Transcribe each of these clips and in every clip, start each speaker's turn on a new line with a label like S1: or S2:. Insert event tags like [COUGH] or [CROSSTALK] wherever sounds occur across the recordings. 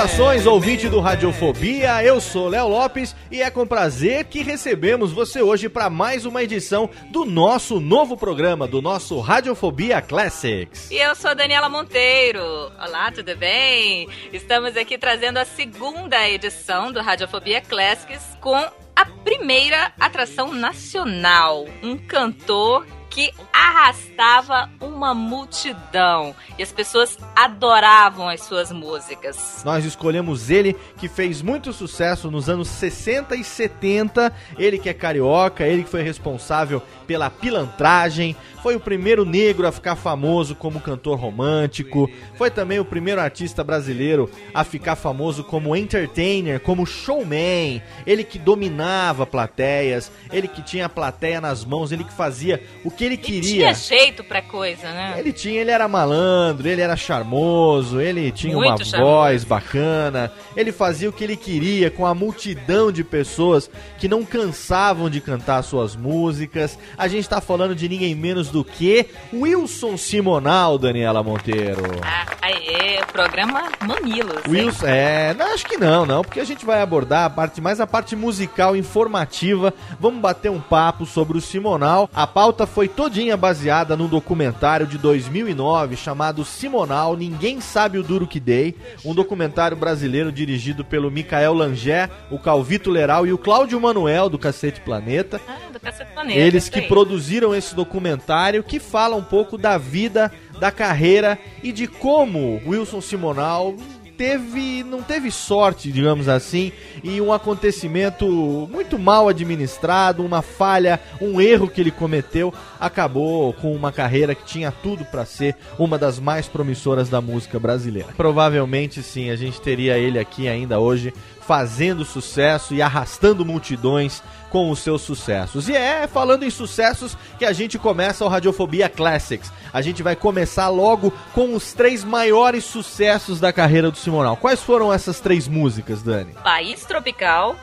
S1: Saudações, ouvinte do Radiofobia, eu sou Léo Lopes e é com prazer que recebemos você hoje para mais uma edição do nosso novo programa, do nosso Radiofobia Classics.
S2: E eu sou Daniela Monteiro. Olá, tudo bem? Estamos aqui trazendo a segunda edição do Radiofobia Classics com a primeira atração nacional, um cantor que arrastava uma multidão e as pessoas adoravam as suas músicas.
S1: Nós escolhemos ele que fez muito sucesso nos anos 60 e 70, ele que é carioca, ele que foi responsável pela pilantragem, foi o primeiro negro a ficar famoso como cantor romântico, foi também o primeiro artista brasileiro a ficar famoso como entertainer, como showman, ele que dominava plateias, ele que tinha a plateia nas mãos, ele que fazia o que ele queria.
S2: Tinha jeito pra coisa, né?
S1: Ele tinha, ele era malandro, ele era charmoso, ele tinha
S2: Muito
S1: uma
S2: charmoso.
S1: voz bacana, ele fazia o que ele queria com a multidão de pessoas que não cansavam de cantar suas músicas. A gente tá falando de ninguém menos do que Wilson Simonal, Daniela Monteiro.
S2: Ah, aê, programa Mamilos. hein?
S1: Wilson, é, não, acho que não, não, porque a gente vai abordar a parte mais a parte musical informativa. Vamos bater um papo sobre o Simonal. A pauta foi todinha baseada num documentário de 2009 chamado Simonal, Ninguém Sabe o Duro Que Dei, um documentário brasileiro dirigido pelo Micael Langé, o Calvito Leral e o Cláudio Manuel do Cacete Planeta.
S2: Ah, do Cacete Planeta.
S1: Eles que produziram esse documentário que fala um pouco da vida, da carreira e de como Wilson Simonal teve, não teve sorte, digamos assim, e um acontecimento muito mal administrado, uma falha, um erro que ele cometeu, acabou com uma carreira que tinha tudo pra ser uma das mais promissoras da música brasileira. Provavelmente sim, a gente teria ele aqui ainda hoje fazendo sucesso e arrastando multidões com os seus sucessos. E é falando em sucessos que a gente começa o Radiofobia Classics. A gente vai começar logo com os três maiores sucessos da carreira do Simonal. Quais foram essas três músicas, Dani?
S2: País Tropical,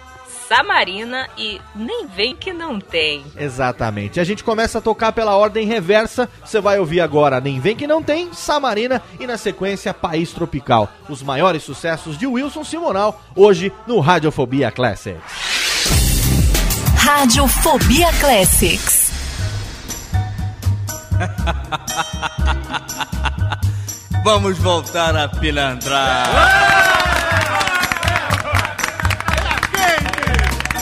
S2: Samarina e Nem Vem Que Não Tem.
S1: Exatamente. A gente começa a tocar pela ordem reversa. Você vai ouvir agora Nem Vem Que Não Tem, Samarina e na sequência País Tropical. Os maiores sucessos de Wilson Simonal, hoje no Radiofobia Classics.
S3: Radiofobia Classics. [LAUGHS]
S4: Vamos voltar a pilantrar.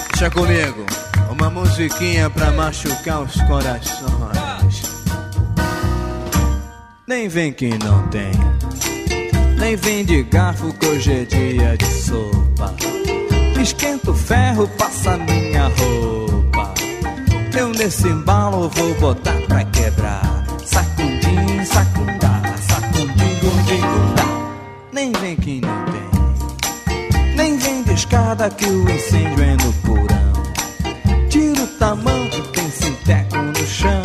S4: Deixa comigo, uma musiquinha pra machucar os corações. Nem vem que não tem, nem vem de garfo que hoje é dia de sopa. Esquenta o ferro, passa minha roupa. Eu nesse embalo vou botar pra quebrar. Sacundim, sacundá, sacundim, gundim, gundá. Nem vem que não tem, nem vem de escada que o incêndio é no porão. Tira o tamanho, tem sinteco no chão.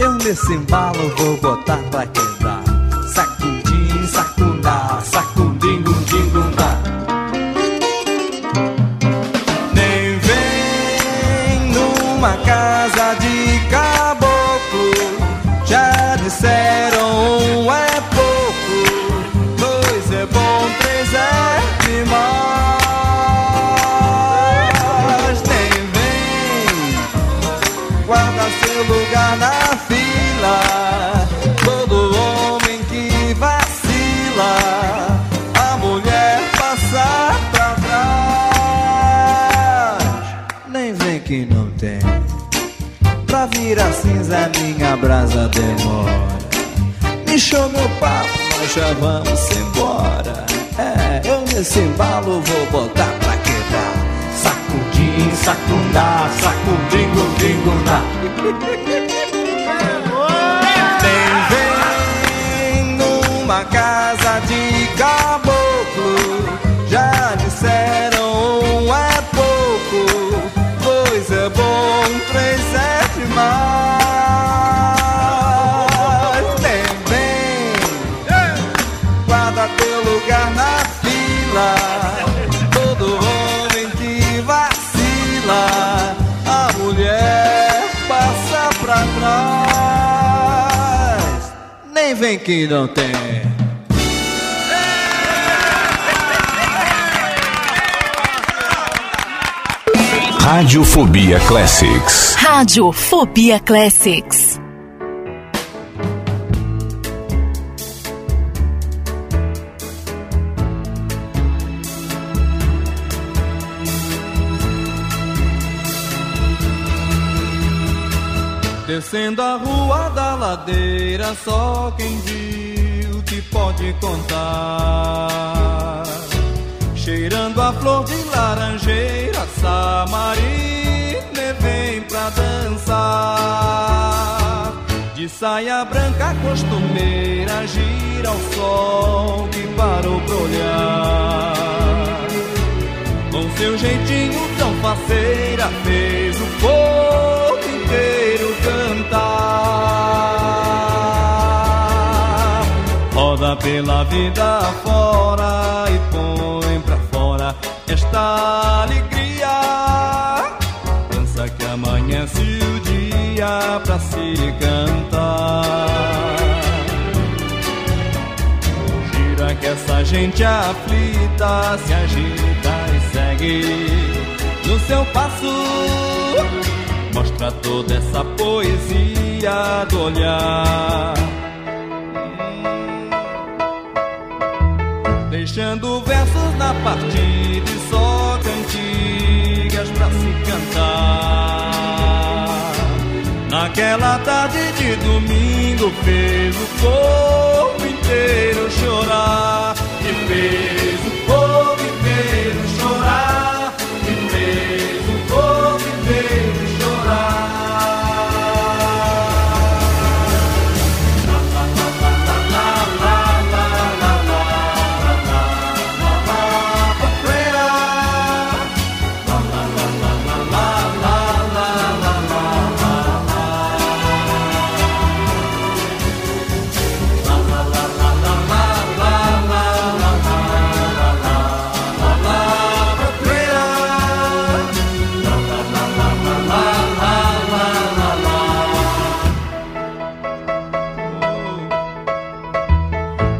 S4: Eu nesse embalo vou botar pra quebrar.
S5: Classics.
S3: Radiofobia Classics.
S4: Descendo a rua da ladeira, só quem viu te pode contar. Cheirando a flor de laranjeira, Samarina De saia branca costumeira, gira ao sol que parou pra olhar. Com seu jeitinho tão faceira, fez o povo inteiro cantar. Roda pela vida fora e põe pra fora esta alegria. Gente aflita se agita e segue no seu passo. Mostra toda essa poesia do olhar. Deixando versos na partida e só cantigas pra se cantar. Naquela tarde de domingo fez o povo inteiro chorar. E fez o povo inteiro chorar.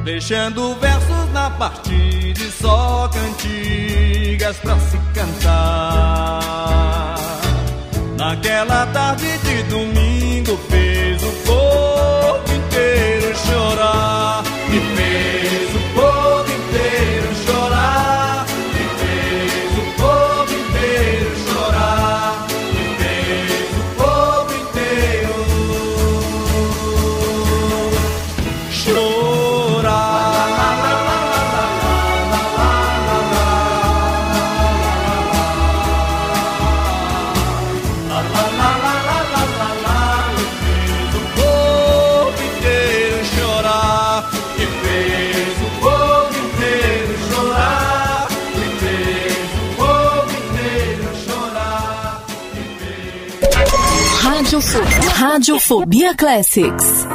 S4: Deixando versos na partida e só cantigas pra se cantar. Naquela tarde de domingo
S3: Radiofobia, Classics.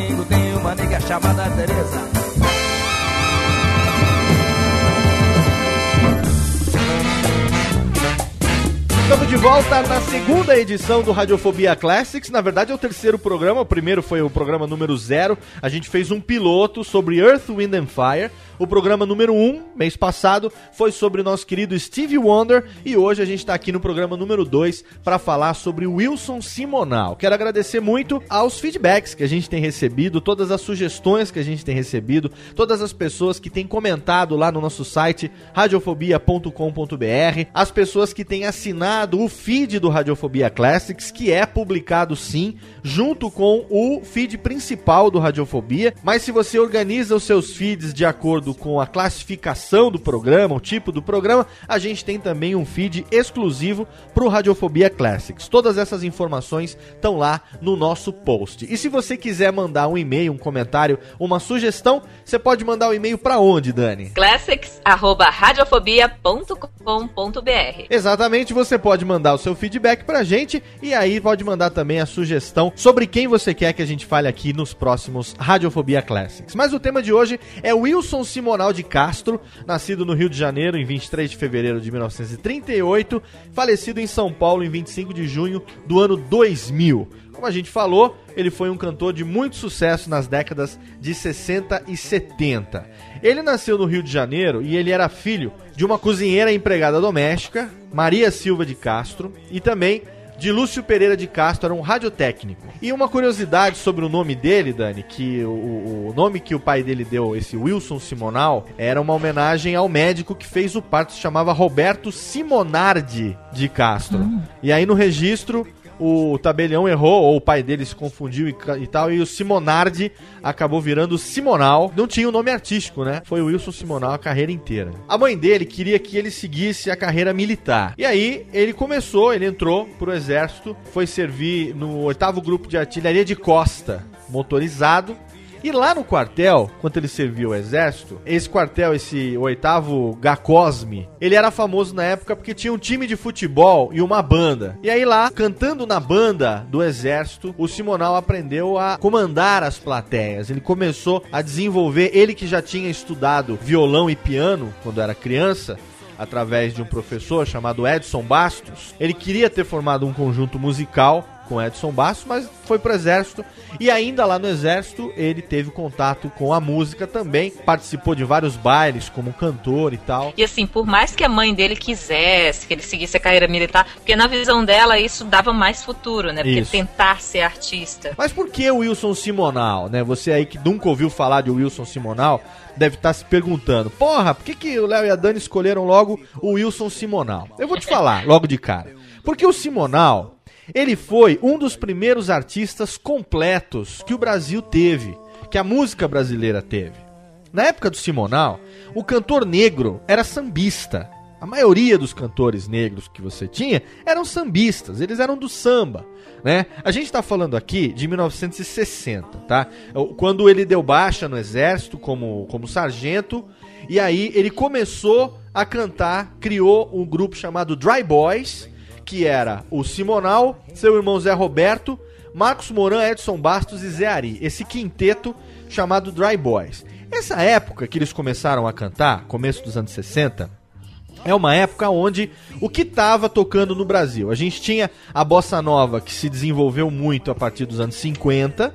S4: Flamengo, tem uma nega chamada Teresa.
S1: Estamos de volta na segunda edição do Radiofobia Classics. Na verdade, é o terceiro programa. O primeiro foi o programa número zero. A gente fez um piloto sobre Earth, Wind and Fire. O programa número um, mês passado, foi sobre o nosso querido Stevie Wonder. E hoje a gente está aqui no programa número dois para falar sobre Wilson Simonal. Quero agradecer muito aos feedbacks que a gente tem recebido, todas as sugestões que a gente tem recebido, todas as pessoas que têm comentado lá no nosso site radiofobia.com.br, as pessoas que têm assinado o feed do Radiofobia Classics, que é publicado sim, junto com o feed principal do Radiofobia. Mas se você organiza os seus feeds de acordo com a classificação do programa, o tipo do programa, a gente tem também um feed exclusivo para o Radiofobia Classics. Todas essas informações estão lá no nosso post. E se você quiser mandar um e-mail, um comentário, uma sugestão, você pode mandar o um e-mail para onde, Dani?
S2: classics@radiofobia.com.br.
S1: Exatamente, você pode mandar o seu feedback pra gente e aí pode mandar também a sugestão sobre quem você quer que a gente fale aqui nos próximos Radiofobia Classics. Mas o tema de hoje é Wilson Simonal de Castro, nascido no Rio de Janeiro em 23 de fevereiro de 1938, falecido em São Paulo em 25 de junho do ano 2000. Como a gente falou, ele foi um cantor de muito sucesso nas décadas de 60 e 70. Ele nasceu no Rio de Janeiro e ele era filho de uma cozinheira empregada doméstica, Maria Silva de Castro, e também de Lúcio Pereira de Castro, era um radiotécnico. E uma curiosidade sobre o nome dele, Dani, que o, o nome que o pai dele deu, esse Wilson Simonal, era uma homenagem ao médico que fez o parto, se chamava Roberto Simonardi de Castro. E aí no registro o Tabelião errou, ou o pai dele se confundiu e, e tal, e o Simonardi acabou virando Simonal. Não tinha o nome artístico, né? Foi o Wilson Simonal a carreira inteira. A mãe dele queria que ele seguisse a carreira militar. E aí ele começou, ele entrou pro exército, foi servir no oitavo grupo de artilharia de costa, motorizado. E lá no quartel, quando ele serviu o exército, esse quartel, esse oitavo Gacosme, ele era famoso na época porque tinha um time de futebol e uma banda. E aí lá, cantando na banda do exército, o Simonal aprendeu a comandar as plateias. Ele começou a desenvolver, ele que já tinha estudado violão e piano quando era criança, através de um professor chamado Edson Bastos. Ele queria ter formado um conjunto musical com Edson Bastos, mas foi pro exército e ainda lá no exército ele teve contato com a música também, participou de vários bailes como cantor e tal.
S2: E assim, por mais que a mãe dele quisesse que ele seguisse a carreira militar, porque na visão dela isso dava mais futuro, né? Porque
S1: Isso.
S2: tentar ser artista.
S1: Mas por que o Wilson Simonal, né? Você aí que nunca ouviu falar de Wilson Simonal, deve estar se perguntando: "Porra, por que que o Léo e a Dani escolheram logo o Wilson Simonal?". Eu vou te falar logo de cara. Porque o Simonal, ele foi um dos primeiros artistas completos que o Brasil teve, que a música brasileira teve. Na época do Simonal, o cantor negro era sambista. A maioria dos cantores negros que você tinha eram sambistas, eles eram do samba, né? A gente tá falando aqui de 1960, tá? Quando ele deu baixa no exército como, como sargento, e aí ele começou a cantar, criou um grupo chamado Dry Boys, que era o Simonal, seu irmão Zé Roberto, Marcos Moran, Edson Bastos e Zé Ari. Esse quinteto chamado Dry Boys. Essa época que eles começaram a cantar, começo dos anos 60, é uma época onde o que estava tocando no Brasil? A gente tinha a bossa nova que se desenvolveu muito a partir dos anos 50.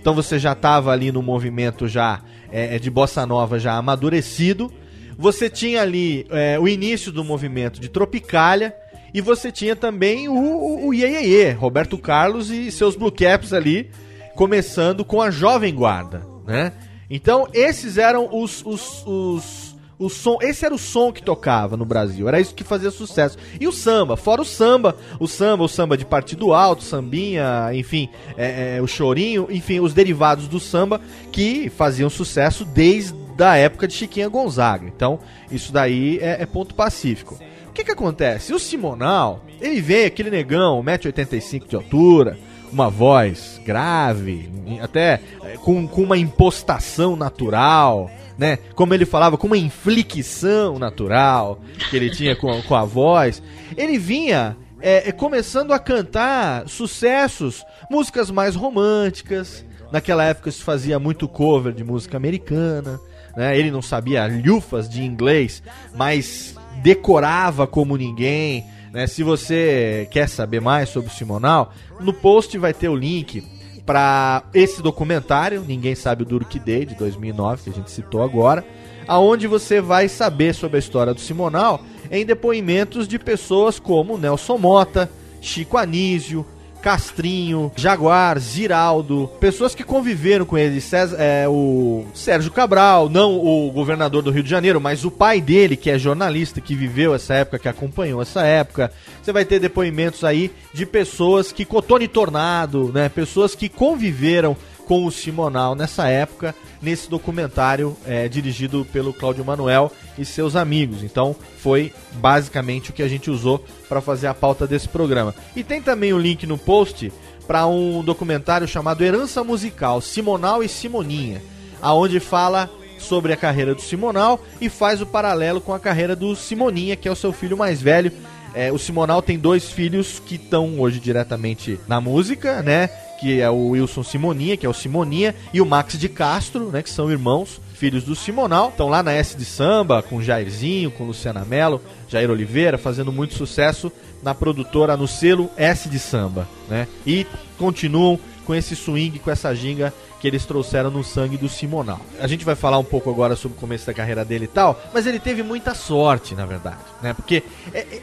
S1: Então você já estava ali no movimento já é, de bossa nova já amadurecido. Você tinha ali é, o início do movimento de Tropicália. E você tinha também o, o, o Iê, Roberto Carlos e seus Blue Caps ali, começando com a Jovem Guarda, né? Então, esses eram os, os, os, o som, esse era o som que tocava no Brasil, era isso que fazia sucesso. E o samba, fora o samba, o samba, o samba de partido alto, sambinha, enfim, é, é, o chorinho, enfim, os derivados do samba que faziam sucesso desde a época de Chiquinha Gonzaga. Então, isso daí é, é ponto pacífico. O que que acontece? O Simonal, ele vem aquele negão, 1,85m de altura, uma voz grave, até com, com uma impostação natural, né? Como ele falava, com uma inflexão natural que ele tinha com, com a voz. Ele vinha é, começando a cantar sucessos, músicas mais românticas. Naquela época se fazia muito cover de música americana. Né? Ele não sabia lufas de inglês, mas decorava como ninguém. Né? Se você quer saber mais sobre o Simonal, no post vai ter o link para esse documentário, Ninguém Sabe o Duro Que Dei, de 2009, que a gente citou agora, aonde você vai saber sobre a história do Simonal em depoimentos de pessoas como Nelson Mota, Chico Anísio, Castrinho, Jaguar, Ziraldo, pessoas que conviveram com ele, César, é, o Sérgio Cabral, não o governador do Rio de Janeiro, mas o pai dele, que é jornalista, que viveu essa época, que acompanhou essa época. Você vai ter depoimentos aí de pessoas que Cotone Tornado, né, pessoas que conviveram com o Simonal nessa época, nesse documentário é, dirigido pelo Cláudio Manuel e seus amigos. Então foi basicamente o que a gente usou para fazer a pauta desse programa. E tem também o link no post para um documentário chamado Herança Musical, Simonal e Simoninha, aonde fala sobre a carreira do Simonal e faz o paralelo com a carreira do Simoninha, que é o seu filho mais velho. É, o Simonal tem dois filhos que estão hoje diretamente na música, né? Que é o Wilson Simoninha, que é o Simoninha, e o Max de Castro, né? Que são irmãos, filhos do Simonal. Estão lá na S de Samba, com Jairzinho, com Luciana Mello, Jair Oliveira, fazendo muito sucesso na produtora, no selo S de Samba, né? E continuam com esse swing, com essa ginga que eles trouxeram no sangue do Simonal. A gente vai falar um pouco agora sobre o começo da carreira dele e tal, mas ele teve muita sorte, na verdade, né? Porque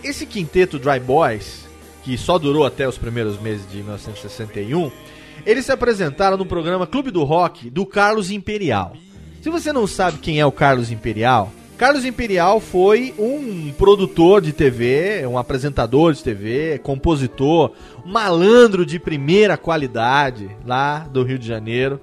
S1: esse quinteto Dry Boys, que só durou até os primeiros meses de 1961, eles se apresentaram no programa Clube do Rock do Carlos Imperial. Se você não sabe quem é o Carlos Imperial, Carlos Imperial foi um produtor de TV, um apresentador de TV, compositor, malandro de primeira qualidade lá do Rio de Janeiro.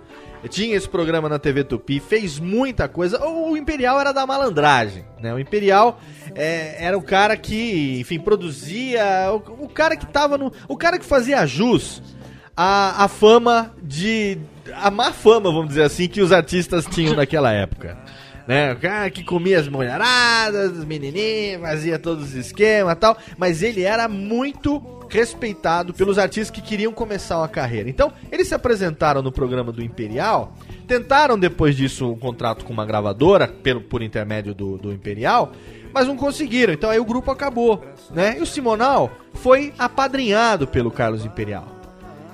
S1: Tinha esse programa na TV Tupi, fez muita coisa. O Imperial era da malandragem, né? O Imperial é, era o cara que, enfim, produzia. O, o, cara que tava no. O cara que fazia jus a, a fama de. A má fama, vamos dizer assim, que os artistas tinham naquela época né? O cara que comia as mulheradas, os menininhos, fazia todos os esquemas tal. Mas ele era muito respeitado pelos artistas que queriam começar uma carreira. Então, eles se apresentaram no programa do Imperial, tentaram depois disso um contrato com uma gravadora, pelo, por intermédio do, do Imperial, mas não conseguiram. Então aí o grupo acabou, né? E o Simonal foi apadrinhado pelo Carlos Imperial.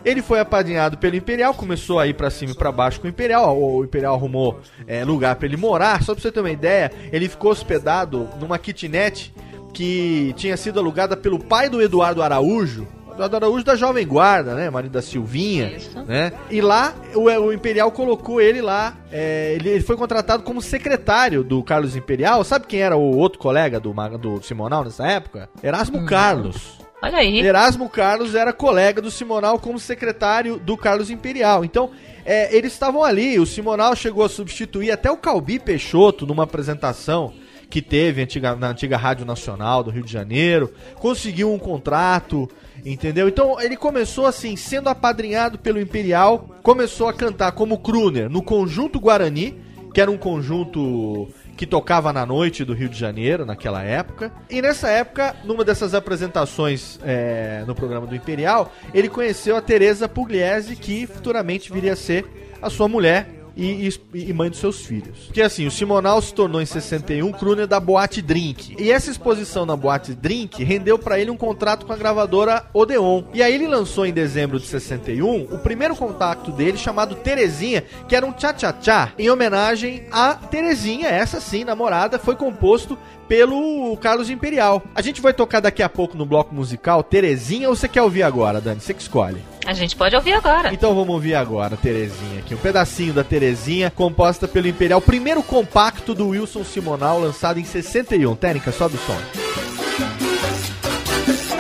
S1: Ele foi apadrinhado pelo Imperial, começou a ir pra cima e pra baixo com o Imperial. O Imperial arrumou é, lugar para ele morar. Só pra você ter uma ideia, ele ficou hospedado numa kitnet que tinha sido alugada pelo pai do Eduardo Araújo, Eduardo Araújo da Jovem Guarda, né? Marido da Silvinha, Isso. né? E lá o, o Imperial colocou ele lá. É, ele, ele, foi contratado como secretário do Carlos Imperial. Sabe quem era o outro colega do, do Simonal nessa época? Erasmo hum. Carlos.
S2: Olha aí.
S1: Erasmo Carlos era colega do Simonal como secretário do Carlos Imperial. Então, é, eles estavam ali. O Simonal chegou a substituir até o Calbi Peixoto numa apresentação que teve antiga, na antiga Rádio Nacional do Rio de Janeiro. Conseguiu um contrato, entendeu? Então, ele começou assim, sendo apadrinhado pelo Imperial. Começou a cantar como crooner no Conjunto Guarani, que era um conjunto que tocava na noite do Rio de Janeiro, naquela época. E nessa época, numa dessas apresentações é, no programa do Imperial, ele conheceu a Teresa Pugliese, que futuramente viria a ser a sua mulher e, e, e, mãe dos seus filhos. Porque assim, o Simonal se tornou em 61 crooner da Boate Drink. E essa exposição na Boate Drink rendeu para ele um contrato com a gravadora Odeon. E aí ele lançou em dezembro de 61 o primeiro contato dele chamado Terezinha, que era um tchá-tchá-tchá, em homenagem a Terezinha, essa sim, namorada, foi composto pelo Carlos Imperial. A gente vai tocar daqui a pouco no bloco musical Terezinha ou você quer ouvir agora, Dani? Você que escolhe.
S2: A gente pode ouvir agora.
S1: Então vamos ouvir agora, Terezinha aqui. Um pedacinho da Terezinha, composta pelo Imperial. Primeiro compacto do Wilson Simonal, lançado em 61. Técnica, sobe o som.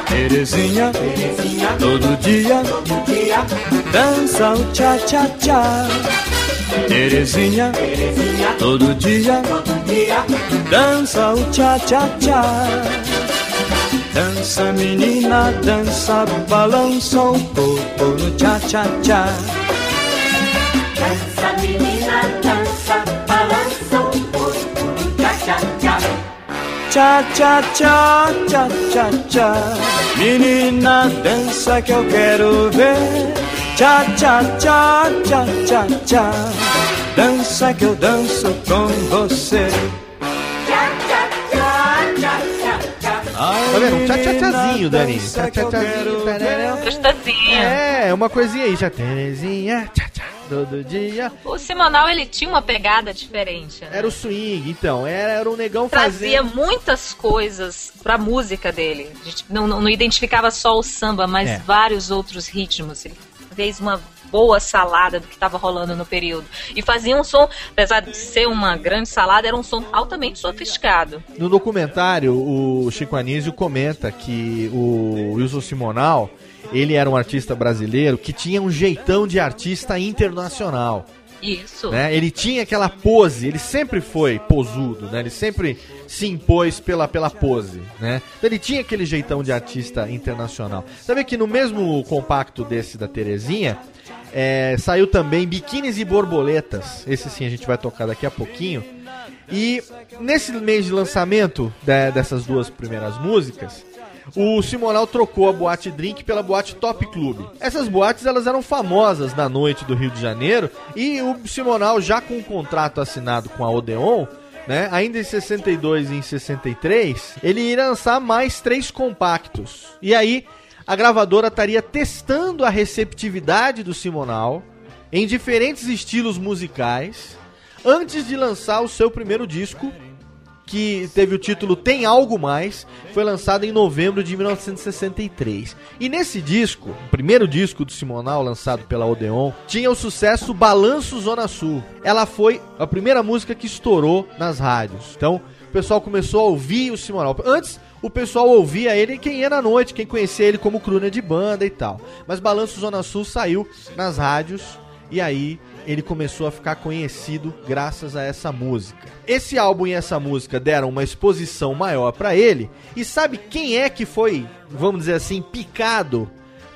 S4: Terezinha, Terezinha, todo dia, todo dia, dança o tchá-tchá-tchá. Terezinha, Terezinha, todo dia, todo dia, dança o tchá-tchá-tchá. Dança menina, dança, balança o corpo no tchá-tchá-tchá.
S6: Dança menina, dança, balança o corpo no tchá-tchá-tchá.
S4: Tchá-tchá-tchá, tchá-tchá-tchá. Menina, dança que eu quero ver. Tchá-tchá-tchá, tchá-tchá-tchá. Dança que eu danço com você.
S1: Tá vendo? Um tchá-tchá-tchazinho, Dani. Tchá-tchá-tchazinho.
S2: Gostosinho.
S1: É, uma coisinha aí. Já Terezinha, tchá-tchá. Todo dia.
S2: O Simonal, ele tinha uma pegada diferente. Né?
S1: Era o swing, então. Era, era um negão
S2: Trazia
S1: fazendo...
S2: muitas coisas pra música dele. A gente não, não, não identificava só o samba, mas é. vários outros ritmos. Ele fez uma boa salada do que estava rolando no período. E fazia um som, apesar de ser uma grande salada, era um som altamente sofisticado.
S1: No documentário, o Chico Anísio comenta que o Wilson Simonal, ele era um artista brasileiro que tinha um jeitão de artista internacional.
S2: Isso.
S1: Né? Ele tinha aquela pose, ele sempre foi posudo, né? Ele sempre se impôs pela, pela pose, né? Então ele tinha aquele jeitão de artista internacional. Sabe que no mesmo compacto desse da Terezinha, é, saiu também Biquínis e Borboletas. Esse sim a gente vai tocar daqui a pouquinho. E nesse mês de lançamento de, dessas duas primeiras músicas, o Simonal trocou a boate Drink pela boate Top Club. Essas boates elas eram famosas na noite do Rio de Janeiro e o Simonal já com um contrato assinado com a Odeon, né, ainda em 62 e em 63, ele ia lançar mais três compactos. E aí a gravadora estaria testando a receptividade do Simonal em diferentes estilos musicais antes de lançar o seu primeiro disco, que teve o título Tem Algo Mais, foi lançado em novembro de 1963. E nesse disco, o primeiro disco do Simonal, lançado pela Odeon, tinha o sucesso Balanço Zona Sul. Ela foi a primeira música que estourou nas rádios. Então, pessoal começou a ouvir o Simonal. Antes, o pessoal ouvia ele quem ia na noite, quem conhecia ele como crooner de banda e tal. Mas Balanço Zona Sul saiu nas rádios e aí ele começou a ficar conhecido graças a essa música. Esse álbum e essa música deram uma exposição maior pra ele. E sabe quem é que foi, vamos dizer assim, picado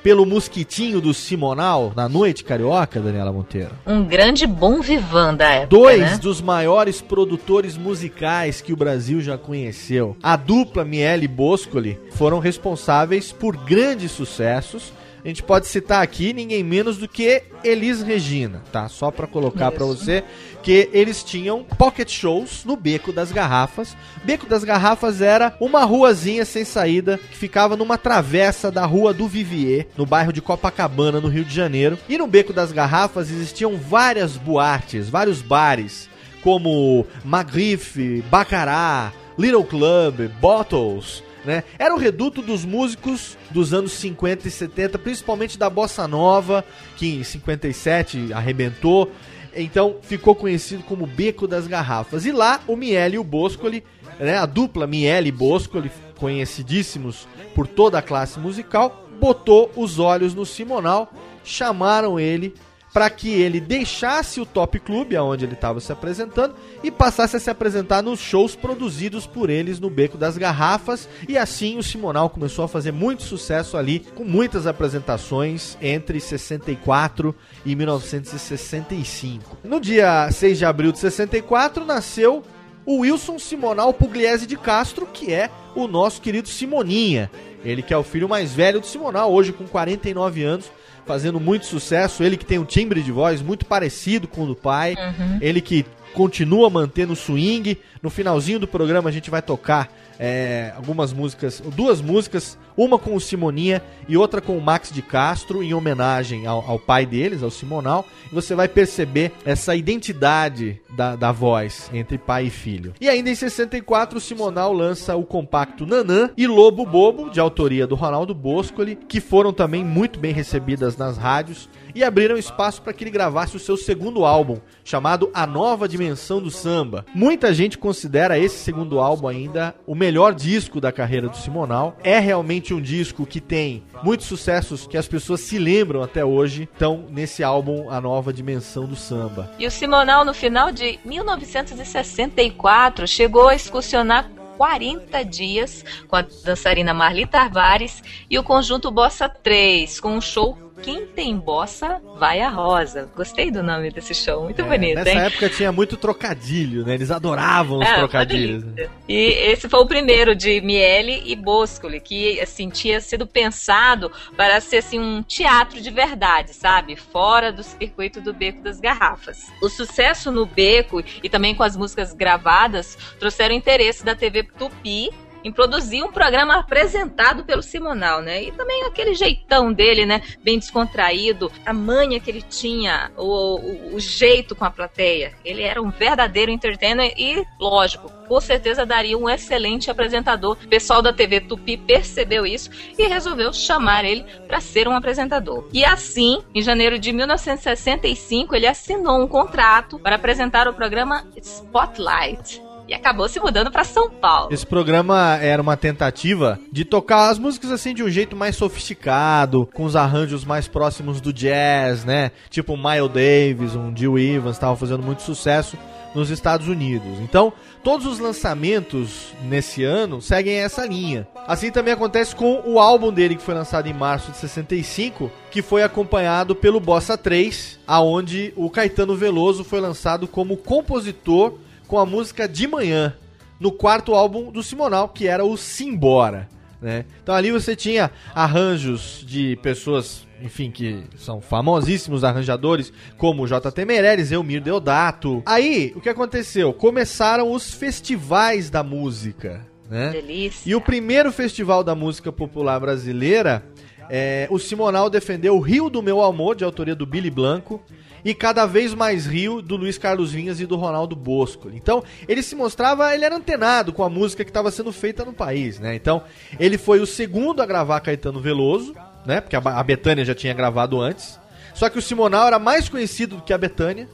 S1: pelo mosquitinho do Simonal na noite carioca, Daniela Monteiro?
S2: Um grande bom vivan da época,
S1: Dois
S2: né?
S1: dos maiores produtores musicais que o Brasil já conheceu. A dupla Miele e Boscoli foram responsáveis por grandes sucessos. A gente pode citar aqui ninguém menos do que Elis Regina, tá? Só pra colocar pra
S2: Isso.
S1: você que eles tinham pocket shows no Beco das Garrafas. Beco das Garrafas era uma ruazinha sem saída que ficava numa travessa da Rua do Vivier, no bairro de Copacabana, no Rio de Janeiro. E no Beco das Garrafas existiam várias boates, vários bares, como Magrife, Bacará, Little Club, Bottles, né? Era o reduto dos músicos dos anos 50 e 70, principalmente da bossa nova, que em 57 arrebentou. Então ficou conhecido como Beco das Garrafas. E lá o Miele e o Boscoli, né, a dupla Miele e Boscoli, conhecidíssimos por toda a classe musical, botou os olhos no Simonal, chamaram ele para que ele deixasse o Top Club, aonde ele estava se apresentando, e passasse a se apresentar nos shows produzidos por eles no Beco das Garrafas. E assim o Simonal começou a fazer muito sucesso ali, com muitas apresentações entre 64 e 1965. No dia 6 de abril de 64 nasceu o Wilson Simonal Pugliese de Castro, que é o nosso querido Simoninha. Ele que é o filho mais velho do Simonal, hoje com 49 anos, fazendo muito sucesso. Ele que tem um timbre de voz muito parecido com o do pai. Ele que continua mantendo o swing. No finalzinho do programa a gente vai tocar é, algumas músicas, duas músicas, uma com o Simoninha e outra com o Max de Castro, em homenagem ao, ao pai deles, ao Simonal. Você vai perceber essa identidade da, da voz entre pai e filho. E ainda em 64, o Simonal lança o compacto Nanã e Lobo Bobo, de autoria do Ronaldo Boscoli, que foram também muito bem recebidas nas rádios e abriram espaço para que ele gravasse o seu segundo álbum, chamado A Nova Dimensão do Samba. Muita gente considera esse segundo álbum ainda o melhor disco da carreira do Simonal. É realmente um disco que tem muitos sucessos que as pessoas se lembram até hoje. Então, nesse álbum A Nova Dimensão do Samba.
S2: E o Simonal, no final de 1964, chegou a excursionar 40 dias com a dançarina Marli Tavares e o conjunto Bossa 3, com um show Quem Tem Bossa Vai a Rosa. Gostei do nome desse show, muito
S1: É,
S2: bonito,
S1: nessa
S2: hein?
S1: época tinha muito trocadilho, né? Eles adoravam os
S2: uma
S1: trocadilhos.
S2: E esse foi o primeiro de Miele e Boscoli, que assim tinha sido pensado para ser assim um teatro de verdade, sabe? Fora do circuito do Beco das Garrafas. O sucesso no Beco e também com as músicas gravadas trouxeram interesse da TV Tupi em produzir um programa apresentado pelo Simonal, né? E também aquele jeitão dele, né? Bem descontraído, a manha que ele tinha, o, o, o jeito com a plateia. Ele era um verdadeiro entertainer e, lógico, com certeza daria um excelente apresentador. O pessoal da TV Tupi percebeu isso e resolveu chamar ele para ser um apresentador. E assim, em janeiro de 1965, ele assinou um contrato para apresentar o programa Spotlight. E acabou se mudando para São Paulo.
S1: Esse programa era uma tentativa de tocar as músicas assim de um jeito mais sofisticado, com os arranjos mais próximos do jazz, né? Tipo Miles Davis, um Jill Evans, estavam fazendo muito sucesso nos Estados Unidos. Então, todos os lançamentos nesse ano seguem essa linha. Assim também acontece com o álbum dele que foi lançado em março de 65, que foi acompanhado pelo Bossa 3, aonde o Caetano Veloso foi lançado como compositor com a música De Manhã, no quarto álbum do Simonal, que era o Simbora. Né? Então ali você tinha arranjos de pessoas, enfim, que são famosíssimos arranjadores, como J.T. Meirelles, Elmir Deodato. Aí, o que aconteceu? Começaram os festivais da música, né?
S2: Delícia.
S1: E o primeiro festival da música popular brasileira, é, o Simonal defendeu Rio do Meu Amor, de autoria do Billy Blanco, e Cada Vez Mais Rio, do Luiz Carlos Vinhas e do Ronaldo Bosco. Então, ele se mostrava, ele era antenado com a música que estava sendo feita no país, né? Então, ele foi o segundo a gravar Caetano Veloso, né? Porque a, Betânia já tinha gravado antes. Só que o Simonal era mais conhecido do que a Betânia.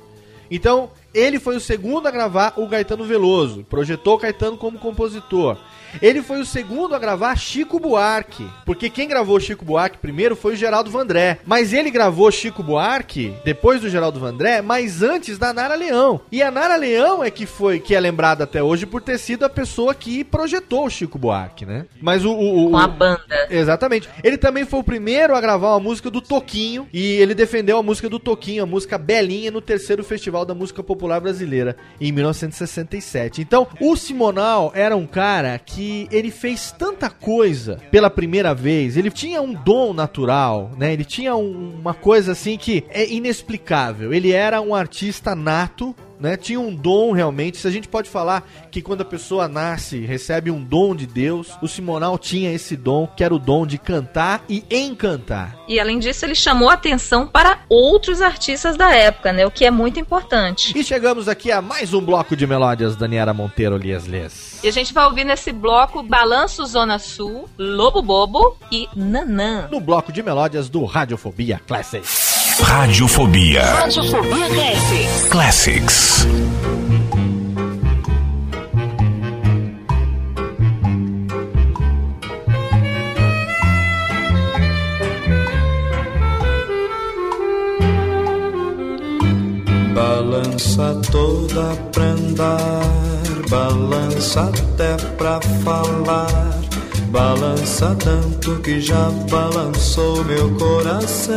S1: Então, Ele foi o segundo a gravar o Caetano Veloso, projetou Caetano como compositor. Ele foi o segundo a gravar Chico Buarque, porque quem gravou Chico Buarque primeiro foi o Geraldo Vandré. Mas ele gravou Chico Buarque depois do Geraldo Vandré, mas antes da Nara Leão. E a Nara Leão é que foi que é lembrada até hoje por ter sido a pessoa que projetou o Chico Buarque, né? Mas o, o, o
S2: Com a banda.
S1: Exatamente. Ele também foi o primeiro a gravar uma música do Toquinho e ele defendeu a música do Toquinho, a música Belinha, no terceiro Festival da Música Popular Brasileira, em 1967. Então, o Simonal era um cara que ele fez tanta coisa pela primeira vez, ele tinha um dom natural, né? Ele tinha um- uma coisa assim que é inexplicável. Ele era um artista nato, né? Tinha um dom realmente. Se a gente pode falar que quando a pessoa nasce, recebe um dom de Deus, o Simonal tinha esse dom, que era o dom de cantar e encantar.
S2: E além disso, ele chamou atenção para outros artistas da época, né? O que é muito importante.
S1: E chegamos aqui a mais um bloco de melódias, Daniela Monteiro Lias Lias.
S2: E a gente vai ouvir nesse bloco Balanço Zona Sul, Lobo Bobo e Nanã.
S1: No bloco de melódias do Radiofobia Classic.
S5: Radiofobia
S3: Radiofobia Classics.
S5: Classics.
S4: Balança toda pra andar, balança até pra falar. Balança tanto que já balançou meu coração.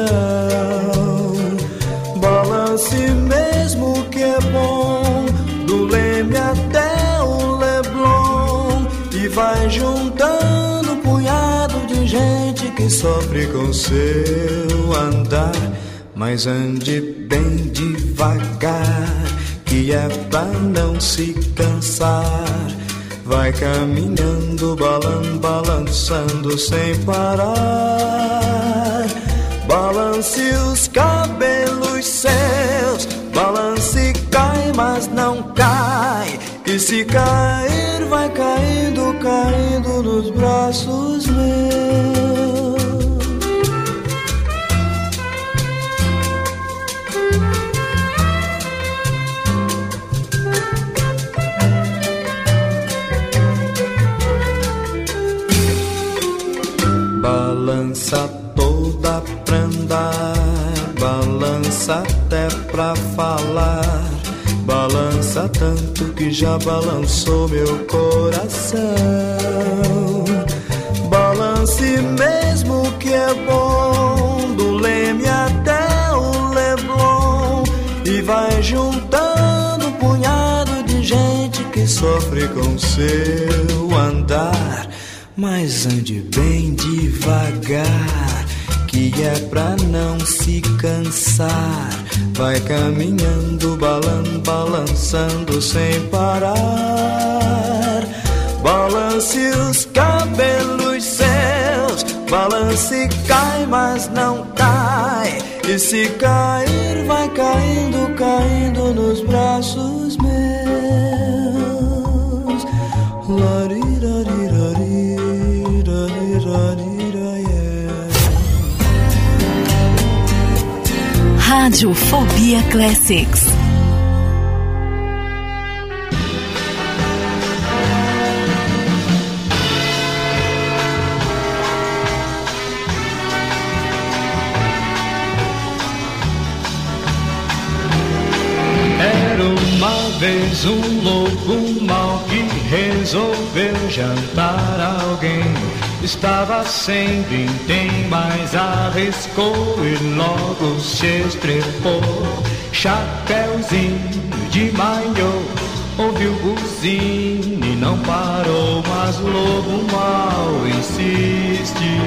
S4: Balance mesmo que é bom, do Leme até o Leblon. E vai juntando um punhado de gente que sofre com seu andar. Mas ande bem devagar, que é pra não se cansar. Vai caminhando, balan, balançando sem parar. Balance os cabelos seus, balance cai, mas não cai. E se cair, vai caindo, caindo nos braços meus. Balança toda pra andar, balança até pra falar. Balança tanto que já balançou meu coração. Balance mesmo que é bom, do Leme até o Leblon. E vai juntando um punhado de gente que sofre com seu. Mas ande bem devagar, que é pra não se cansar. Vai caminhando, balan, balançando sem parar. Balance os cabelos seus, balance cai, mas não cai. E se cair, vai caindo, caindo nos braços meus. Larirarirarirarira, yeah.
S3: Radiofobia Classics.
S4: Era uma vez um lobo mau que resolveu jantar alguém. Estava sem vintém, mas arriscou e logo se estrepou. Chapeuzinho de maiô, ouviu buzina e não parou. Mas lobo mal insiste,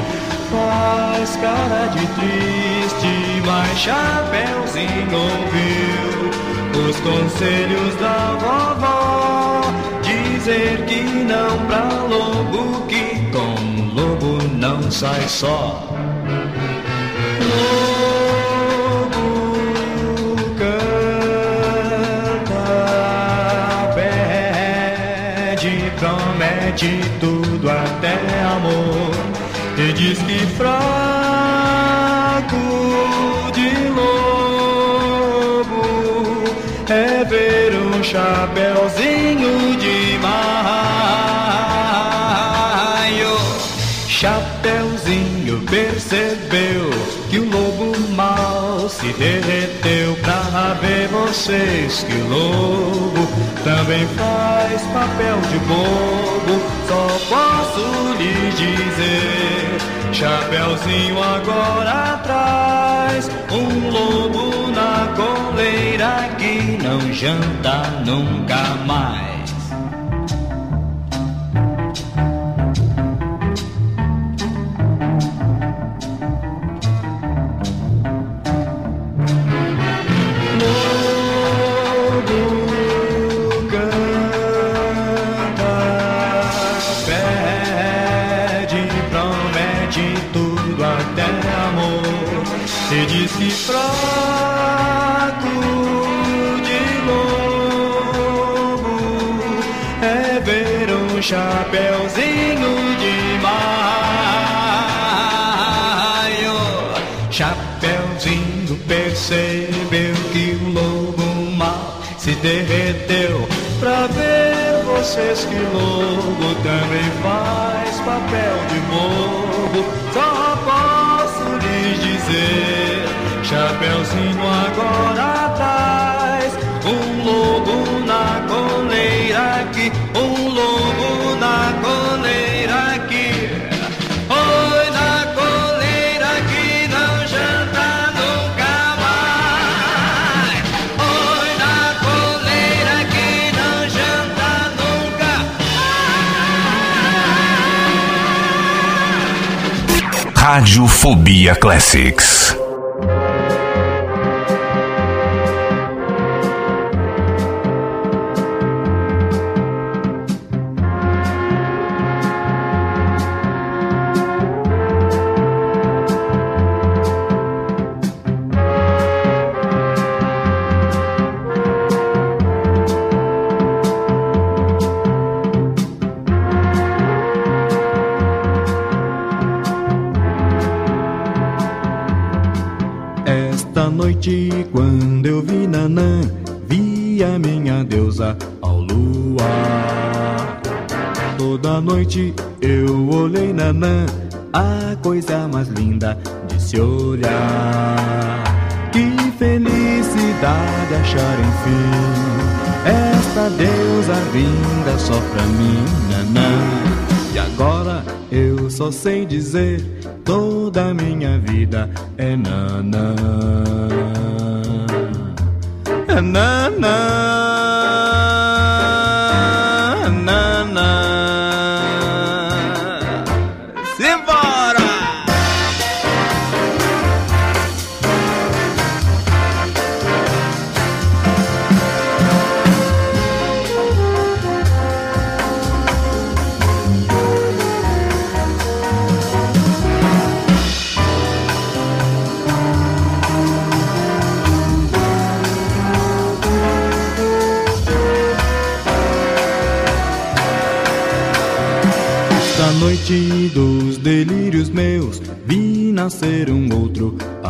S4: faz cara de triste, mas Chapeuzinho ouviu os conselhos da vovó dizer que não pra lobo que não sai só. Canta, pede, promete tudo até amor e diz que fraco de lobo é ver um chapeuzinho derreteu pra ver vocês que o lobo também faz papel de bobo. Só posso lhe dizer, Chapeuzinho agora atrás, um lobo na coleira que não janta nunca mais. Chapeuzinho de maio. Chapeuzinho percebeu que o lobo mal se derreteu pra ver vocês que lobo também faz papel de bobo. Só posso lhes dizer, Chapeuzinho agora
S5: Radiofobia Classics.
S4: Coisa mais linda de se olhar. Que felicidade achar enfim esta deusa vinda só pra mim, Nanã. E agora eu só sei dizer toda a minha vida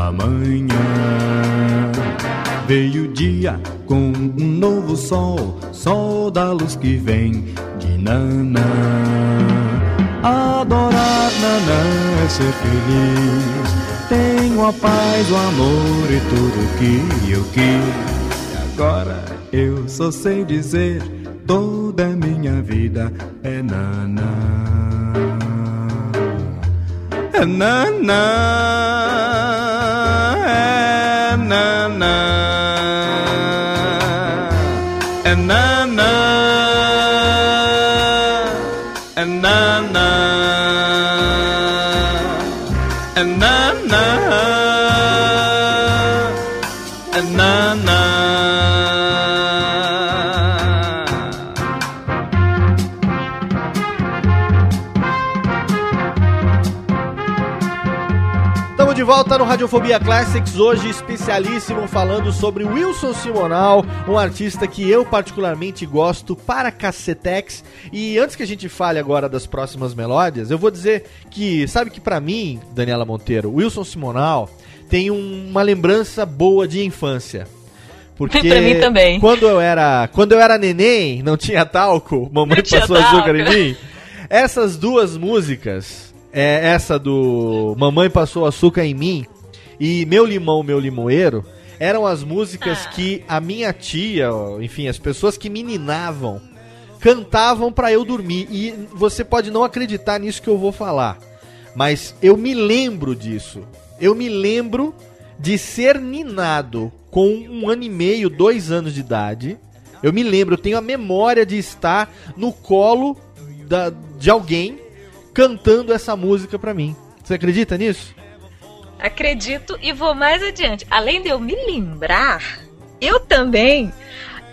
S4: amanhã. Veio o dia com um novo sol, sol da luz que vem de Nanã. Adorar Nanã é ser feliz. Tenho a paz, o amor e tudo que eu quis. Agora eu só sei dizer: toda a minha vida é Nanã. É Nanã. É Nanã. É Nanã. É Nanã. É Nanã. É
S1: volta no Radiofobia Classics, hoje especialíssimo falando sobre Wilson Simonal, um artista que eu particularmente gosto para cacetex. E antes que a gente fale agora das próximas melódias, eu vou dizer que, sabe que pra mim, Daniela Monteiro, Wilson Simonal tem um- uma lembrança boa de infância. Porque [LAUGHS]
S2: Pra mim também.
S1: Quando eu era, quando eu era neném, não tinha talco, mamãe
S2: Não
S1: passou açúcar em
S2: talco.
S1: mim. Essas duas músicas, é, essa do Mamãe passou açúcar em mim e Meu limão, meu limoeiro, eram as músicas
S2: Ah.
S1: que a minha tia, enfim, as pessoas que me ninavam cantavam pra eu dormir. E você pode não acreditar nisso que eu vou falar, mas eu me lembro disso. Eu me lembro de ser ninado com um ano e meio, dois anos de idade. Eu me lembro, eu tenho a memória de estar no colo da- de alguém cantando essa música pra mim. Você acredita nisso?
S2: Acredito e vou mais adiante. Além de eu me lembrar, eu também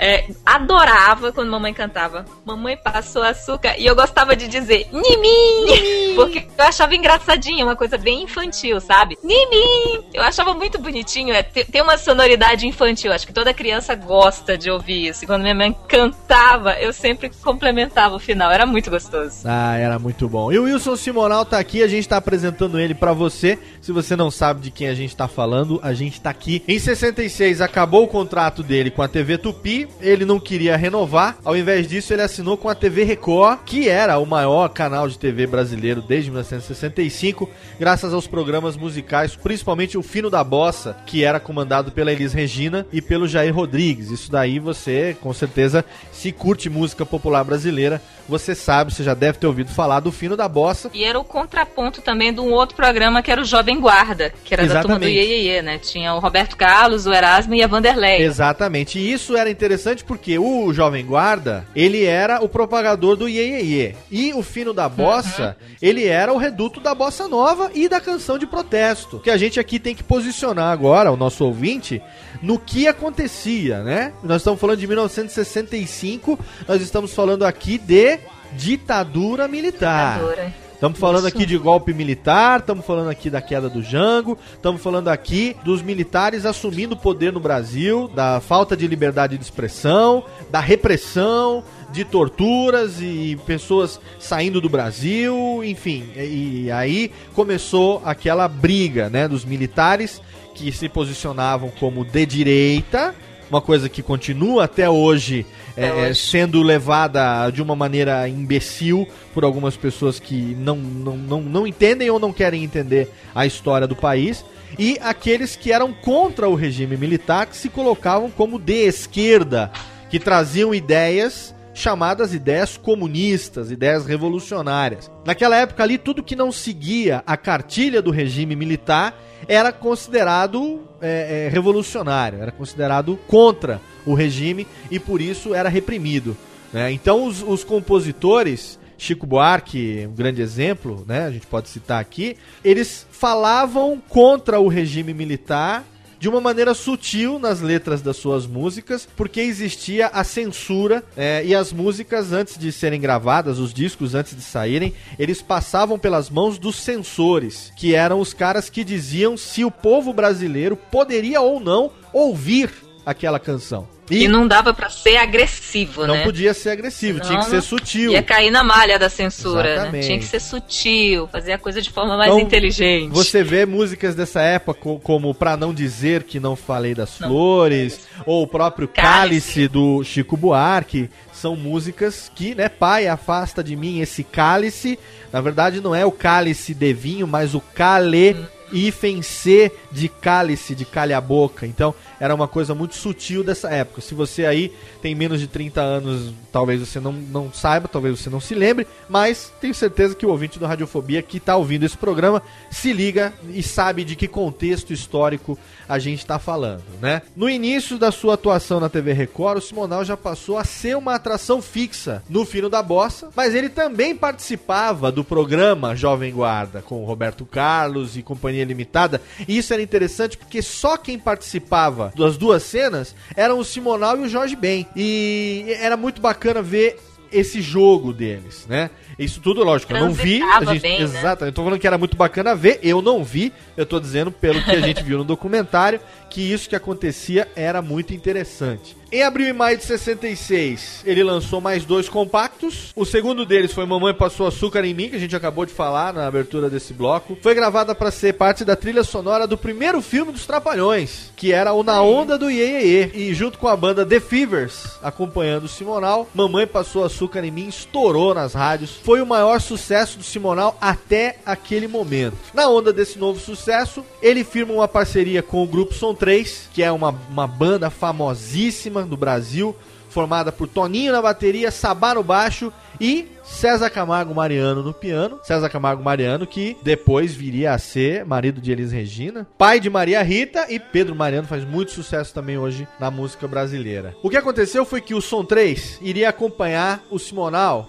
S2: é, adorava quando mamãe cantava Mamãe passou açúcar e eu gostava de dizer Nimim! Porque eu achava engraçadinho, uma coisa bem infantil, sabe? Nimim! Eu achava muito bonitinho, é, te- tem uma sonoridade infantil, acho que toda criança gosta de ouvir isso. E quando minha mãe cantava, eu sempre complementava o final, era muito gostoso.
S1: Ah, era muito bom. E o Wilson Simonal tá aqui, a gente tá apresentando ele pra você. Se você não sabe de quem a gente tá falando, a gente tá aqui. Em 66 acabou o contrato dele com a TV Tupi, ele não queria renovar. Ao invés disso, ele assinou com a TV Record, que era o maior canal de TV brasileiro desde 1965, graças aos programas musicais, principalmente o Fino da Bossa, que era comandado pela Elis Regina e pelo Jair Rodrigues. Isso daí você, com certeza, se curte música popular brasileira, você sabe, você já deve ter ouvido falar do Fino da Bossa.
S2: E era o contraponto também de um outro programa que era o Jovem Guarda, que era da turma do
S1: Exatamente.
S2: Iê, Iê, né? Tinha o Roberto Carlos, o Erasmo e a Vanderlei.
S1: Exatamente. E isso era interessante porque o Jovem Guarda, ele era o propagador do Iê, Iê, Iê. E o Fino da Bossa, ele era o reduto da Bossa Nova e da canção de protesto. Que a gente aqui tem que posicionar agora, o nosso ouvinte, no que acontecia, né? Nós estamos falando de 1965, nós estamos falando aqui de ditadura militar.
S2: Ditadura.
S1: Estamos falando
S2: Isso.
S1: aqui de golpe militar, estamos falando aqui da queda do Jango, estamos falando aqui dos militares assumindo o poder no Brasil, da falta de liberdade de expressão, da repressão, de torturas e pessoas saindo do Brasil, enfim. E, e aí começou aquela briga, né, dos militares que se posicionavam como de direita, uma coisa que continua até hoje, é, é,
S2: hoje.
S1: sendo levada de uma maneira imbecil por algumas pessoas que não, não, não, não entendem ou não querem entender a história do país. E aqueles que eram contra o regime militar, que se colocavam como de esquerda, que traziam ideias chamadas ideias comunistas, ideias revolucionárias. Naquela época ali, tudo que não seguia a cartilha do regime militar era considerado é, é, revolucionário, era considerado contra o regime e por isso era reprimido. né? Então os, os compositores, Chico Buarque, um grande exemplo, né? A gente pode citar aqui, eles falavam contra o regime militar de uma maneira sutil nas letras das suas músicas, porque existia a censura é, e as músicas antes de serem gravadas, os discos antes de saírem, eles passavam pelas mãos dos censores, que eram os caras que diziam se o povo brasileiro poderia ou não ouvir aquela canção.
S2: E não dava pra ser agressivo,
S1: não
S2: né?
S1: podia ser agressivo, tinha que
S2: Não,
S1: ser sutil.
S2: Ia cair na malha da censura, né? Tinha que ser sutil, fazer a coisa de forma mais
S1: Então,
S2: inteligente.
S1: Você vê músicas dessa época co- como Pra Não Dizer Que Não Falei das Flores, ou o próprio Cálice.
S2: Cálice.
S1: do Chico Buarque, são músicas que, né, pai, afasta de mim esse cálice. Na verdade, não é o cálice de vinho, mas o cale hífen C de cálice, de calha boca. Então, era uma coisa muito sutil dessa época. Se você aí tem menos de 30 anos, talvez você não, não saiba, talvez você não se lembre, mas tenho certeza que o ouvinte do Radiofobia que está ouvindo esse programa se liga e sabe de que contexto histórico a gente está falando, né? No início da sua atuação na TV Record, o Simonal já passou a ser uma atração fixa no Fino da Bossa, mas ele também participava do programa Jovem Guarda com Roberto Carlos e Companhia Limitada. E isso era interessante porque só quem participava das duas cenas eram o Simonal e o Jorge Ben. E era muito bacana ver esse jogo deles, né? Isso tudo, lógico, eu não vi. A gente,
S2: bem, né?
S1: exato, eu tô falando que era muito bacana ver, eu não vi, eu tô dizendo pelo que a gente [LAUGHS] viu no documentário, que isso que acontecia era muito interessante. Em abril e maio de 66, ele lançou mais dois compactos. O segundo deles foi Mamãe Passou Açúcar em Mim, que a gente acabou de falar na abertura desse bloco. Foi gravada para ser parte da trilha sonora do primeiro filme dos Trapalhões, que era o Na Onda do Iê. E junto com a banda The Fevers, acompanhando o Simonal, Mamãe Passou Açúcar em Mim estourou nas rádios. Foi o maior sucesso do Simonal até aquele momento. Na onda desse novo sucesso, ele firma uma parceria com o grupo Som 3, que é uma, uma banda famosíssima do Brasil, formada por Toninho na bateria, Sabá no baixo e César Camargo Mariano no piano. César Camargo Mariano, que depois viria a ser marido de Elis Regina, pai de Maria Rita e Pedro Mariano faz muito sucesso também hoje na música brasileira. O que aconteceu foi que o Som 3 iria acompanhar o Simonal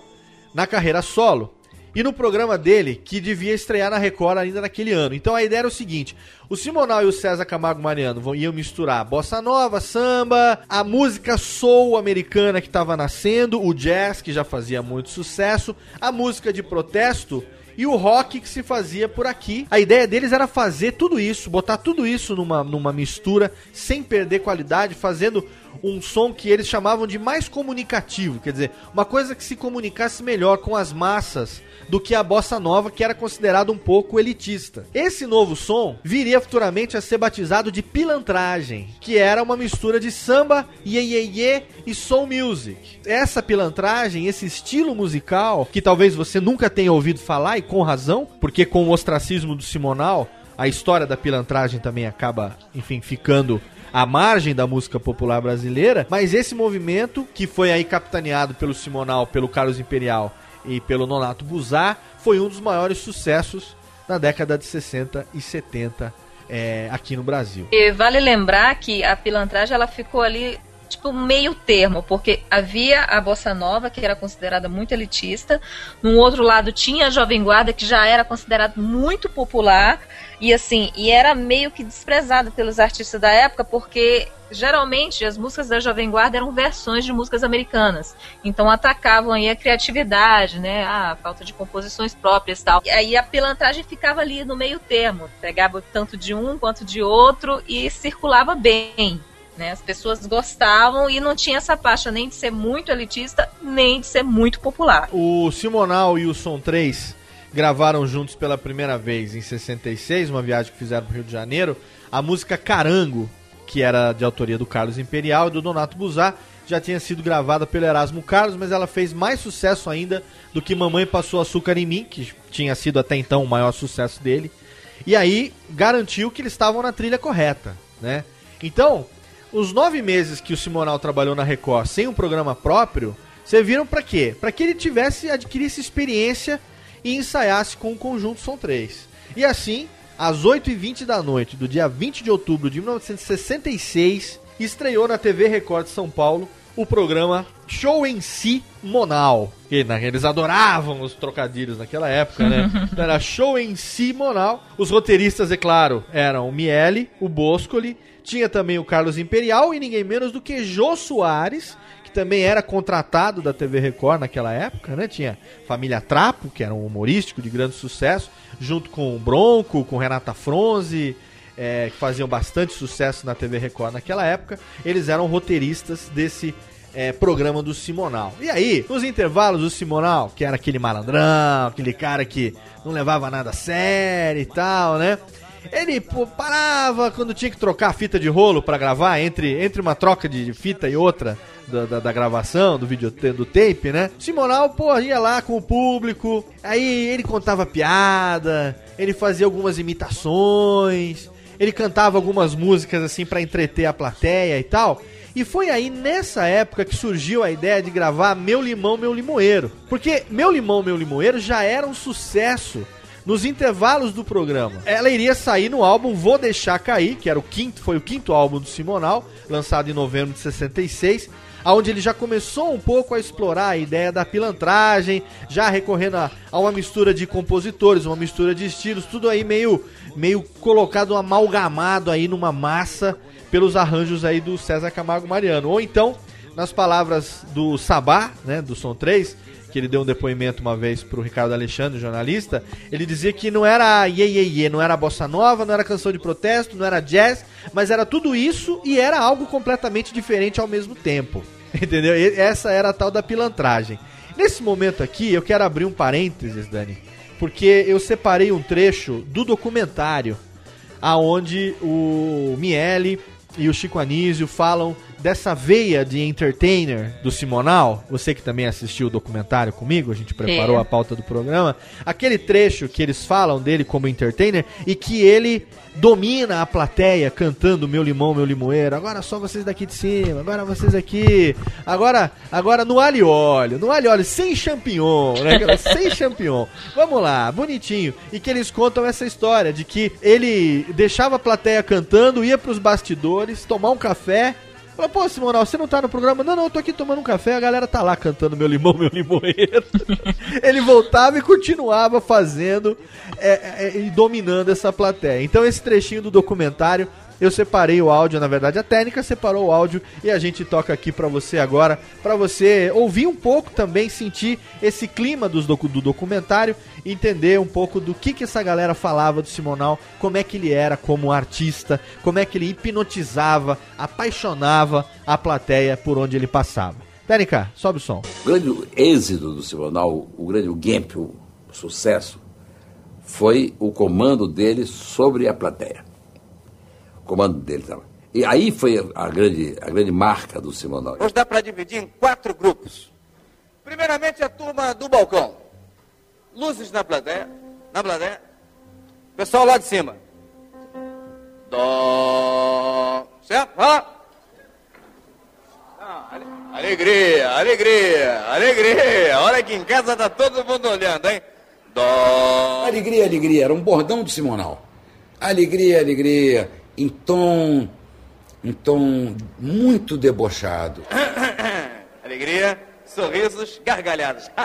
S1: na carreira solo e no programa dele, que devia estrear na Record ainda naquele ano. Então a ideia era o seguinte: o Simonal e o César Camargo Mariano vão, iam misturar bossa nova, samba, a música soul americana que estava nascendo, o jazz, que já fazia muito sucesso, a música de protesto. E o rock que se fazia por aqui. A ideia deles era fazer tudo isso, botar tudo isso numa, numa mistura, sem perder qualidade, fazendo um som que eles chamavam de mais comunicativo, quer dizer, uma coisa que se comunicasse melhor com as massas do que a bossa nova, que era considerado um pouco elitista. Esse novo som viria futuramente a ser batizado de pilantragem, que era uma mistura de samba, iê, iê, iê e soul music. Essa pilantragem, esse estilo musical, que talvez você nunca tenha ouvido falar e com razão, porque com o ostracismo do Simonal, a história da pilantragem também acaba, enfim, ficando à margem da música popular brasileira, mas esse movimento, que foi aí capitaneado pelo Simonal, pelo Carlos Imperial e pelo Nonato Buzar, foi um dos maiores sucessos na década de 60 e 70 é, aqui no Brasil.
S2: E vale lembrar que a pilantragem ela ficou ali tipo meio termo, porque havia a bossa nova que era considerada muito elitista, no outro lado tinha a jovem guarda que já era considerado muito popular e assim, e era meio que desprezado pelos artistas da época porque geralmente as músicas da jovem guarda eram versões de músicas americanas. Então atacavam aí a criatividade, né, a falta de composições próprias tal. E aí a pilantragem ficava ali no meio termo, pegava tanto de um quanto de outro e circulava bem. Né? As pessoas gostavam e não tinha essa faixa nem de ser muito elitista, nem de ser muito popular.
S1: O Simonal e o Som 3 gravaram juntos pela primeira vez em 66, uma viagem que fizeram pro Rio de Janeiro, a música Carango, que era de autoria do Carlos Imperial e do Donato Buzar, já tinha sido gravada pelo Erasmo Carlos, mas ela fez mais sucesso ainda do que Mamãe Passou Açúcar em Mim, que tinha sido até então o maior sucesso dele. E aí garantiu que eles estavam na trilha correta, né? Então, os nove meses que o Simonal trabalhou na Record sem um programa próprio, serviram para quê? Para que ele tivesse, adquirisse experiência e ensaiasse com o conjunto Som 3. E assim, às 8h20 da noite do dia 20 de outubro de 1966, estreou na TV Record de São Paulo o programa Show em Si Monal. E, né, eles adoravam os trocadilhos naquela época, né? [LAUGHS] Então era Show em Si Monal. Os roteiristas, é claro, eram o Miele, o Boscoli, tinha também o Carlos Imperial e ninguém menos do que Jô Soares, que também era contratado da TV Record naquela época, né? Tinha Família Trapo, que era um humorístico de grande sucesso, junto com o Bronco, com Renata Fronze, é, que faziam bastante sucesso na TV Record naquela época. Eles eram roteiristas desse é, programa do Simonal. E aí, nos intervalos do Simonal, que era aquele malandrão, aquele cara que não levava nada a sério e tal, né? Ele pô, parava quando tinha que trocar a fita de rolo para gravar, entre, entre uma troca de fita e outra da, da, da gravação, do vídeo do tape, né? Simonal, pô, ia lá com o público, aí ele contava piada, ele fazia algumas imitações, ele cantava algumas músicas assim para entreter a plateia e tal. E foi aí nessa época que surgiu a ideia de gravar Meu Limão, Meu Limoeiro. Porque Meu Limão, Meu Limoeiro já era um sucesso nos intervalos do programa. Ela iria sair no álbum Vou Deixar Cair, que era o quinto, foi o quinto álbum do Simonal, lançado em novembro de 66, aonde ele já começou um pouco a explorar a ideia da pilantragem, já recorrendo a, a uma mistura de compositores, uma mistura de estilos, tudo aí meio meio colocado amalgamado aí numa massa pelos arranjos aí do César Camargo Mariano. Ou então, nas palavras do Sabá, né, do Som 3, que ele deu um depoimento uma vez pro Ricardo Alexandre, jornalista, ele dizia que não era iê, iê, iê, não era bossa nova, não era canção de protesto, não era jazz, mas era tudo isso e era algo completamente diferente ao mesmo tempo. [LAUGHS] Entendeu? E essa era a tal da pilantragem. Nesse momento aqui, eu quero abrir um parênteses, Dani, porque eu separei um trecho do documentário aonde o Miele e o Chico Anísio falam dessa veia de entertainer do Simonal, você que também assistiu o documentário comigo, a gente preparou
S2: É.
S1: a pauta do programa, aquele trecho que eles falam dele como entertainer e que ele domina a plateia cantando meu limão, meu limoeiro, agora só vocês daqui de cima, agora vocês aqui, agora agora no alho e óleo, no alho e óleo, sem champignon, né? cara? [LAUGHS] sem champignon. Vamos lá, bonitinho. E que eles contam essa história de que ele deixava a plateia cantando, ia pros bastidores, tomar um café, Falou, pô, Simonal, você não tá no programa? Não, não, eu tô aqui tomando um café, a galera tá lá cantando meu limão, meu limoeiro. [LAUGHS] Ele voltava e continuava fazendo é, é, e dominando essa plateia. Então esse trechinho do documentário, eu separei o áudio, na verdade a técnica separou o áudio e a gente toca aqui pra você agora, pra você ouvir um pouco também, sentir esse clima docu- do documentário, entender um pouco do que que essa galera falava do Simonal, como é que ele era como artista, como é que ele hipnotizava, apaixonava a plateia por onde ele passava. Técnica, sobe o som.
S7: O grande êxito do Simonal, o grande o o sucesso, foi o comando dele sobre a plateia. Comando dele. Sabe? E aí foi a grande, a grande marca do Simonal.
S8: Hoje dá para dividir em quatro grupos. Primeiramente a turma do balcão. Luzes na plateia. Na plateia. Pessoal lá de cima. Dó. Certo? Vai lá. Ah, ale- Alegria, alegria, alegria. Olha que em casa tá todo mundo olhando, hein? Dó.
S9: Alegria, alegria, era um bordão do Simonal. Alegria, alegria, em tom, em tom muito debochado. [COUGHS]
S8: Alegria, sorrisos, gargalhadas. [LAUGHS]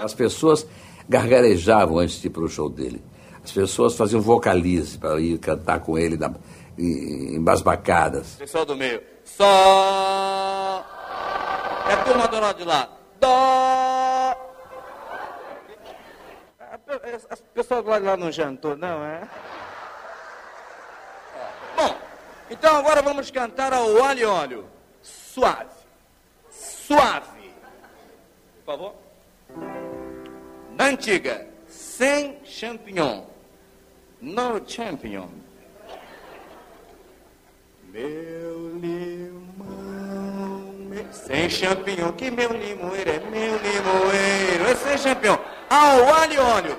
S7: As pessoas gargarejavam antes de ir para o show dele. As pessoas faziam vocalize para ir cantar com ele na, em, em basbacadas.
S8: Pessoal do meio. Só. E a turma do lado de lá. Dó. A pe- a- O pessoal do lado de lá não jantou, não, é? Então agora vamos cantar ao óleo e óleo. Suave. Suave. Por favor. Na antiga, sem champignon. No champignon. Meu limão, meu... sem champignon, que meu limoeiro é meu limoeiro, é sem champignon, ao alho e óleo,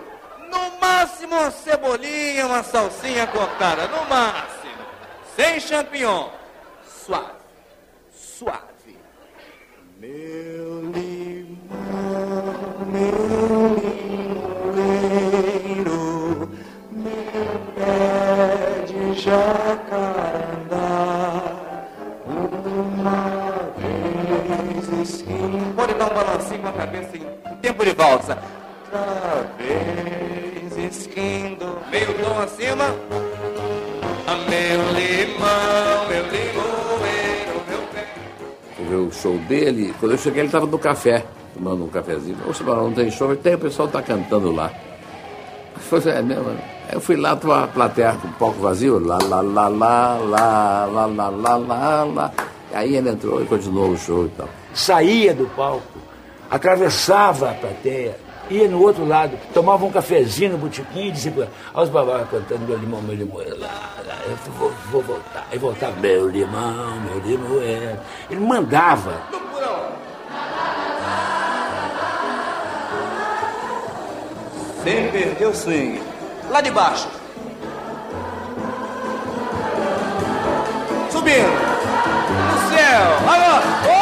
S8: no máximo uma cebolinha, uma salsinha cortada, no máximo, sem champignon, suave, suave. Meu limão, meu limoeiro, meu pé de jacarandá, uma vez esquina. Pode dar um balancinho com a cabeça em tempo de valsa. Outra vez esquindo, meio tom acima. A meu limão, meu limoeiro, meu pé.
S7: Fui ver o show dele. Quando eu cheguei, ele estava no café, tomando um cafezinho. Ô, Simonal, não tem show? Tem, o pessoal está cantando lá. Eu falei, é mesmo? né? Eu fui lá, tava a plateia com o palco vazio, lá, lá, lá, lá, lá, lá, lá, lá, lá, lá. Aí ele entrou e continuou o show e tal.
S10: saía do palco, atravessava a plateia, ia no outro lado, tomava um cafezinho no botequim e dizia, os babás cantando meu limão, meu limoeiro, lá, lá, eu vou, vou voltar. Aí voltava, meu limão, meu limoeiro. Ele mandava.
S8: Sem perder o swing. Lá de baixo. Subindo. No céu. Agora.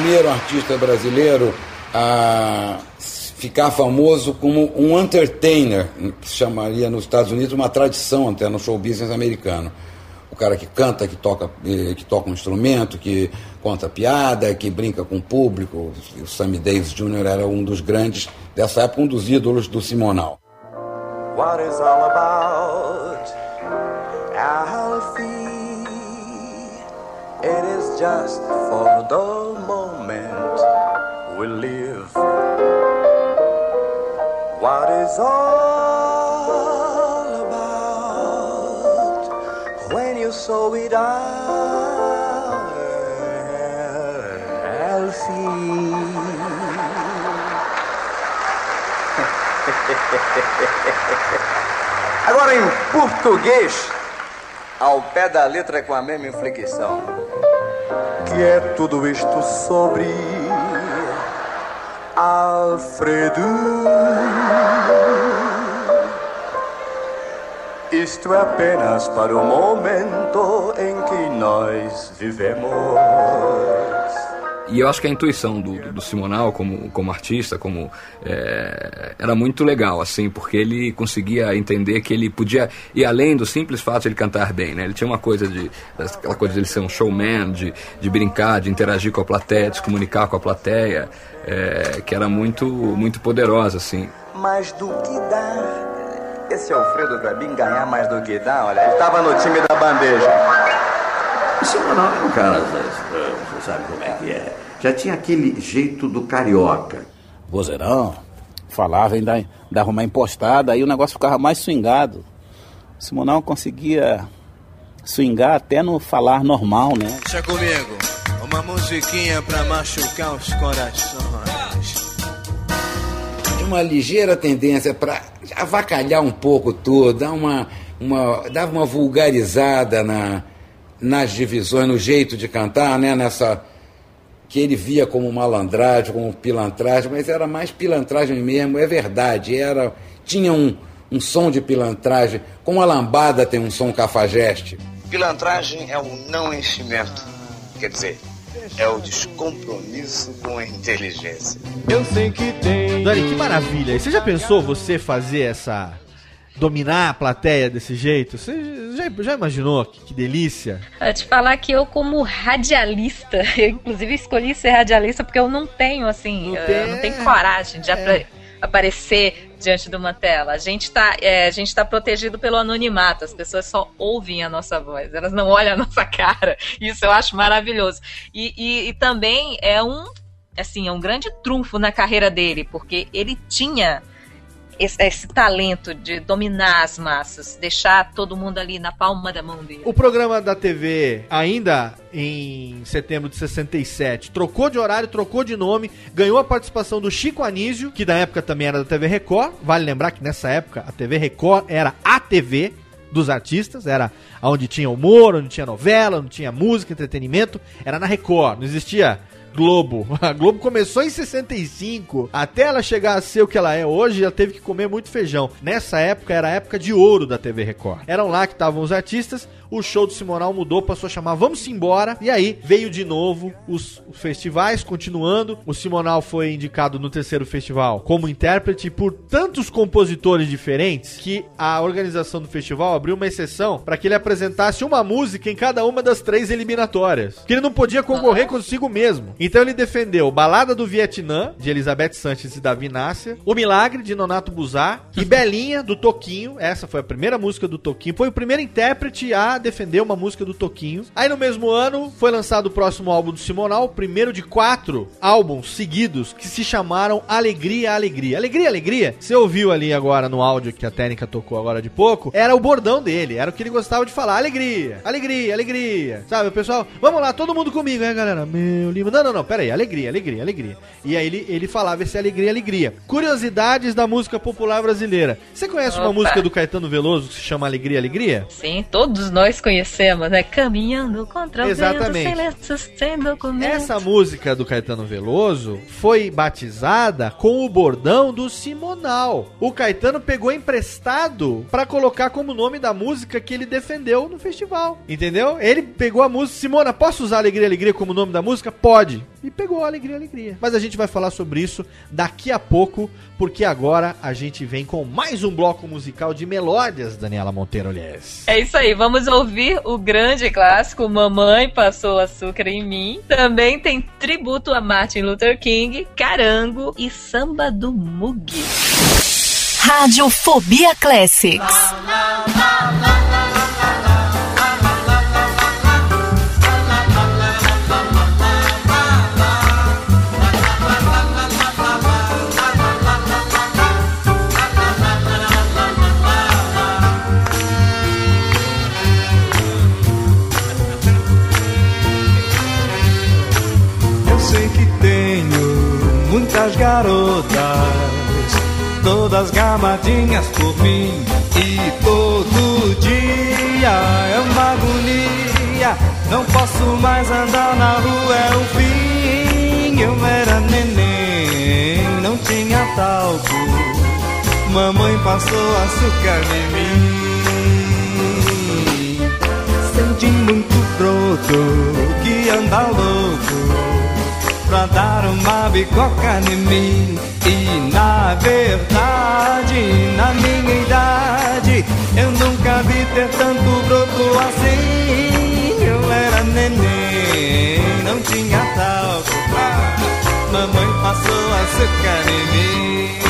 S9: Primeiro artista brasileiro a ficar famoso como um entertainer, que chamaria nos Estados Unidos uma tradição até no show business americano. O cara que canta, que toca, eh, que toca um instrumento, que conta piada, que brinca com o público. O Sammy Davis Jr. era um dos grandes dessa época, um dos ídolos do Simonal.
S11: What is all about Alfie? It is just for the moment we live. What is all about when you it out, [LAUGHS]
S8: Agora em português, ao pé da letra com a mesma inflexão.
S11: Que é tudo isto sobre Alfredo? Isto é apenas para o momento em que nós vivemos.
S12: E eu acho que a intuição do, do, do Simonal como, como artista, como é, era muito legal, assim, porque ele conseguia entender que ele podia ir além do simples fato de ele cantar bem, né? Ele tinha uma coisa de aquela coisa de ele ser um showman, de, de brincar, de interagir com a plateia, de se comunicar com a plateia, é, que era muito muito poderosa, assim.
S8: Mais do que dá. Esse Alfredo pra mim ganhar mais do que dá, olha, ele tava no time da bandeja.
S13: O Simonal era um cara, você sabe como é que é. Já tinha aquele jeito do carioca.
S14: Vozeirão, falava ainda, ainda arrumar impostada, aí o negócio ficava mais swingado. O Simonal conseguia swingar até no falar normal, né?
S4: Deixa comigo, uma musiquinha pra machucar os corações.
S9: Tinha uma ligeira tendência para avacalhar um pouco tudo, dar uma, uma, dava uma vulgarizada na, nas divisões, no jeito de cantar, né? Nessa que ele via como malandragem, como pilantragem, mas era mais pilantragem mesmo, é verdade. Era tinha um, um som de pilantragem, como a lambada tem um som cafajeste.
S15: Pilantragem é o não enchimento, quer dizer, é o descompromisso com a inteligência.
S1: Eu sei que tem. Dani, que maravilha. E você já pensou você fazer essa dominar a plateia desse jeito? Você já, já imaginou que, que delícia?
S2: Eu te falar que eu, como radialista, [LAUGHS] eu inclusive escolhi ser radialista porque eu não tenho, assim, não, tem... não tenho coragem de é. aparecer diante de uma tela. A gente está é, a gente tá protegido pelo anonimato, as pessoas só ouvem a nossa voz, elas não olham a nossa [LAUGHS] cara. Isso eu acho maravilhoso. E, e, e também é um assim, é um grande trunfo na carreira dele, porque ele tinha esse, esse, talento de dominar as massas, deixar todo mundo ali na palma da mão dele.
S1: O programa da TV, ainda em setembro de 67, trocou de horário, trocou de nome, ganhou a participação do Chico Anísio, que na época também era da TV Record. Vale lembrar que nessa época a TV Record era a TV dos artistas, era onde tinha humor, onde tinha novela, onde tinha música, entretenimento, era na Record, não existia Globo. [LAUGHS] A Globo começou em 65. Até ela chegar a ser o que ela é hoje, ela teve que comer muito feijão. Nessa época era a época de ouro da TV Record. Eram lá que estavam os artistas. O show do Simonal mudou, passou a chamar Vamos Embora. E aí veio de novo os, os festivais, continuando. O Simonal foi indicado no terceiro festival como intérprete por tantos compositores diferentes que a organização do festival abriu uma exceção para que ele apresentasse uma música em cada uma das três eliminatórias. Que ele não podia concorrer consigo mesmo. Então ele defendeu Balada do Vietnã, de Elizabeth Sanches e Davi Nácia, O Milagre, de Nonato Buzar, e Belinha, do Toquinho. Essa foi a primeira música do Toquinho. Foi o primeiro intérprete a defender uma música do Toquinho. Aí no mesmo ano foi lançado o próximo álbum do Simonal, o primeiro de quatro álbuns seguidos que se chamaram Alegria, Alegria. Alegria, Alegria, você ouviu ali agora no áudio que a técnica tocou agora de pouco, era o bordão dele, era o que ele gostava de falar. Alegria, alegria, alegria. Sabe, o pessoal, vamos lá, todo mundo comigo, hein, galera? Meu lindo. Não, não, não, pera aí, alegria, alegria, alegria. E aí ele, ele falava esse alegria, alegria. Curiosidades da música popular brasileira. Você conhece Opa. uma música do Caetano Veloso que se chama Alegria, Alegria?
S2: Sim, todos nós conhecemos, né? Caminhando contra
S1: Exatamente.
S2: o vento, sem documento.
S1: Essa música do Caetano Veloso foi batizada com o bordão do Simonal. O Caetano pegou emprestado para colocar como nome da música que ele defendeu no festival. Entendeu? Ele pegou a música Simona, posso usar Alegria Alegria como nome da música? Pode. E pegou alegria, alegria. Mas a gente vai falar sobre isso daqui a pouco, porque agora a gente vem com mais um bloco musical de melódias, Daniela Monteiro Olhés.
S2: É isso aí, vamos ouvir o grande clássico Mamãe Passou Açúcar em Mim. Também tem tributo a Martin Luther King, Carango e Samba do Mug.
S4: Radiofobia Classics.
S5: Eu garotas, todas gamadinhas por mim. E todo dia é uma agonia. Não posso mais andar na rua, é o fim. Eu era neném, não tinha talco. Mamãe passou açúcar em mim. Senti muito broto pra dar uma bicoca em mim. E na verdade, na minha idade, eu nunca vi ter tanto broto assim. Eu era neném, não tinha talco. Mamãe passou açúcar em mim.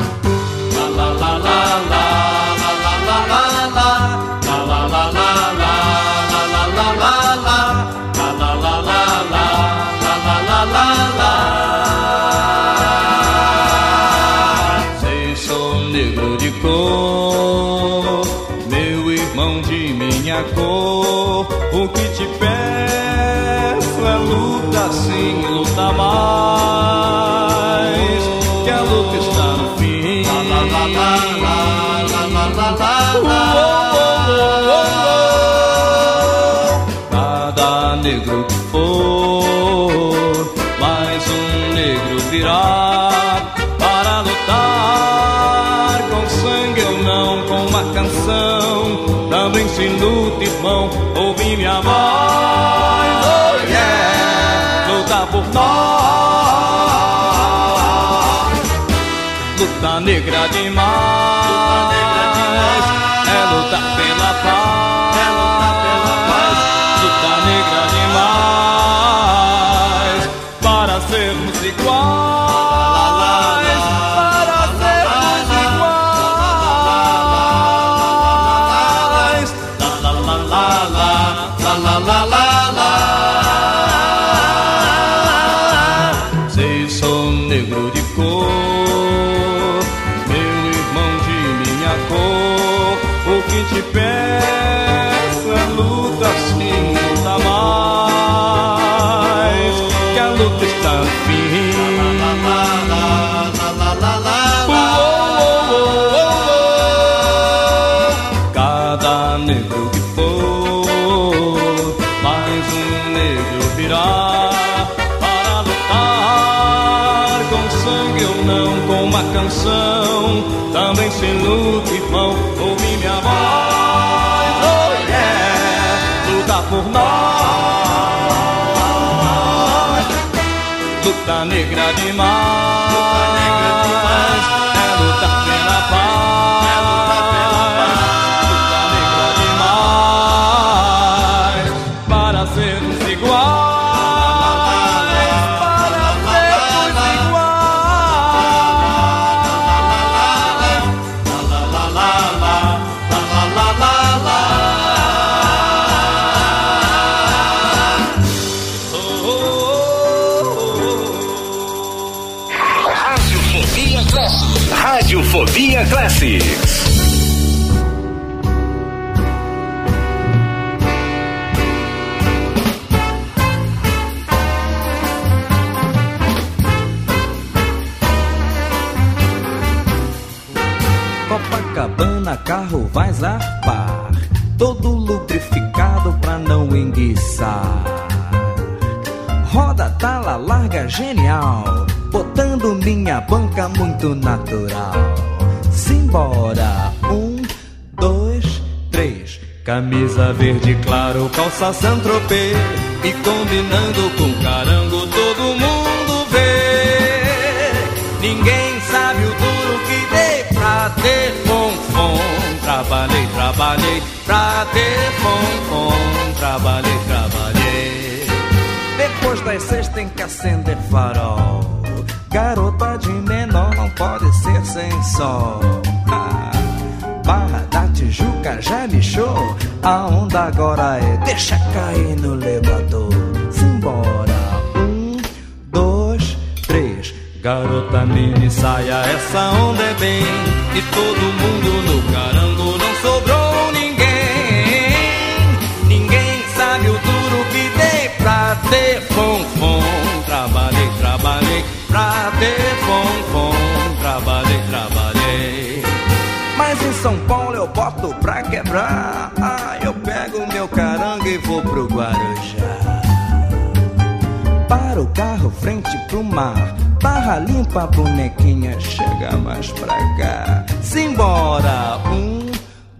S5: Luta negra demais,
S4: genial. Botando minha banca muito natural. Simbora, um, dois, três. Camisa verde claro, calça Saint-Tropez E combinando com carango todo mundo vê Ninguém sabe o duro que dei pra ter fonfon Trabalhei, trabalhei pra ter fonfon trabalhei Depois das seis tem que acender farol Garota de menor não pode ser sem sol. Barra da Tijuca já lixou. A onda agora é deixa cair no elevador. Simbora. Um, dois, três. Garota mini saia, essa onda é bem. E todo mundo no carango ter fonfon. Trabalhei, trabalhei pra ter fonfon. Trabalhei, trabalhei. Mas em São Paulo eu boto pra quebrar. Ah, eu pego meu carango e vou pro Guarujá. Para o carro, frente pro mar. Barra limpa, bonequinha, chega mais pra cá. Simbora! Um,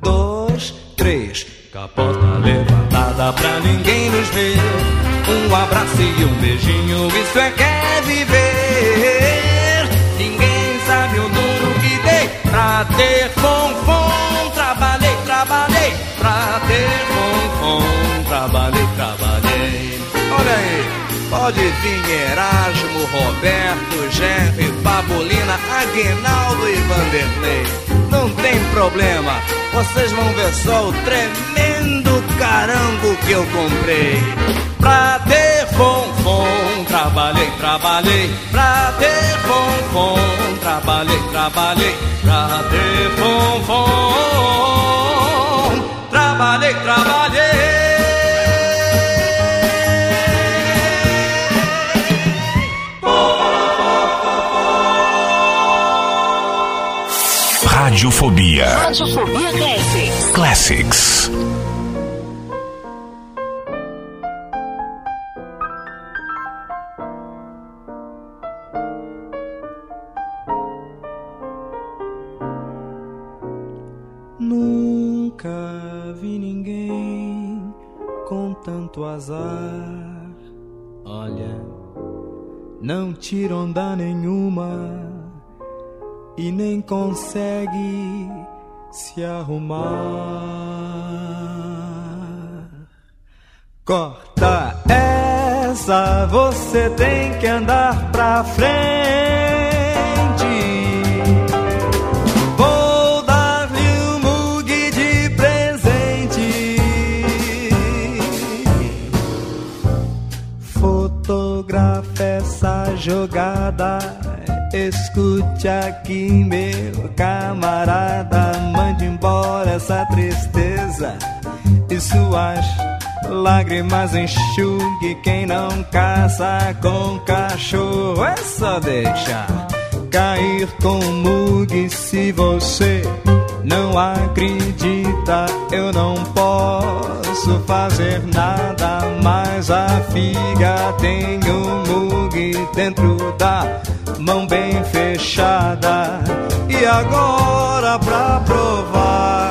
S4: dois, três. Capota levantada pra ninguém nos ver. Um abraço e um beijinho, isso é que é viver. Ninguém sabe o duro que dei pra ter fonfon. Trabalhei, trabalhei pra ter fonfon. Trabalhei, trabalhei. Olha aí. Pode vir Erasmo, Roberto, Jerry, Pabolina, Aguinaldo e Vanderlei. Não tem problema, vocês vão ver só o tremendo carango que eu comprei. Pra ter fonfon, trabalhei, trabalhei. Pra ter fonfon, trabalhei, trabalhei. Pra ter fonfon, trabalhei, trabalhei.
S5: Radiofobia.
S3: Radiofobia Classics.
S5: Classics.
S4: Com tanto azar. Olha, não tira onda nenhuma e nem consegue se arrumar. Corta essa, você tem que andar pra frente. Jogada. Escute aqui, meu camarada. Mande embora essa tristeza e suas lágrimas enxugue. Quem não caça com cachorro é só deixar cair com o mug. Se você não acredita, eu não posso fazer nada. Mas a figa tem um mug dentro da mão bem fechada. E agora pra provar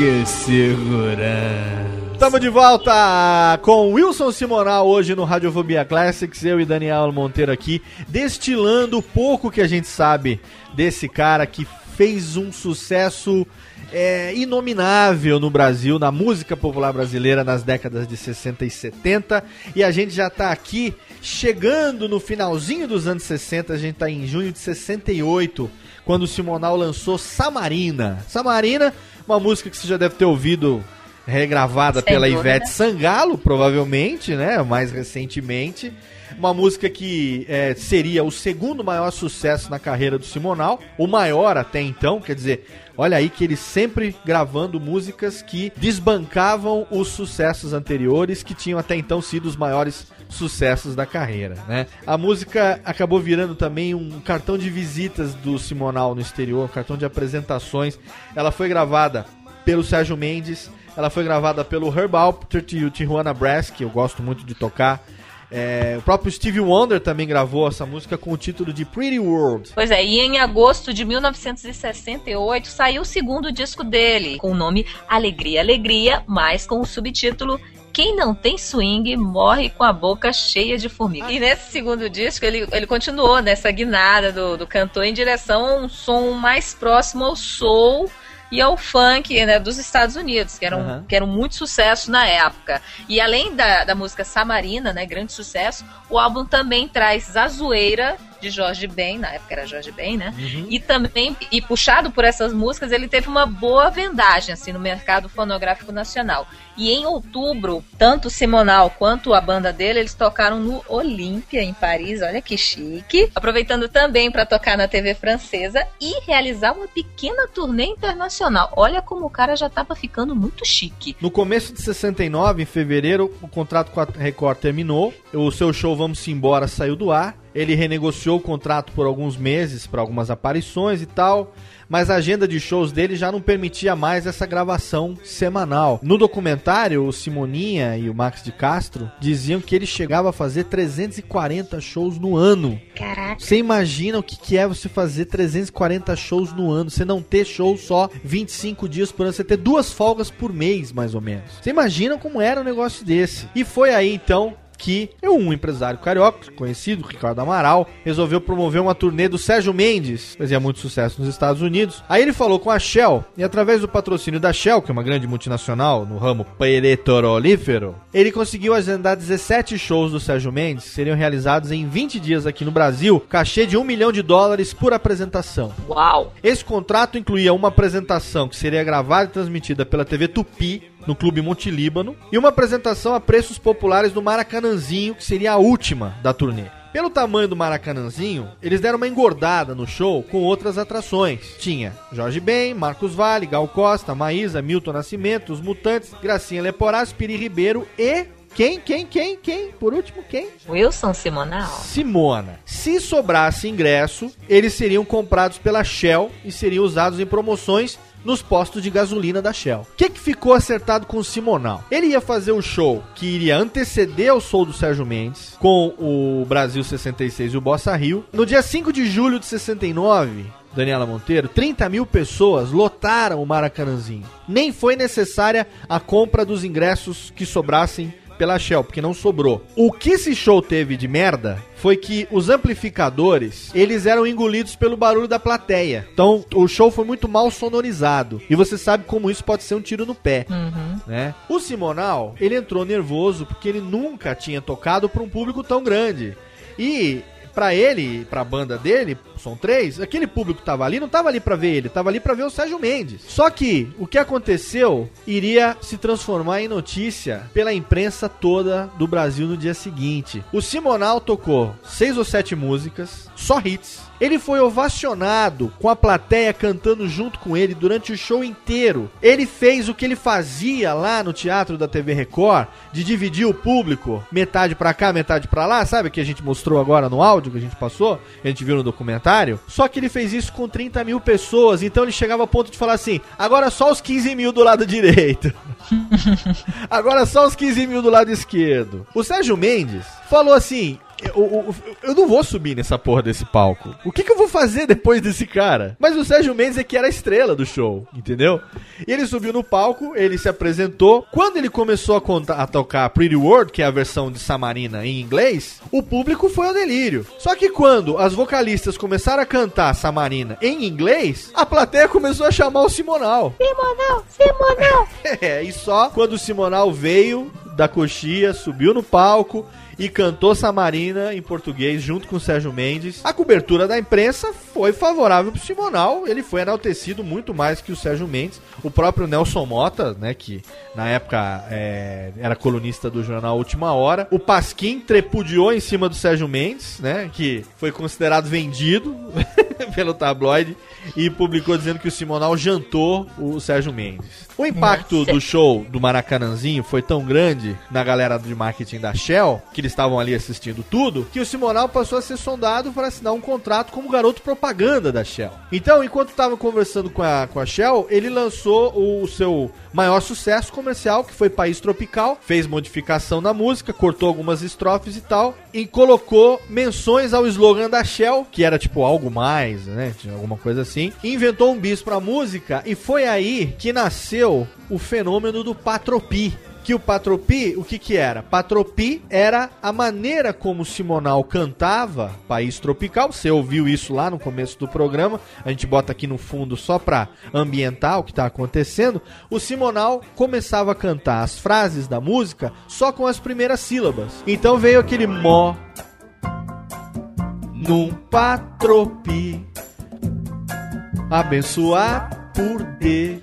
S4: que segurança!
S1: Estamos de volta com Wilson Simonal hoje no Radiofobia Classics, eu e Daniel Monteiro aqui, destilando o pouco que a gente sabe desse cara que fez um sucesso é, inominável no Brasil, na música popular brasileira nas décadas de 60 e 70. E a gente já está aqui chegando no finalzinho dos anos 60, a gente está em junho de 68, quando o Simonal lançou Samarina. Samarina, uma música que você já deve ter ouvido regravada
S2: Sem
S1: pela
S2: dúvida.
S1: Ivete Sangalo, provavelmente, né? Mais recentemente. Uma música que é, seria o segundo maior sucesso na carreira do Simonal, o maior até então, quer dizer, olha aí que ele sempre gravando músicas que desbancavam os sucessos anteriores, que tinham até então sido os maiores sucessos da carreira, né? A música acabou virando também um cartão de visitas do Simonal no exterior, um cartão de apresentações. Ela foi gravada pelo Sérgio Mendes, ela foi gravada pelo Herb Alpert e o Tijuana Brass, que eu gosto muito de tocar. É, o próprio Stevie Wonder também gravou essa música com o título de Pretty World.
S2: Pois é, e em agosto de 1968 saiu o segundo disco dele, com o nome Alegria, Alegria, mas com o subtítulo Quem não tem swing morre com a boca cheia de formiga. E nesse segundo disco ele, ele continuou nessa guinada do, do cantor em direção a um som mais próximo ao soul e ao funk né, dos Estados Unidos, que eram,
S1: Aham.
S2: que eram muito sucesso na época. E além da, da música Samarina, né, grande sucesso, o álbum também traz Zazueira, de Jorge Ben, na época era Jorge Ben, né? E também, e puxado por essas músicas, ele teve uma boa vendagem assim no mercado fonográfico nacional. E em outubro, tanto o Simonal quanto a banda dele, eles tocaram no Olímpia, em Paris, olha que chique. Aproveitando também para tocar na TV francesa e realizar uma pequena turnê internacional. Olha como o cara já tava ficando muito chique.
S1: No começo de 69, em fevereiro, o contrato com a Record terminou. O seu show Vamos Embora saiu do ar. Ele renegociou o contrato por alguns meses para algumas aparições e tal. Mas a agenda de shows dele já não permitia mais essa gravação semanal. No documentário, o Simoninha e o Max de Castro diziam que ele chegava a fazer 340 shows no ano.
S2: Caraca.
S1: Você imagina o que, que é você fazer 340 shows no ano? Você não ter show só 25 dias por ano, você ter duas folgas por mês, mais ou menos. Você imagina como era um negócio desse? E foi aí então que um empresário carioca, conhecido, Ricardo Amaral, resolveu promover uma turnê do Sérgio Mendes, fazia muito sucesso nos Estados Unidos. Aí ele falou com a Shell, e através do patrocínio da Shell, que é uma grande multinacional no ramo petrolífero, ele conseguiu agendar 17 shows do Sérgio Mendes, que seriam realizados em 20 dias aqui no Brasil, cachê de 1 milhão de dólares por apresentação.
S2: Uau!
S1: Esse contrato incluía uma apresentação que seria gravada e transmitida pela TV Tupi, no Clube Monte Líbano, e uma apresentação a preços populares no Maracanãzinho, que seria a última da turnê. Pelo tamanho do Maracanãzinho, eles deram uma engordada no show com outras atrações. Tinha Jorge Ben, Marcos Vale, Gal Costa, Maísa, Milton Nascimento, Os Mutantes, Gracinha Leporás, Piri Ribeiro e... Quem, quem, quem, quem? Por último, quem?
S2: Wilson Simonal.
S1: Simona. Se sobrasse ingresso, eles seriam comprados pela Shell e seriam usados em promoções nos postos de gasolina da Shell. O que, que ficou acertado com o Simonal? Ele ia fazer o show que iria anteceder o show do Sérgio Mendes com o Brasil 66 e o Bossa Rio. No dia 5 de julho de 69, Daniela Monteiro, 30 mil pessoas lotaram o Maracanãzinho. Nem foi necessária a compra dos ingressos que sobrassem pela Shell, porque não sobrou. O que esse show teve de merda foi que os amplificadores, eles eram engolidos pelo barulho da plateia. Então, o show foi muito mal sonorizado. E você sabe como isso pode ser um tiro no pé, né? O Simonal, ele entrou nervoso porque ele nunca tinha tocado para um público tão grande. E pra ele, pra banda dele, são três, aquele público tava ali não tava ali pra ver ele, tava ali pra ver o Sérgio Mendes. Só que o que aconteceu iria se transformar em notícia pela imprensa toda do Brasil no dia seguinte. O Simonal tocou seis ou sete músicas, só hits. Ele foi ovacionado com a plateia cantando junto com ele durante o show inteiro. Ele fez o que ele fazia lá no teatro da TV Record, de dividir o público, metade pra cá, metade pra lá, sabe o que a gente mostrou agora no áudio que a gente passou, que a gente viu no documentário? Só que ele fez isso com 30 mil pessoas, então ele chegava ao ponto de falar assim: agora só os 15 mil do lado direito. [LAUGHS] Agora só os 15 mil do lado esquerdo. O Sérgio Mendes falou assim: eu, eu- eu não vou subir nessa porra desse palco. O que, que eu vou fazer depois desse cara? Mas o Sérgio Mendes é que era a estrela do show, entendeu? E ele subiu no palco, ele se apresentou. Quando ele começou a, contar- a tocar Pretty World, que é a versão de Samarina em inglês, o público foi ao delírio. Só que quando as vocalistas começaram a cantar Samarina em inglês, a plateia começou a chamar o Simonal.
S2: Simonal, Simonal. [LAUGHS]
S1: É, e só quando o Simonal veio da coxia, subiu no palco e cantou Samarina em português junto com Sérgio Mendes. A cobertura da imprensa foi favorável pro Simonal, ele foi enaltecido muito mais que o Sérgio Mendes. O próprio Nelson Mota, né, que na época é, era colunista do jornal Última Hora. O Pasquim trepudiou em cima do Sérgio Mendes, né, que foi considerado vendido [LAUGHS] pelo tabloide e publicou dizendo que o Simonal jantou o Sérgio Mendes. O impacto do show do Maracanãzinho foi tão grande na galera de marketing da Shell, que eles estavam ali assistindo tudo, que o Simonal passou a ser sondado para assinar um contrato como garoto propaganda da Shell. Então, enquanto estava conversando com a, com a Shell, ele lançou o seu maior sucesso comercial, que foi País Tropical, fez modificação na música, cortou algumas estrofes e tal, e colocou menções ao slogan da Shell, que era tipo algo mais, né? Tinha alguma coisa assim. E inventou um bis pra música, e foi aí que nasceu o fenômeno do Patropi. Que o Patropi, o que que era? Patropi era a maneira como Simonal cantava País Tropical. Você ouviu isso lá no começo do programa. A gente bota aqui no fundo só pra ambientar o que tá acontecendo. O Simonal começava a cantar as frases da música só com as primeiras sílabas. Então veio aquele mó num patropi abençoar por D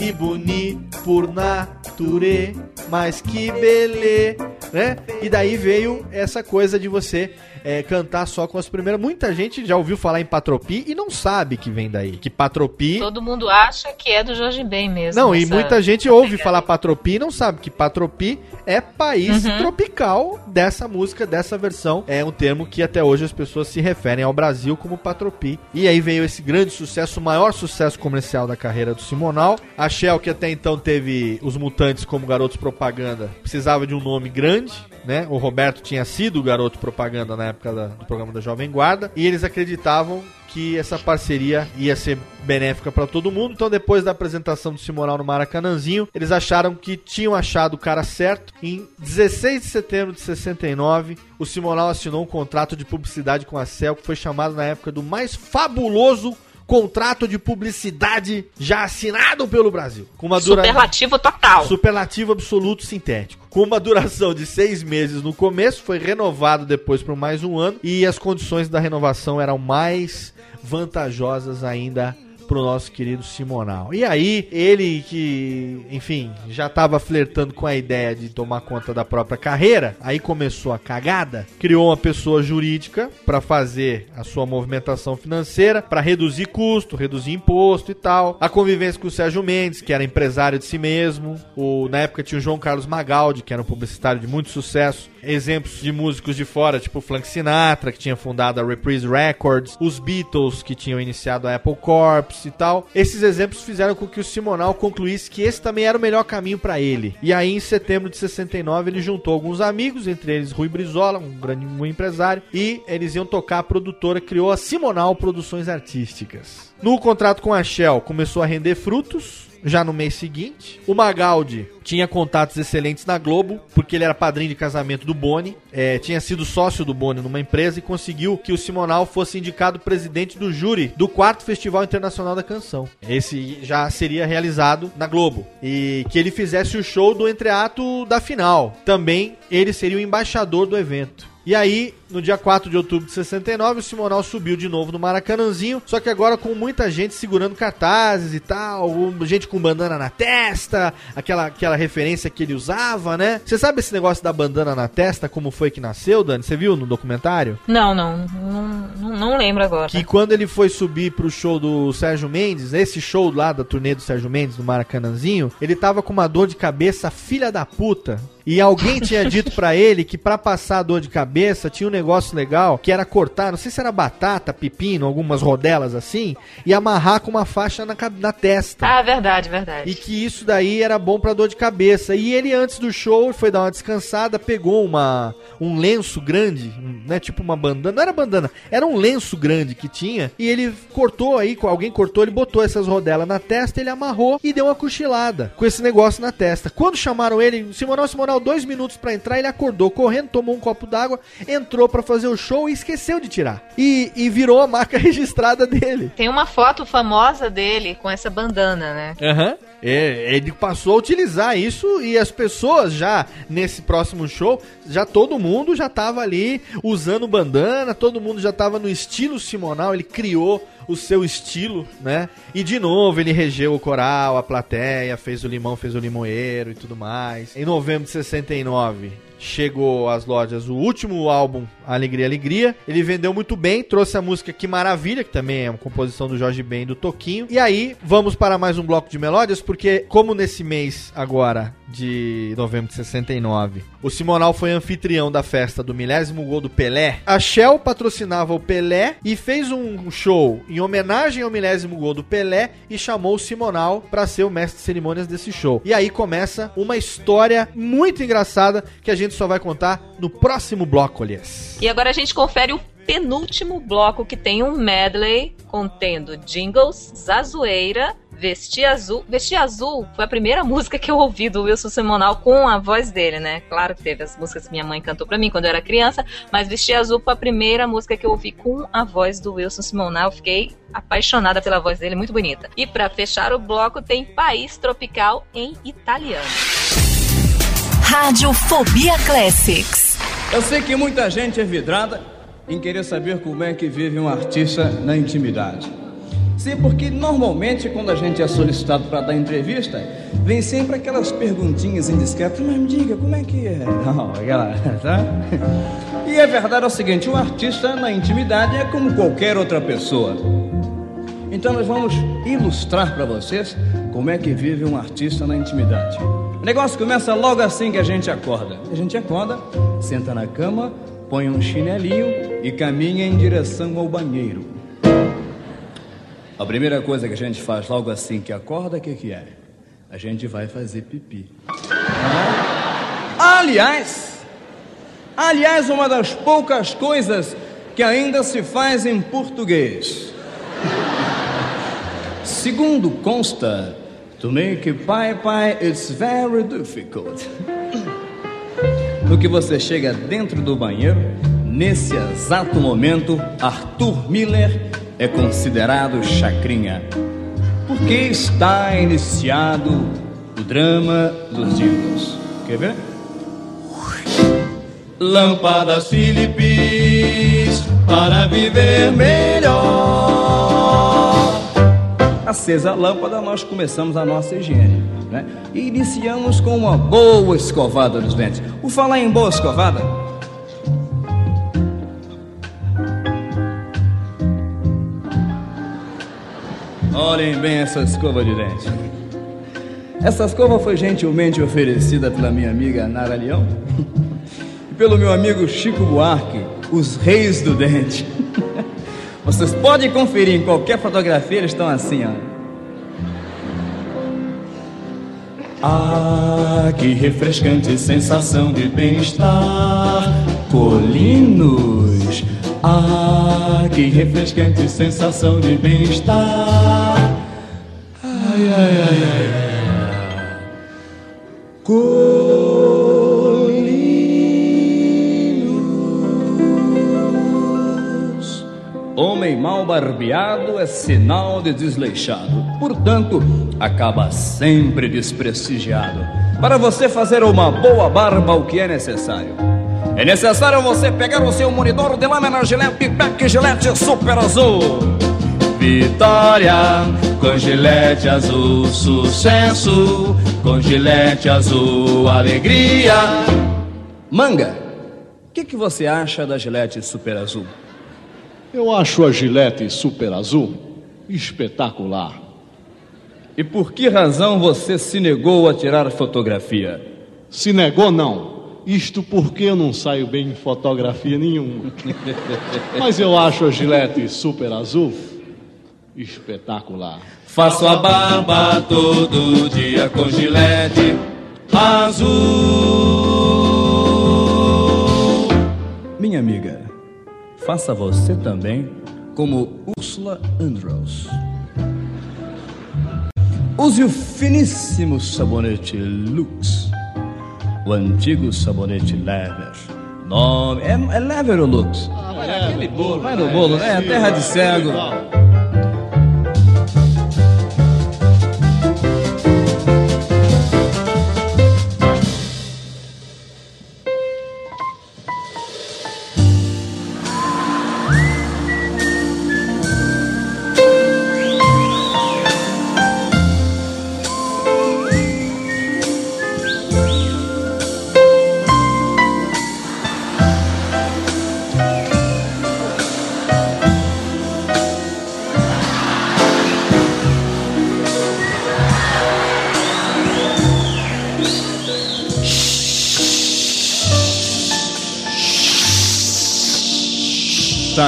S1: e boni por nature, mas que belê, né? E daí veio essa coisa de você é, cantar só com as primeiras. Muita gente já ouviu falar em Patropi e não sabe que vem daí. Que Patropi.
S2: Todo mundo acha que é do Jorge Ben mesmo.
S1: Não, e muita gente ouve falar Patropi e não sabe que Patropi é país
S2: Uhum.
S1: tropical dessa música, dessa versão. É um termo que até hoje as pessoas se referem ao Brasil como Patropi. E aí veio esse grande sucesso, o maior sucesso comercial da carreira do Simonal. A Shell, que até então teve os Mutantes como garotos propaganda, precisava de um nome grande, né? O Roberto tinha sido o garoto propaganda na época da- do programa da Jovem Guarda. E eles acreditavam que essa parceria ia ser benéfica para todo mundo. Então, depois da apresentação do Simonal no Maracanãzinho, eles acharam que tinham achado o cara certo. Em 16 de setembro de 69, o Simonal assinou um contrato de publicidade com a Cell, que foi chamado na época do mais fabuloso contrato de publicidade já assinado pelo Brasil. Com uma dura...
S2: Superlativo total.
S1: Superlativo absoluto sintético. Com uma duração de seis meses no começo, foi renovado depois por mais um ano. E as condições da renovação eram mais vantajosas ainda pro nosso querido Simonal. E aí, ele que, enfim, já tava flertando com a ideia de tomar conta da própria carreira, aí começou a cagada, criou uma pessoa jurídica para fazer a sua movimentação financeira, para reduzir custo, reduzir imposto e tal. A convivência com o Sérgio Mendes, que era empresário de si mesmo. O, na época tinha o João Carlos Magaldi, que era um publicitário de muito sucesso. Exemplos de músicos de fora, tipo Frank Sinatra, que tinha fundado a Reprise Records, os Beatles, que tinham iniciado a Apple Corps e tal. Esses exemplos fizeram com que o Simonal concluísse que esse também era o melhor caminho para ele. E aí, em setembro de 69, ele juntou alguns amigos, entre eles Rui Brizola, um grande um empresário, e eles iam tocar a produtora, criou a Simonal Produções Artísticas. No contrato com a Shell, começou a render frutos, já no mês seguinte. O Magaldi tinha contatos excelentes na Globo, porque ele era padrinho de casamento do Boni, é, tinha sido sócio do Boni numa empresa e conseguiu que o Simonal fosse indicado presidente do júri do quarto Festival Internacional da Canção. Esse já seria realizado na Globo. E que ele fizesse o show do entreato da final. Também ele seria o embaixador do evento. E aí, no dia 4 de outubro de 69, o Simonal subiu de novo no Maracanãzinho, só que agora com muita gente segurando cartazes e tal, gente com bandana na testa, aquela, aquela referência que ele usava, né? Você sabe esse negócio da bandana na testa, como foi que nasceu, Dani? Você viu no documentário?
S2: Não, não, não, não, lembro agora.
S1: Que quando ele foi subir pro show do Sérgio Mendes, esse show lá da turnê do Sérgio Mendes no Maracanãzinho, ele tava com uma dor de cabeça filha da puta. E alguém tinha [LAUGHS] dito pra ele que pra passar a dor de cabeça tinha um negócio legal que era cortar, não sei se era batata, pepino, algumas rodelas assim, e amarrar com uma faixa na, na testa.
S2: Ah, verdade, verdade.
S1: E que isso daí era bom pra dor de cabeça. E ele, antes do show, foi dar uma descansada, pegou uma, um lenço grande, né? Tipo uma bandana. Não era bandana, era um lenço grande que tinha. E ele cortou aí, alguém cortou, ele botou essas rodelas na testa, ele amarrou e deu uma cochilada com esse negócio na testa. Quando chamaram ele, Simonal, Simonal, dois minutos pra entrar, ele acordou correndo, tomou um copo d'água, entrou pra fazer o show e esqueceu de tirar. E, e virou a marca [LAUGHS] registrada dele.
S2: Tem uma foto famosa dele com essa bandana, né?
S1: Aham. É, ele passou a utilizar isso e as pessoas já nesse próximo show, já todo mundo já tava ali usando bandana, todo mundo já tava no estilo Simonal, ele criou o seu estilo, né? E de novo ele regeu o coral, a plateia, fez o limão, fez o limoeiro e tudo mais. Em novembro de 69, chegou às lojas o último álbum, Alegria, Alegria. Ele vendeu muito bem, trouxe a música Que Maravilha, que também é uma composição do Jorge Ben e do Toquinho. E aí, vamos para mais um bloco de melódias, porque como nesse mês agora de novembro de 69, o Simonal foi anfitrião da festa do milésimo gol do Pelé, a Shell patrocinava o Pelé e fez um show em homenagem ao milésimo gol do Pelé e chamou o Simonal para ser o mestre de cerimônias desse show. E aí começa uma história muito engraçada que a gente só vai contar no próximo bloco, aliás.
S2: E agora a gente confere o penúltimo bloco que tem um medley contendo jingles, zazoeira, Vestir Azul. Vestir Azul foi a primeira música que eu ouvi do Wilson Simonal com a voz dele, né? Claro que teve as músicas que minha mãe cantou pra mim quando eu era criança, mas Vestir Azul foi a primeira música que eu ouvi com a voz do Wilson Simonal. Fiquei apaixonada pela voz dele, muito bonita. E pra fechar o bloco tem País Tropical em italiano.
S3: Radiofobia Classics.
S4: Eu sei que muita gente é vidrada em querer saber como é que vive um artista na intimidade. Sim, porque normalmente quando a gente é solicitado para dar entrevista, vem sempre aquelas perguntinhas indiscretas, mas me diga, como é que é? [LAUGHS] Não, aquela, tá? E a verdade é o seguinte, o artista na intimidade é como qualquer outra pessoa. Então nós vamos ilustrar para vocês como é que vive um artista na intimidade. O negócio começa logo assim que a gente acorda. A gente acorda, senta na cama, põe um chinelinho e caminha em direção ao banheiro. A primeira coisa que a gente faz logo assim que acorda, o que, que é? A gente vai fazer pipi. Aliás, aliás, uma das poucas coisas que ainda se faz em português. Segundo consta, to make pai pai it's very difficult. No que você chega dentro do banheiro, nesse exato momento, Arthur Miller é considerado chacrinha, porque está iniciado o drama dos jingles. Quer ver? Lâmpadas Philips para viver melhor. Acesa a lâmpada, nós começamos a nossa higiene. Né? E iniciamos com uma boa escovada dos dentes. O falar em boa escovada, Olhem bem essa escova de dente. Essa escova foi gentilmente oferecida pela minha amiga Nara Leão [LAUGHS] e pelo meu amigo Chico Buarque, os reis do dente. Vocês podem conferir em qualquer fotografia, eles estão assim, ó. Ah, que refrescante sensação de bem-estar, colinos. Ah, que refrescante sensação de bem-estar. Ai, ai, ai, ai. Colinos. Mal barbeado é sinal de desleixado. Portanto, acaba sempre desprestigiado. Para você fazer uma boa barba, o que é necessário? É necessário você pegar o seu monitor de lâmina Gillette Pipac Gillette Super Azul. Vitória, com Gillette Azul, sucesso. Com Gillette Azul, alegria. Manga, o que, que você acha da Gillette Super Azul?
S16: Eu acho a Gillette Super Azul espetacular.
S4: E por que razão você se negou a tirar fotografia?
S16: Se negou, não. Isto porque eu não saio bem em fotografia nenhuma. [LAUGHS] Mas eu acho a Gillette Super Azul espetacular.
S4: Faço a barba todo dia com gilete azul. Minha amiga, faça você também como Ursula Andrews. Use o finíssimo sabonete Lux, o antigo sabonete Lever. Nome é, é Lever ou Lux?
S16: Ah, é, aquele bolo.
S4: Vai no é bolo, né? Terra de cego.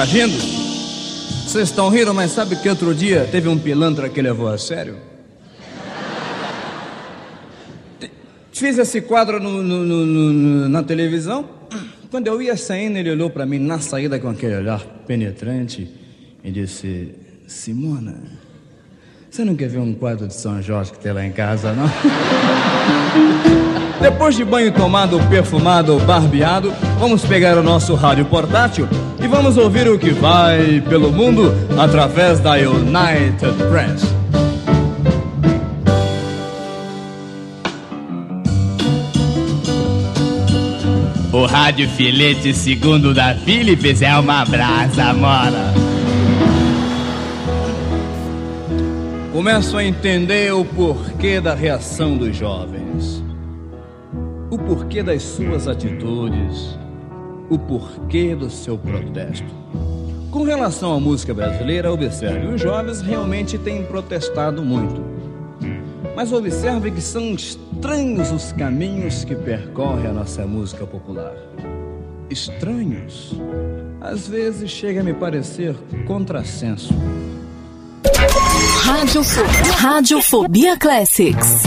S17: Rindo? Vocês estão rindo, mas sabe que outro dia teve um pilantra que levou a sério? Fiz esse quadro no- no- no- na televisão. Quando eu ia saindo, ele olhou para mim na saída com aquele olhar penetrante e disse: Simona, você não quer ver um quadro de São Jorge que tem lá em casa, não? [LAUGHS] Depois de banho tomado, perfumado, barbeado, vamos pegar o nosso rádio portátil vamos ouvir o que vai pelo mundo através da United Press.
S18: O rádio filete segundo da Philips é uma brasa, mora.
S17: Começo a entender o porquê da reação dos jovens, o porquê das suas atitudes, o porquê do seu protesto. Com relação à música brasileira, observe, os jovens realmente têm protestado muito. Mas observe que são estranhos os caminhos que percorre a nossa música popular. Estranhos. Às vezes chega a me parecer contrassenso.
S3: Radiofobia, Radiofobia Classics.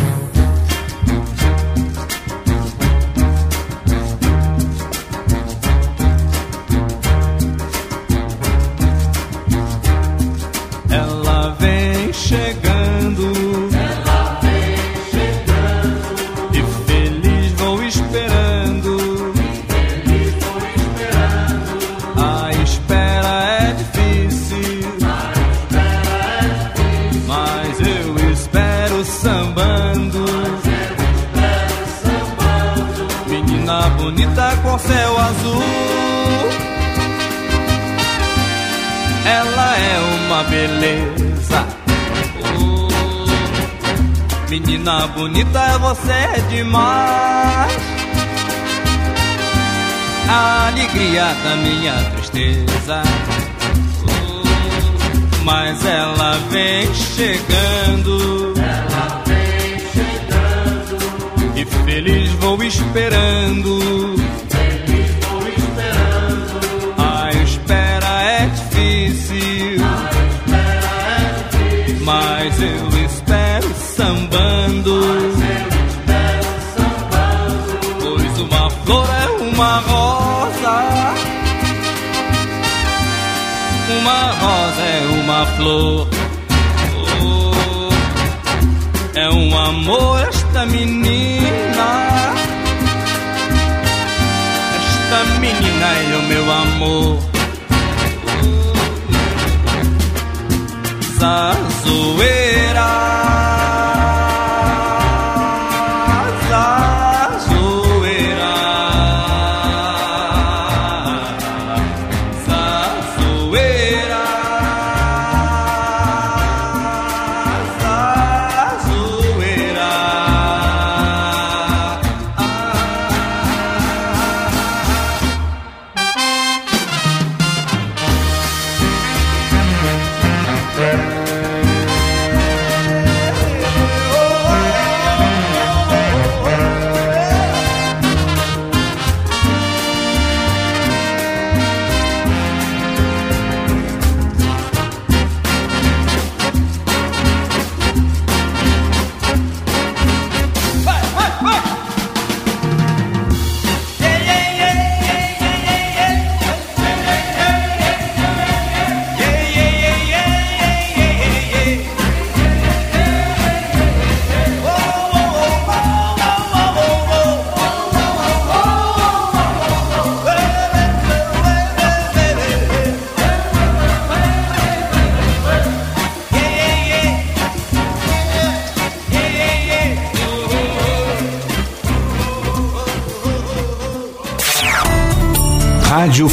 S4: Da minha tristeza. Oh, mas ela vem chegando. Ela vem chegando. E feliz vou esperando. Uma flor. Oh, é um amor esta menina. Esta menina é o meu amor.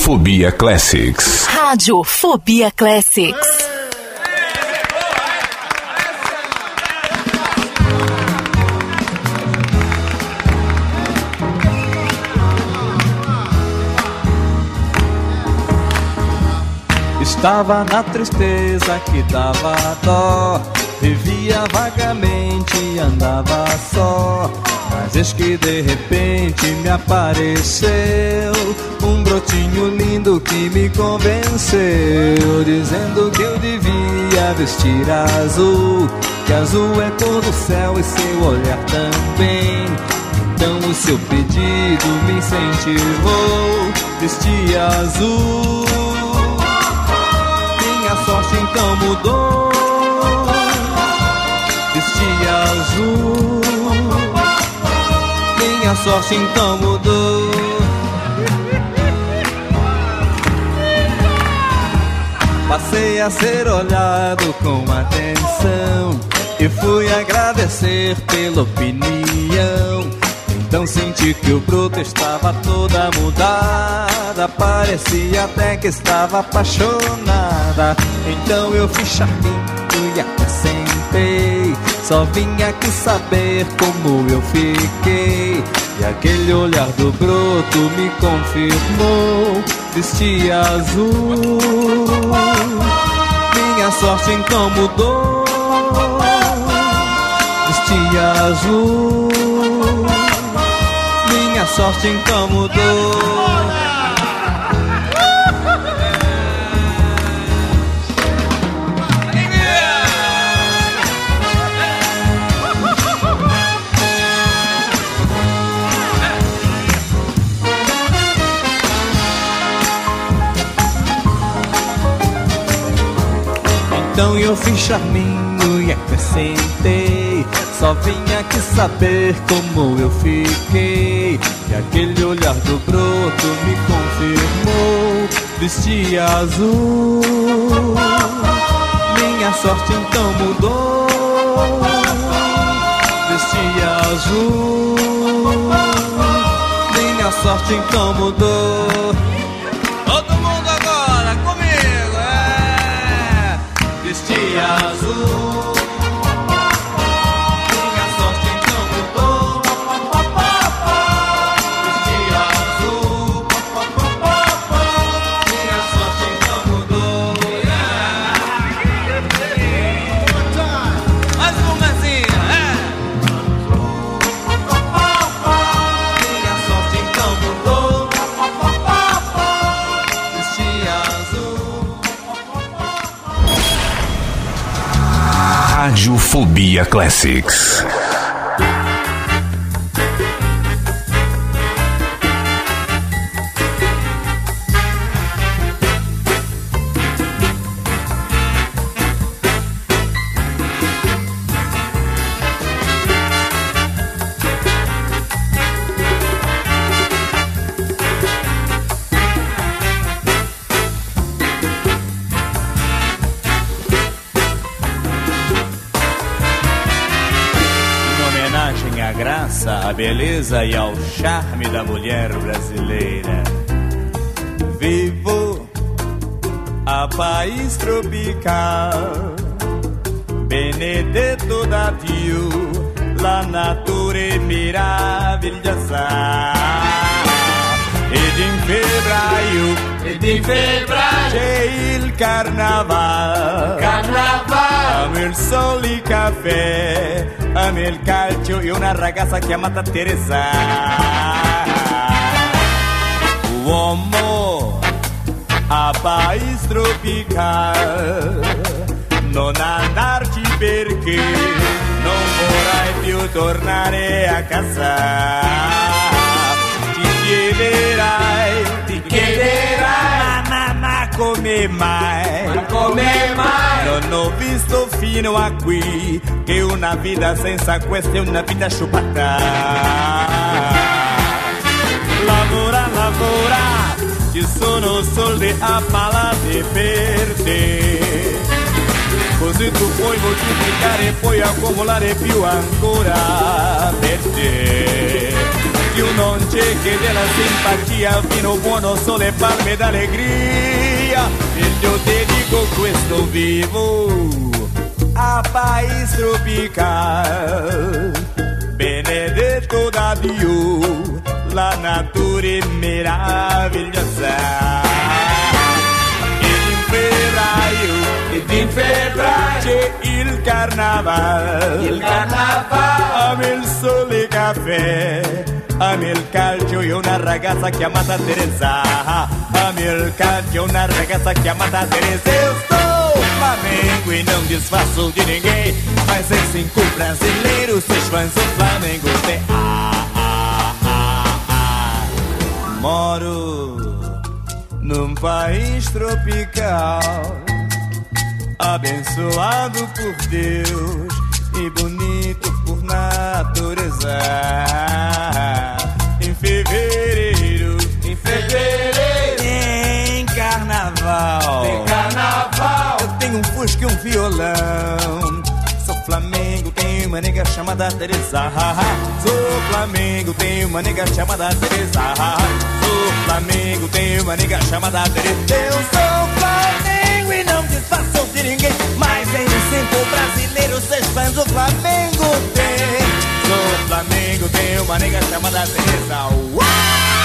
S5: Radiofobia Classics.
S3: Radiofobia Classics.
S4: Estava na tristeza que dava dó. Vivia vagamente, andava só. Mas Mas eis que de repente me apareceu brotinho lindo que me convenceu, dizendo que eu devia vestir azul, que azul é cor do céu e seu olhar também. Então o seu pedido me incentivou, vestir azul. Minha sorte então mudou, vestir azul. Minha sorte então mudou. Passei a ser olhado com atenção e fui agradecer pela opinião. Então senti que o broto estava toda mudada, parecia até que estava apaixonada. Então eu fui charminho e acrescentei. Só vim aqui saber como eu fiquei. E aquele olhar do broto me confirmou. Vestia azul. Sorte então mudou. Vestia azul. Minha sorte então mudou. Então eu fiz charminho e acrescentei. Só vim aqui saber como eu fiquei. E aquele olhar do broto me confirmou. Vestia azul. Minha sorte então mudou. Vestia azul. Minha sorte então mudou.
S5: Radiofobia Classics.
S18: À beleza e ao charme da mulher brasileira. Vivo a país tropical, Benedetto da Dio, la natura è meravigliosa. Ed in febbraio, ed in febbraio c'è il carnaval. Carnaval! Amo il sole, il amo il calcio e una ragazza chiamata Teresa. Uomo a país tropical, non andarci perché non vorrai più tornare a casa. Ti come mai? Ma come mai? Non ho visto fino a qui che una vita senza questa è una vita sciupata. Lavora, lavora, ci sono soldi a palate per te. Così tu puoi moltiplicare e puoi accumulare più ancora per te. Più non c'è che della simpatia, vino buono, sole, palme d'allegria. E io ti dico questo vivo a país tropical. Benedetto da Dio, la natura è meravigliosa. Ed in febbraio, ed in febbraio c'è il carnaval. Il carnaval. Amo il sole,
S4: caffè. Ami il calcio e una ragazza chiamata Teresa. Ami il calcio e una ragazza chiamata Teresa. Eu sou Flamengo e não disfarço de ninguém. Mas em cinco brasileiros, seus fãs do Flamengo tem. Ah, ah, ah, ah. Moro num país tropical, abençoado por Deus e bonito por natureza. Em fevereiro, em fevereiro, carnaval, em carnaval, eu tenho um fusca e um violão. Sou Flamengo, tenho uma nega chamada Teresa. Sou Flamengo, tenho uma nega chamada Teresa. Sou Flamengo, tenho uma nega chamada Teresa. Eu sou Flamengo e não disfarço de ninguém. Mas em cinco brasileiros, seis fãs do Flamengo tem. Sou Flamengo, tenho uma nega chamada Teresa.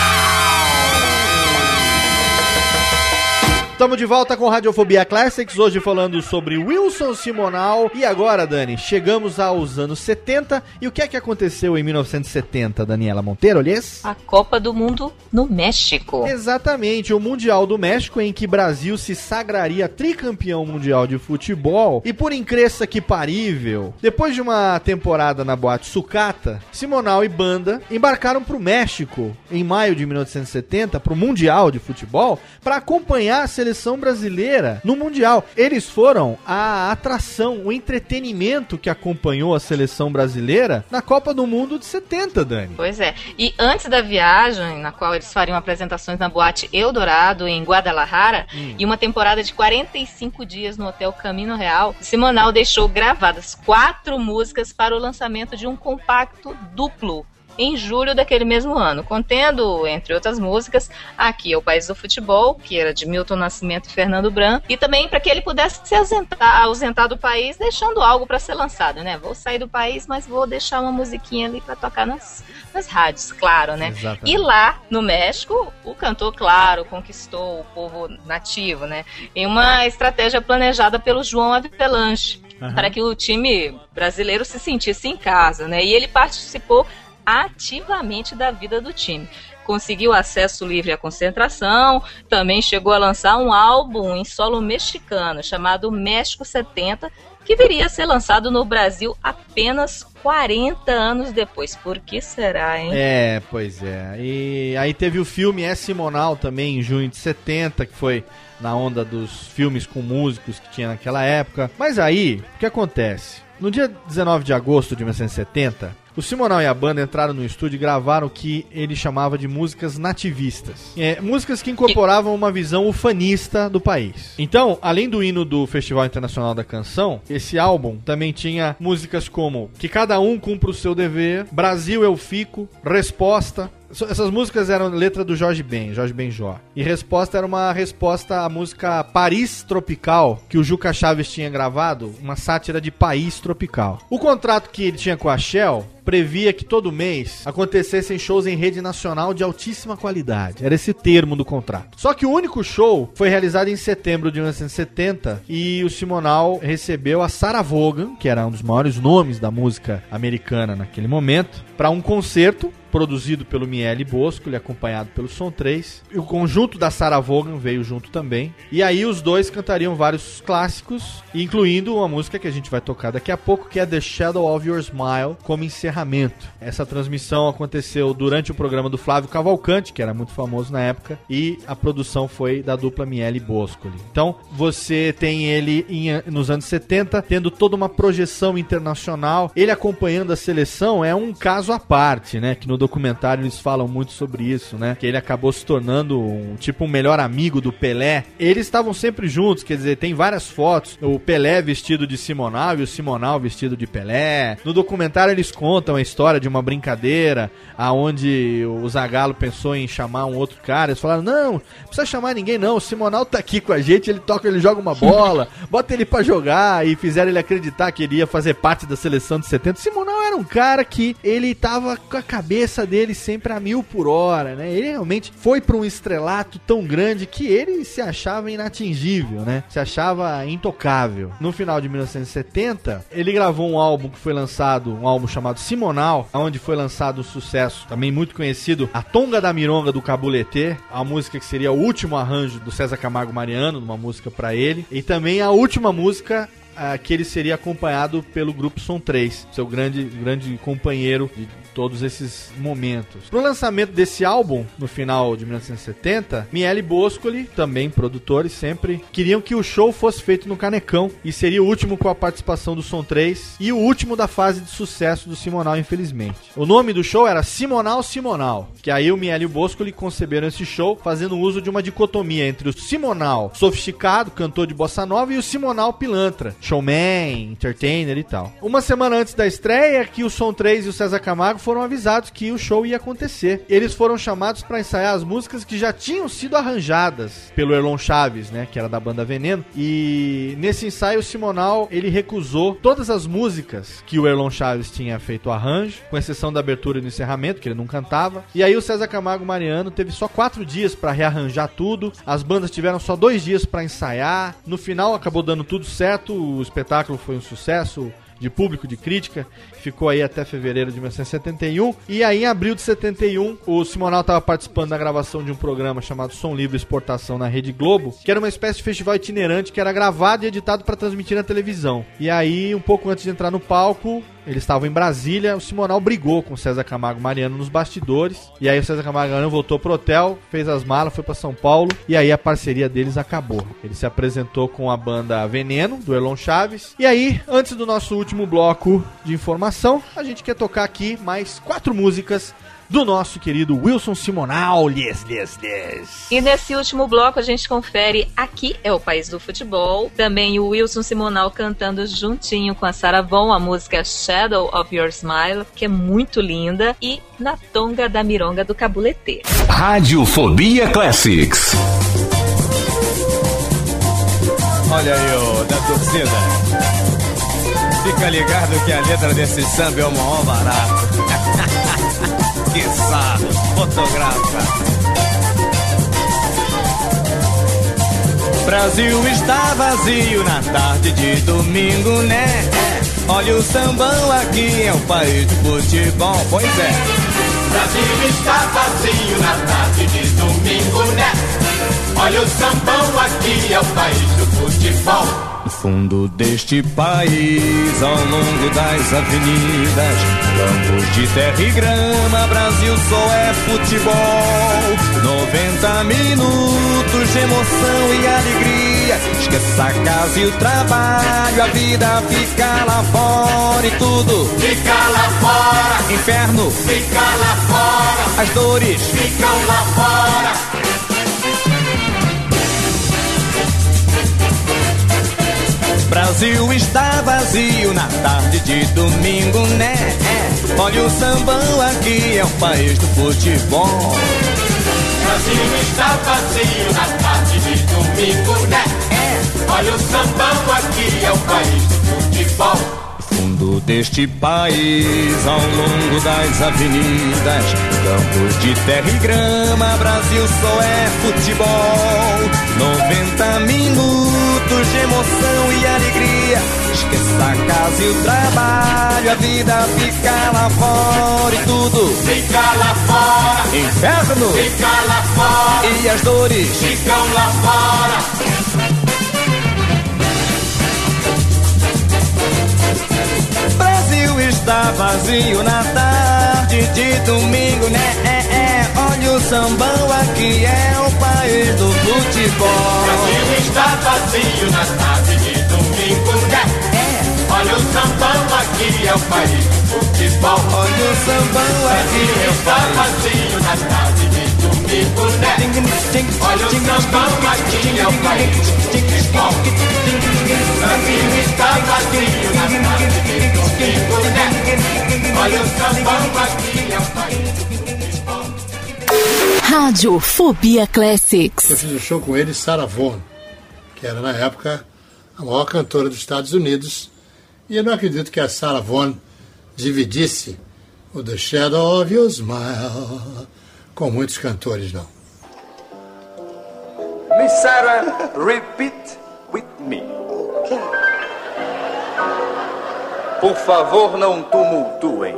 S1: Estamos de volta com Radiofobia Classics, hoje falando sobre Wilson Simonal. E agora, Dani, chegamos aos anos 70. E o que é que aconteceu em 1970, Daniela Monteiro, aliás?
S2: A Copa do Mundo no México.
S1: Exatamente, o Mundial do México, em que Brasil se sagraria tricampeão mundial de futebol. E por incresça que parível, depois de uma temporada na boate Sucata, Simonal e banda embarcaram para o México em maio de 1970, para o Mundial de Futebol, para acompanhar a seleção brasileira no Mundial. Eles foram a atração, o entretenimento que acompanhou a seleção brasileira na Copa do Mundo de 70, Dani.
S2: Pois é. E antes da viagem, na qual eles fariam apresentações na boate Eldorado, em Guadalajara,
S1: Hum.
S2: e uma temporada de 45 dias no Hotel Camino Real, Simonal deixou gravadas quatro músicas para o lançamento de um compacto duplo. Em julho daquele mesmo ano, contendo, entre outras músicas, Aqui é o País do Futebol, que era de Milton Nascimento e Fernando Bran, e também para que ele pudesse se ausentar, ausentar do país, deixando algo para ser lançado, né? Vou sair do país, mas vou deixar uma musiquinha ali para tocar nas, nas rádios, claro, né?
S1: Exatamente.
S2: E lá no México, o cantor, claro, conquistou o povo nativo, né? Em uma estratégia planejada pelo João Avelanche,
S19: Aham.
S2: para que o time brasileiro se sentisse em casa, né? E ele participou ativamente da vida do time. Conseguiu acesso livre à concentração, também chegou a lançar um álbum em solo mexicano chamado México 70, que viria a ser lançado no Brasil apenas 40 anos depois. Por que será, hein?
S1: É, pois é. E aí teve o filme É Simonal também, em junho de 70, que foi na onda dos filmes com músicos que tinha naquela época. Mas aí, o que acontece? No dia 19 de agosto de 1970, o Simonal e a banda entraram no estúdio e gravaram o que ele chamava de músicas nativistas. É, músicas que incorporavam uma visão ufanista do país. Então, além do hino do Festival Internacional da Canção, esse álbum também tinha músicas como Que Cada Um Cumpra o Seu Dever, Brasil Eu Fico, Resposta, Essas músicas eram letra do Jorge Ben, Jorge Benjó. E resposta era uma resposta à música Paris Tropical, que o Juca Chaves tinha gravado, uma sátira de país tropical. O contrato que ele tinha com a Shell previa que todo mês acontecessem shows em rede nacional de altíssima qualidade. Era esse termo do contrato. Só que o único show foi realizado em setembro de 1970 e o Simonal recebeu a Sarah Vaughan, que era um dos maiores nomes da música americana naquele momento, para um concerto produzido pelo Miele Bosco, acompanhado pelo Som 3. E o conjunto da Sarah Vaughan veio junto também. E aí os dois cantariam vários clássicos, incluindo uma música que a gente vai tocar daqui a pouco, que é The Shadow of Your Smile, como encerramento. Essa transmissão aconteceu durante o programa do Flávio Cavalcante, que era muito famoso na época, e a produção foi da dupla Miele Bosco. Então, você tem ele em- nos anos 70, tendo toda uma projeção internacional, ele acompanhando a seleção é um caso à parte, né? Que no documentário eles falam muito sobre isso, né? Que ele acabou se tornando um tipo um melhor amigo do Pelé. Eles estavam sempre juntos, quer dizer, tem várias fotos, o Pelé vestido de Simonal e o Simonal vestido de Pelé. No documentário eles contam a história de uma brincadeira aonde o Zagallo pensou em chamar um outro cara, eles falaram: "Não, não precisa chamar ninguém não, o Simonal tá aqui com a gente, ele toca, ele joga uma [LAUGHS] bola, bota ele pra jogar" e fizeram ele acreditar que ele ia fazer parte da seleção de 70. Simonal era um cara que ele tava com a cabeça dele sempre a mil por hora, né? Ele realmente foi para um estrelato tão grande que ele se achava inatingível, né? Se achava intocável. No final de 1970, ele gravou um álbum que foi lançado, um álbum chamado Simonal, onde foi lançado o sucesso também muito conhecido, A Tonga da Mironga do Cabuletê, a música que seria o último arranjo do César Camargo Mariano, uma música para ele, e também a última música ah, que ele seria acompanhado pelo grupo Som 3, seu grande, grande companheiro de todos esses momentos. Pro lançamento desse álbum, no final de 1970, Miele Boscoli, também produtores sempre, queriam que o show fosse feito no Canecão e seria o último com a participação do Som 3 e o último da fase de sucesso do Simonal, infelizmente. O nome do show era Simonal Simonal, que aí o Miele e o Boscoli conceberam esse show fazendo uso de uma dicotomia entre o Simonal sofisticado, cantor de bossa nova, e o Simonal pilantra, showman, entertainer e tal. Uma semana antes da estreia, que o Som 3 e o César Camargo foram avisados que o show ia acontecer. Eles foram chamados para ensaiar as músicas que já tinham sido arranjadas pelo Erlon Chaves, né, que era da banda Veneno. E nesse ensaio o Simonal, ele recusou todas as músicas que o Erlon Chaves tinha feito arranjo, com exceção da abertura e do encerramento, que ele não cantava. E aí o César Camargo Mariano teve só quatro dias para rearranjar tudo. As bandas tiveram só dois dias para ensaiar. No final acabou dando tudo certo, o espetáculo foi um sucesso de público, de crítica, ficou aí até fevereiro de 1971. E aí, em abril de 71, o Simonal estava participando da gravação de um programa chamado Som Livre Exportação na Rede Globo, que era uma espécie de festival itinerante que era gravado e editado para transmitir na televisão. E aí, um pouco antes de entrar no palco, eles estavam em Brasília, o Simonal brigou com o César Camargo Mariano nos bastidores. E aí o César Camargo Mariano voltou pro hotel, fez as malas, foi para São Paulo. E aí a parceria deles acabou. Ele se apresentou com a banda Veneno, do Elon Chaves. E aí, antes do nosso último bloco de informação, a gente quer tocar aqui mais quatro músicas do nosso querido Wilson Simonal. Yes, yes, yes.
S2: E nesse último bloco a gente confere Aqui é o País do Futebol. Também o Wilson Simonal cantando juntinho com a Sarah Vaughan a música Shadow of Your Smile, que é muito linda. E Na Tonga da Mironga do Cabuletê.
S5: Radiofobia Classics.
S4: Olha aí, ô, da torcida. Fica ligado que a letra desse samba é o maior barato. Sarro, fotografa. Brasil está vazio na tarde de domingo, né? Olha o sambão aqui, é o país do futebol, pois é.
S20: Brasil está vazio na tarde de domingo, né? Olha o sambão aqui, é o país do futebol.
S4: No fundo deste país, ao longo das avenidas, campos de terra e grama, Brasil só é futebol. 90 minutos de emoção e alegria. Esqueça a casa e o trabalho, a vida fica lá fora e tudo
S20: Fica lá fora,
S4: inferno.
S20: fica lá fora,
S4: As dores
S20: ficam lá fora.
S4: Brasil está vazio na tarde de domingo, né? É. Olha o sambão aqui, é o país do futebol.
S20: Brasil está vazio na tarde de domingo, né?
S4: É.
S20: Olha o sambão aqui, é o país do futebol.
S4: Fundo deste país, ao longo das avenidas, campos de terra e grama, Brasil só é futebol. 90 minutos de emoção e alegria. Esqueça a casa e o trabalho, a vida fica lá fora e tudo
S20: Fica lá fora,
S4: inferno.
S20: fica lá fora,
S4: E as dores
S20: ficam lá fora.
S4: Brasil está vazio na tarde de domingo, né? É, é. Olha o sambão aqui, é o país do futebol.
S20: Brasil está vazio na tarde de domingo, né?
S4: É.
S20: Olha o sambão aqui, é o país do futebol.
S4: Olha o sambão aqui,
S20: Brasil
S4: é o
S20: está vazio na tarde
S3: Rádio Fobia Classics.
S21: Eu fiz um show com ele, Sarah Vaughan, que era na época a maior cantora dos Estados Unidos. E eu não acredito que a Sarah Vaughan dividisse o The Shadow of Your Smile com muitos cantores, não.
S4: Miss Sarah, repeat with me. Por favor, não tumultuem.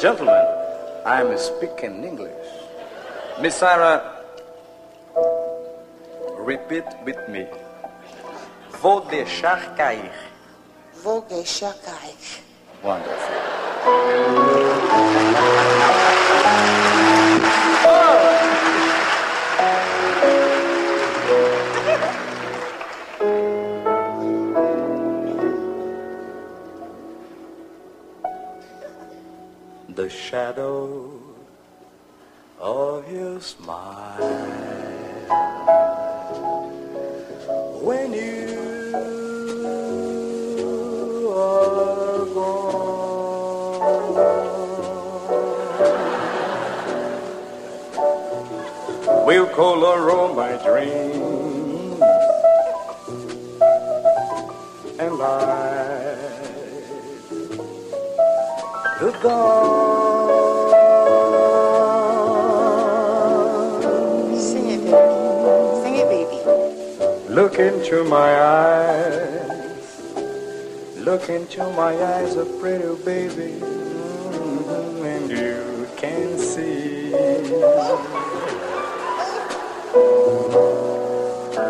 S4: Gentlemen, I'm speaking English. Miss Sarah, repeat with me. Vou deixar cair.
S22: Vou deixar cair.
S4: Wonderful. [LAUGHS] The shadow of your smile when you will color all my dreams and light the dawn.
S22: Sing it, baby. Sing it, baby.
S4: Look into my eyes. Look into my eyes, a pretty baby. Mhm, And you can see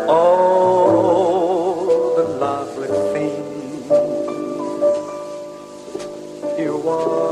S4: all the lovely things you are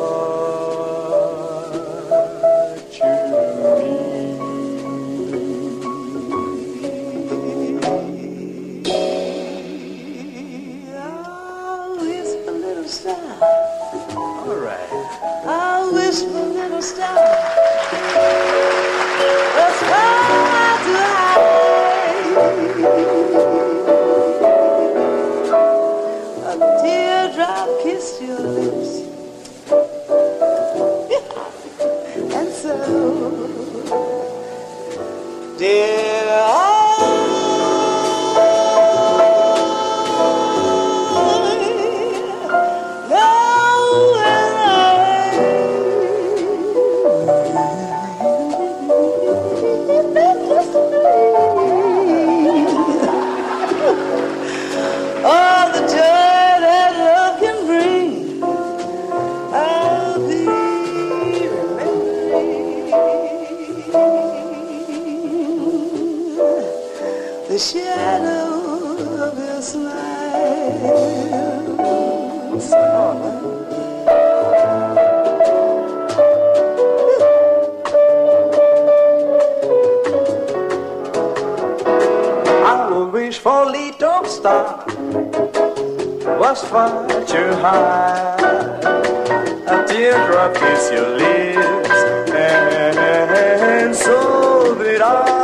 S22: Yeah. Star
S4: was far too high. A teardrop kiss your lips, and so did I.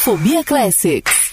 S3: Radiofobia Classics.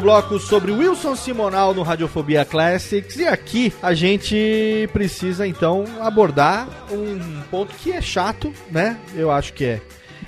S1: Último bloco sobre Wilson Simonal no Radiofobia Classics. E aqui a gente precisa então abordar um ponto que é chato, né? Eu acho que é.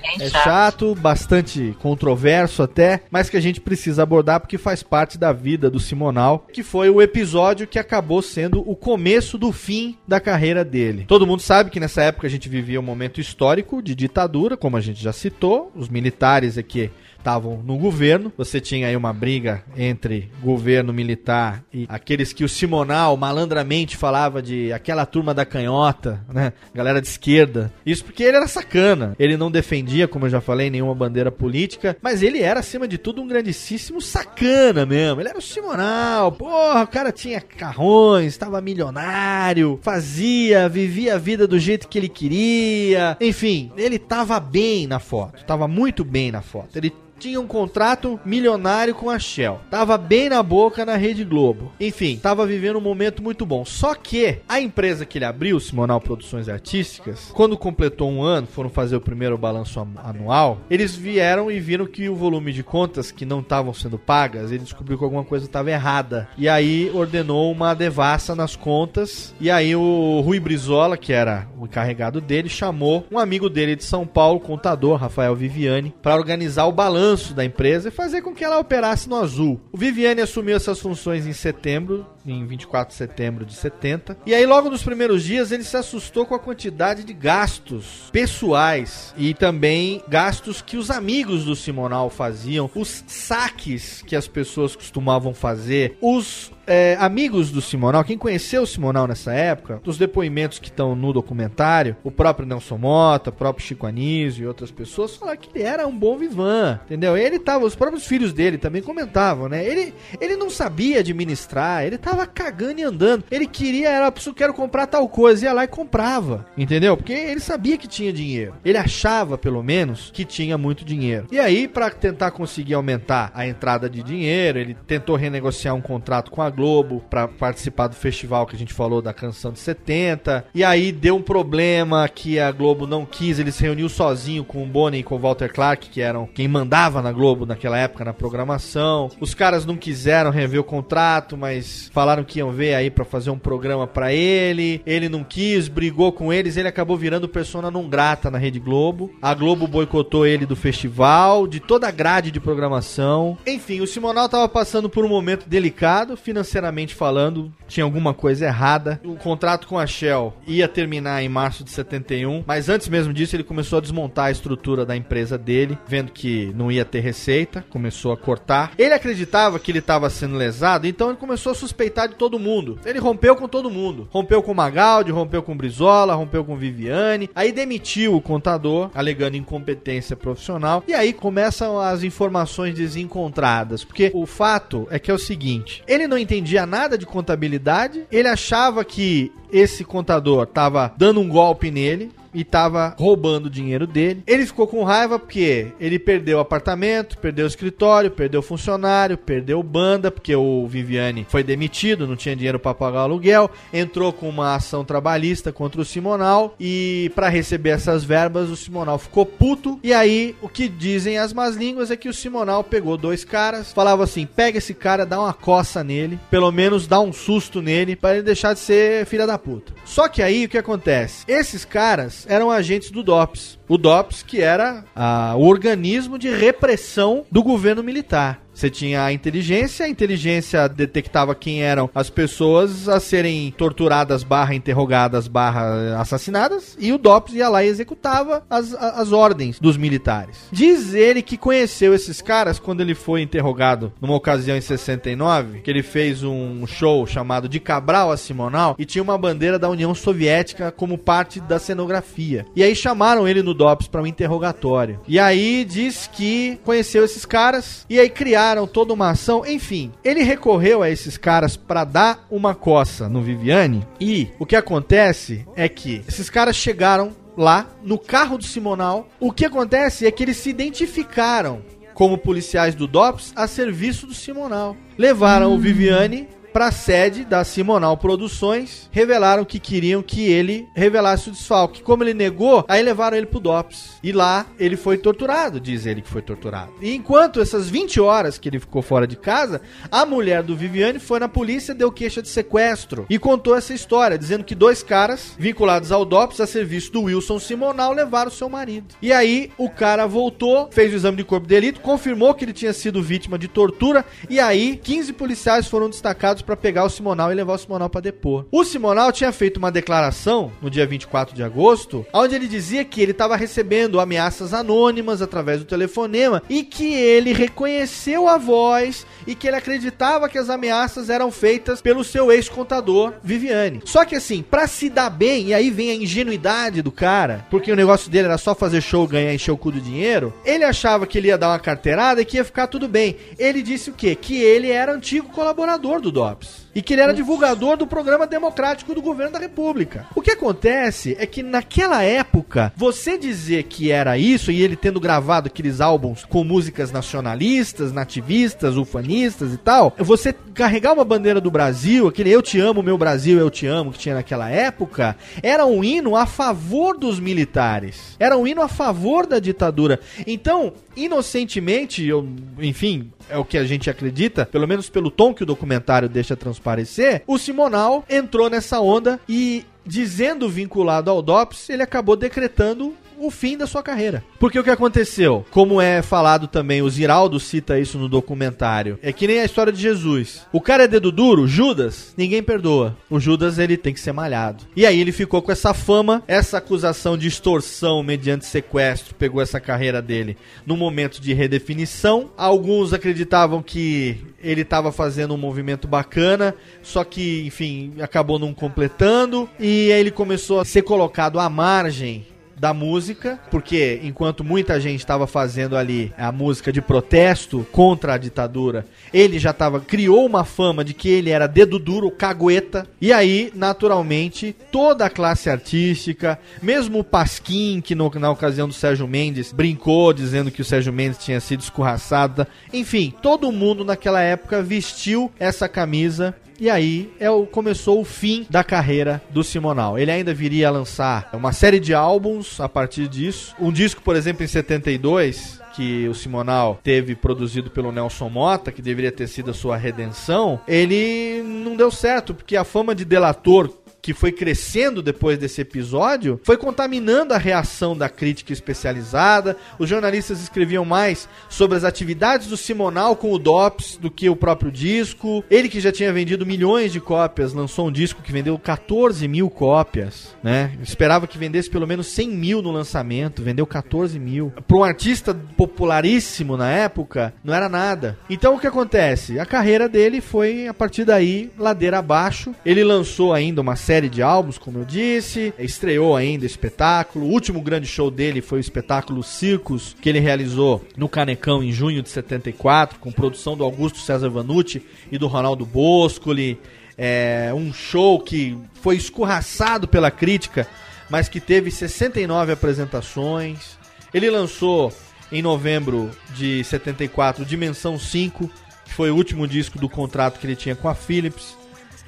S2: Bem
S1: É
S2: chato.
S1: chato, bastante controverso até, mas que a gente precisa abordar porque faz parte da vida do Simonal, que foi o episódio que acabou sendo o começo do fim da carreira dele. Todo mundo sabe que nessa época a gente vivia um momento histórico de ditadura, como a gente já citou, os militares aqui estavam no governo. Você tinha aí uma briga entre governo militar e aqueles que o Simonal malandramente falava de aquela turma da canhota, né? Galera de esquerda. Isso porque ele era sacana. Ele não defendia, como eu já falei, nenhuma bandeira política, mas ele era acima de tudo um grandíssimo sacana mesmo. Ele era o Simonal. Porra, o cara tinha carrões, estava milionário, fazia, vivia a vida do jeito que ele queria. Enfim, ele tava bem na foto, tava muito bem na foto. Ele tinha um contrato milionário com a Shell. Tava bem na boca na Rede Globo. Enfim, tava vivendo um momento muito bom. Só que a empresa que ele abriu, Simonal Produções Artísticas, quando completou um ano, foram fazer o primeiro balanço anual, eles vieram e viram que o volume de contas que não estavam sendo pagas, ele descobriu que alguma coisa estava errada. E aí ordenou uma devassa nas contas. E aí o Rui Brizola, que era o encarregado dele, chamou um amigo dele de São Paulo, contador, Rafael Viviani, para organizar o balanço da empresa e fazer com que ela operasse no azul. O Viviani assumiu essas funções em setembro, em 24 de setembro de 70. E aí, logo nos primeiros dias, ele se assustou com a quantidade de gastos pessoais e também gastos que os amigos do Simonal faziam, os saques que as pessoas costumavam fazer, os é, amigos do Simonal, quem conheceu o Simonal nessa época, dos depoimentos que estão no documentário, o próprio Nelson Mota, o próprio Chico Anísio e outras pessoas falaram que ele era um bom vivan, entendeu? Ele tava, os próprios filhos dele também comentavam, né? Ele, ele não sabia administrar, ele tava cagando e andando. Ele queria, era, "Preciso- quero comprar tal coisa, ia lá e comprava, entendeu? Porque ele sabia que tinha dinheiro. Ele achava, pelo menos, que tinha muito dinheiro. E aí, pra tentar conseguir aumentar a entrada de dinheiro, ele tentou renegociar um contrato com a Globo pra participar do festival que a gente falou da canção de 70. E aí deu um problema que a Globo não quis, ele se reuniu sozinho com o Boni e com o Walter Clark, que eram quem mandava na Globo naquela época na programação. Os caras não quiseram rever o contrato, mas falaram que iam ver aí pra fazer um programa pra ele. Ele não quis, brigou com eles, ele acabou virando persona não grata na Rede Globo. A Globo boicotou ele do festival, de toda a grade de programação. Enfim, o Simonal tava passando por um momento delicado financeiramente falando, tinha alguma coisa errada. O contrato com a Shell ia terminar em março de 71, mas antes mesmo disso ele começou a desmontar a estrutura da empresa dele, vendo que não ia ter receita, começou a cortar. Ele acreditava que ele estava sendo lesado, então ele começou a suspeitar de todo mundo. Ele rompeu com todo mundo. Rompeu com Magaldi, rompeu com Brizola, rompeu com Viviane. Aí demitiu o contador, alegando incompetência profissional. E aí começam as informações desencontradas, porque o fato é que é o seguinte: ele não entendia nada de contabilidade, ele achava que esse contador estava dando um golpe nele e tava roubando o dinheiro dele. Ele ficou com raiva porque ele perdeu o apartamento, perdeu o escritório, perdeu o funcionário, perdeu banda, porque o Viviane foi demitido, não tinha dinheiro para pagar o aluguel, entrou com uma ação trabalhista contra o Simonal e para receber essas verbas o Simonal ficou puto e aí o que dizem as más línguas é que o Simonal pegou dois caras, falava assim: "Pega esse cara, dá uma coça nele, pelo menos dá um susto nele para ele deixar de ser filha da puta". Só que aí o que acontece? Esses caras eram agentes do DOPS. O DOPS, que era ah, o organismo de repressão do governo militar. Você tinha a inteligência, a inteligência detectava quem eram as pessoas a serem torturadas, barra interrogadas, barra assassinadas, e o DOPS ia lá e executava as, as ordens dos militares. Diz ele que conheceu esses caras quando ele foi interrogado numa ocasião em 69, que ele fez um show chamado de Cabral a Simonal e tinha uma bandeira da União Soviética como parte da cenografia. E aí chamaram ele no DOPS para um interrogatório. E aí diz que conheceu esses caras e aí criaram toda uma ação. Enfim, ele recorreu a esses caras para dar uma coça no Viviane. E o que acontece é que esses caras chegaram lá no carro do Simonal. O que acontece é que eles se identificaram como policiais do DOPS a serviço do Simonal. Levaram o Viviane para a sede da Simonal Produções, revelaram que queriam que ele revelasse o desfalque. Como ele negou, aí levaram ele pro DOPS. E lá ele foi torturado, diz ele que foi torturado. E enquanto essas 20 horas que ele ficou fora de casa, a mulher do Viviane foi na polícia, deu queixa de sequestro e contou essa história, dizendo que dois caras vinculados ao DOPS a serviço do Wilson Simonal levaram seu marido. E aí o cara voltou, fez o exame de corpo de delito, confirmou que ele tinha sido vítima de tortura e aí 15 policiais foram destacados para pegar o Simonal e levar o Simonal para depor. O Simonal tinha feito uma declaração no dia 24 de agosto, onde ele dizia que ele estava recebendo ameaças anônimas através do telefonema e que ele reconheceu a voz e que ele acreditava que as ameaças eram feitas pelo seu ex-contador Viviane. Só que assim, para se dar bem, e aí vem a ingenuidade do cara, porque o negócio dele era só fazer show, ganhar, encher o cu do dinheiro, ele achava que ele ia dar uma carteirada e que ia ficar tudo bem. Ele disse o quê? Que ele era antigo colaborador do DOPS. E que ele era divulgador do programa democrático do governo da República. O que acontece é que naquela época, você dizer que era isso, e ele tendo gravado aqueles álbuns com músicas nacionalistas, nativistas, ufanistas e tal, você carregar uma bandeira do Brasil, aquele Eu Te Amo, Meu Brasil, Eu Te Amo, que tinha naquela época, era um hino a favor dos militares. Era um hino a favor da ditadura. Então, inocentemente, eu, enfim, é o que a gente acredita, pelo menos pelo tom que o documentário deixa transparecer, o Simonal entrou nessa onda e, dizendo vinculado ao DOPS, ele acabou decretando o fim da sua carreira. Porque o que aconteceu? Como é falado também, o Ziraldo cita isso no documentário, é que nem a história de Jesus. O cara é dedo duro, Judas, ninguém perdoa. O Judas, ele tem que ser malhado. E aí ele ficou com essa fama, essa acusação de extorsão mediante sequestro, pegou essa carreira dele no momento de redefinição. Alguns acreditavam que ele estava fazendo um movimento bacana, só que, enfim, acabou não completando. E aí ele começou a ser colocado à margem da música, porque enquanto muita gente estava fazendo ali a música de protesto contra a ditadura, ele já tava criou uma fama de que ele era dedo duro, cagueta. E aí, naturalmente, toda a classe artística, mesmo o Pasquim, que no- na ocasião do Sérgio Mendes brincou dizendo que o Sérgio Mendes tinha sido escorraçado, enfim, todo mundo naquela época vestiu essa camisa e aí é o, começou o fim da carreira do Simonal. Ele ainda viria a lançar uma série de álbuns a partir disso. Um disco, por exemplo, em 72, que o Simonal teve produzido pelo Nelson Mota, que deveria ter sido a sua redenção, ele não deu certo, porque a fama de delator que foi crescendo depois desse episódio, foi contaminando a reação da crítica especializada. Os jornalistas escreviam mais sobre as atividades do Simonal com o DOPS do que o próprio disco. Ele que já tinha vendido milhões de cópias, lançou um disco que vendeu 14 mil cópias, né? Esperava que vendesse pelo menos 100 mil no lançamento, vendeu 14 mil. Para um artista popularíssimo na época, não era nada. Então o que acontece? A carreira dele foi, a partir daí, ladeira abaixo. Ele lançou ainda uma série série de álbuns, como eu disse, estreou ainda espetáculo. O último grande show dele foi o espetáculo Circos, que ele realizou no Canecão em junho de 74, com produção do Augusto César Vanucci e do Ronaldo Boscoli. É um show que foi escorraçado pela crítica, mas que teve 69 apresentações. Ele lançou em novembro de 74 Dimensão 5, que foi o último disco do contrato que ele tinha com a Philips.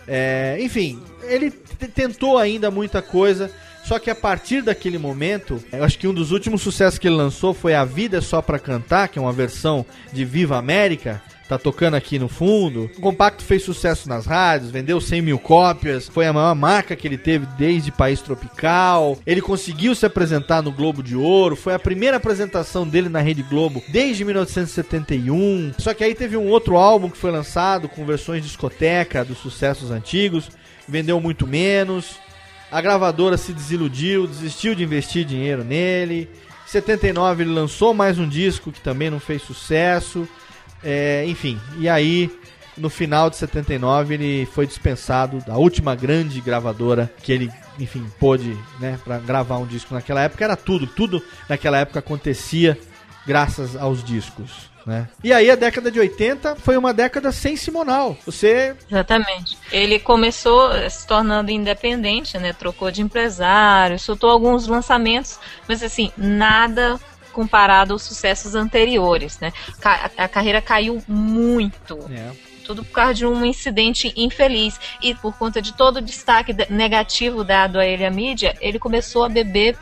S1: É, enfim, ele tentou ainda muita coisa, só que a partir daquele momento, eu acho que um dos últimos sucessos que ele lançou foi A Vida é Só Pra Cantar, que é uma versão de Viva América, tá tocando aqui no fundo. O compacto fez sucesso nas rádios, vendeu 100 mil cópias, foi a maior marca que ele teve desde País Tropical. Ele conseguiu se apresentar no Globo de Ouro, foi a primeira apresentação dele na Rede Globo desde 1971. Só que aí teve um outro álbum que foi lançado com versões de discoteca dos sucessos antigos, vendeu muito menos. A gravadora se desiludiu, desistiu de investir dinheiro nele. Em 79 ele lançou mais um disco que também não fez sucesso. É, enfim, e aí no final de 79 ele foi dispensado da última grande gravadora que ele, enfim, pôde, né, para gravar um disco naquela época era tudo, tudo naquela época acontecia graças aos discos. Né? E aí a década de 80 foi uma década sem Simonal. Você.
S2: Exatamente. Ele começou se tornando independente, né? Trocou de empresário, soltou alguns lançamentos, mas assim, nada comparado aos sucessos anteriores, né? A, carreira caiu muito. É. Tudo por causa de um incidente infeliz. E por conta de todo o destaque negativo dado a ele à mídia, ele começou a beber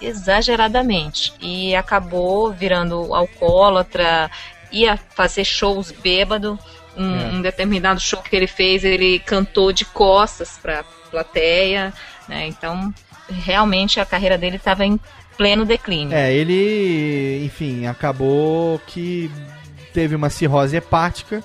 S2: exageradamente. E acabou virando alcoólatra, ia fazer shows bêbado. Um, é. um determinado show que ele fez, ele cantou de costas para plateia, né? Então, realmente a carreira dele estava em pleno declínio.
S1: É, ele, enfim, acabou que teve uma cirrose hepática,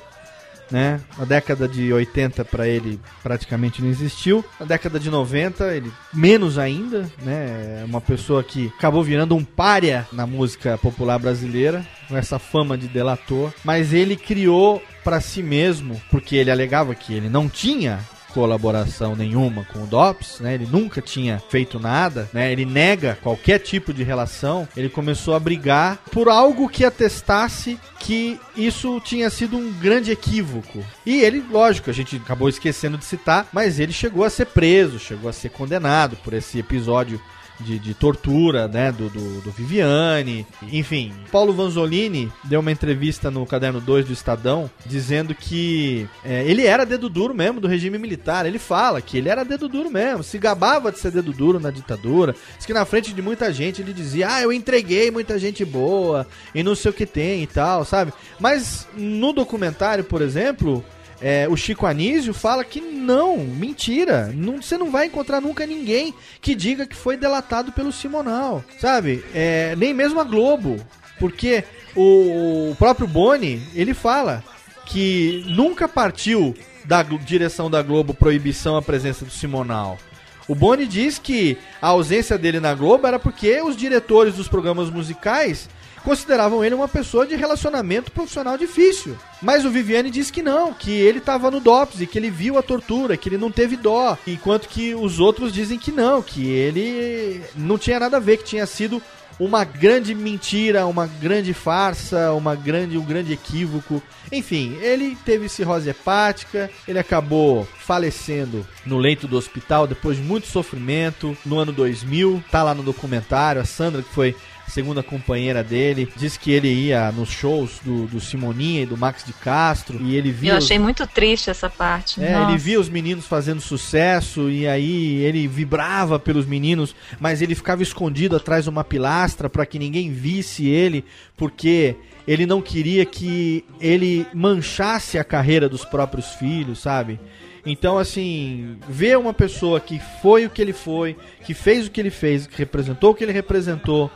S1: né? A década de 80 para ele praticamente não existiu. Na década de 90, ele menos ainda, né? É uma pessoa que acabou virando um pária na música popular brasileira, com essa fama de delator, mas ele criou para si mesmo, porque ele alegava que ele não tinha colaboração nenhuma com o DOPS, né? Ele nunca tinha feito nada, né? Ele nega qualquer tipo de relação. Ele começou a brigar por algo que atestasse que isso tinha sido um grande equívoco. E ele, lógico, a gente acabou esquecendo de citar, mas ele chegou a ser preso, chegou a ser condenado por esse episódio de, de tortura, né, do, do, do, Viviane, enfim. Paulo Vanzolini deu uma entrevista no Caderno 2 do Estadão, dizendo que é, ele era dedo duro mesmo do regime militar. Ele fala que ele era dedo duro mesmo, se gabava de ser dedo duro na ditadura, diz que na frente de muita gente ele dizia, ah, eu entreguei muita gente boa, e não sei o que tem e tal, sabe? Mas no documentário, por exemplo, é, o Chico Anísio fala que não, mentira. Não, você não vai encontrar nunca ninguém que diga que foi delatado pelo Simonal, sabe? É, nem mesmo a Globo. Porque o, o próprio Boni, ele fala que nunca partiu da direção da Globo proibição à presença do Simonal. O Boni diz que a ausência dele na Globo era porque os diretores dos programas musicais consideravam ele uma pessoa de relacionamento profissional difícil. Mas o Viviane disse que não, que ele estava no DOPS e que ele viu a tortura, que ele não teve dó. Enquanto que os outros dizem que não, que ele não tinha nada a ver, que tinha sido uma grande mentira, uma grande farsa, uma grande, um grande equívoco. Enfim, ele teve cirrose hepática, ele acabou falecendo no leito do hospital depois de muito sofrimento no ano 2000. Tá lá no documentário, a Sandra que foi segunda companheira dele, disse que ele ia nos shows do, do Simoninha e do Max de Castro e ele via.
S2: Eu achei os... muito triste essa parte.
S1: É, Nossa. ele via os meninos fazendo sucesso e aí ele vibrava pelos meninos, mas ele ficava escondido atrás de uma pilastra para que ninguém visse ele, porque ele não queria que ele manchasse a carreira dos próprios filhos, sabe? Então, assim, ver uma pessoa que foi o que ele foi, que fez o que ele fez, que representou o que ele representou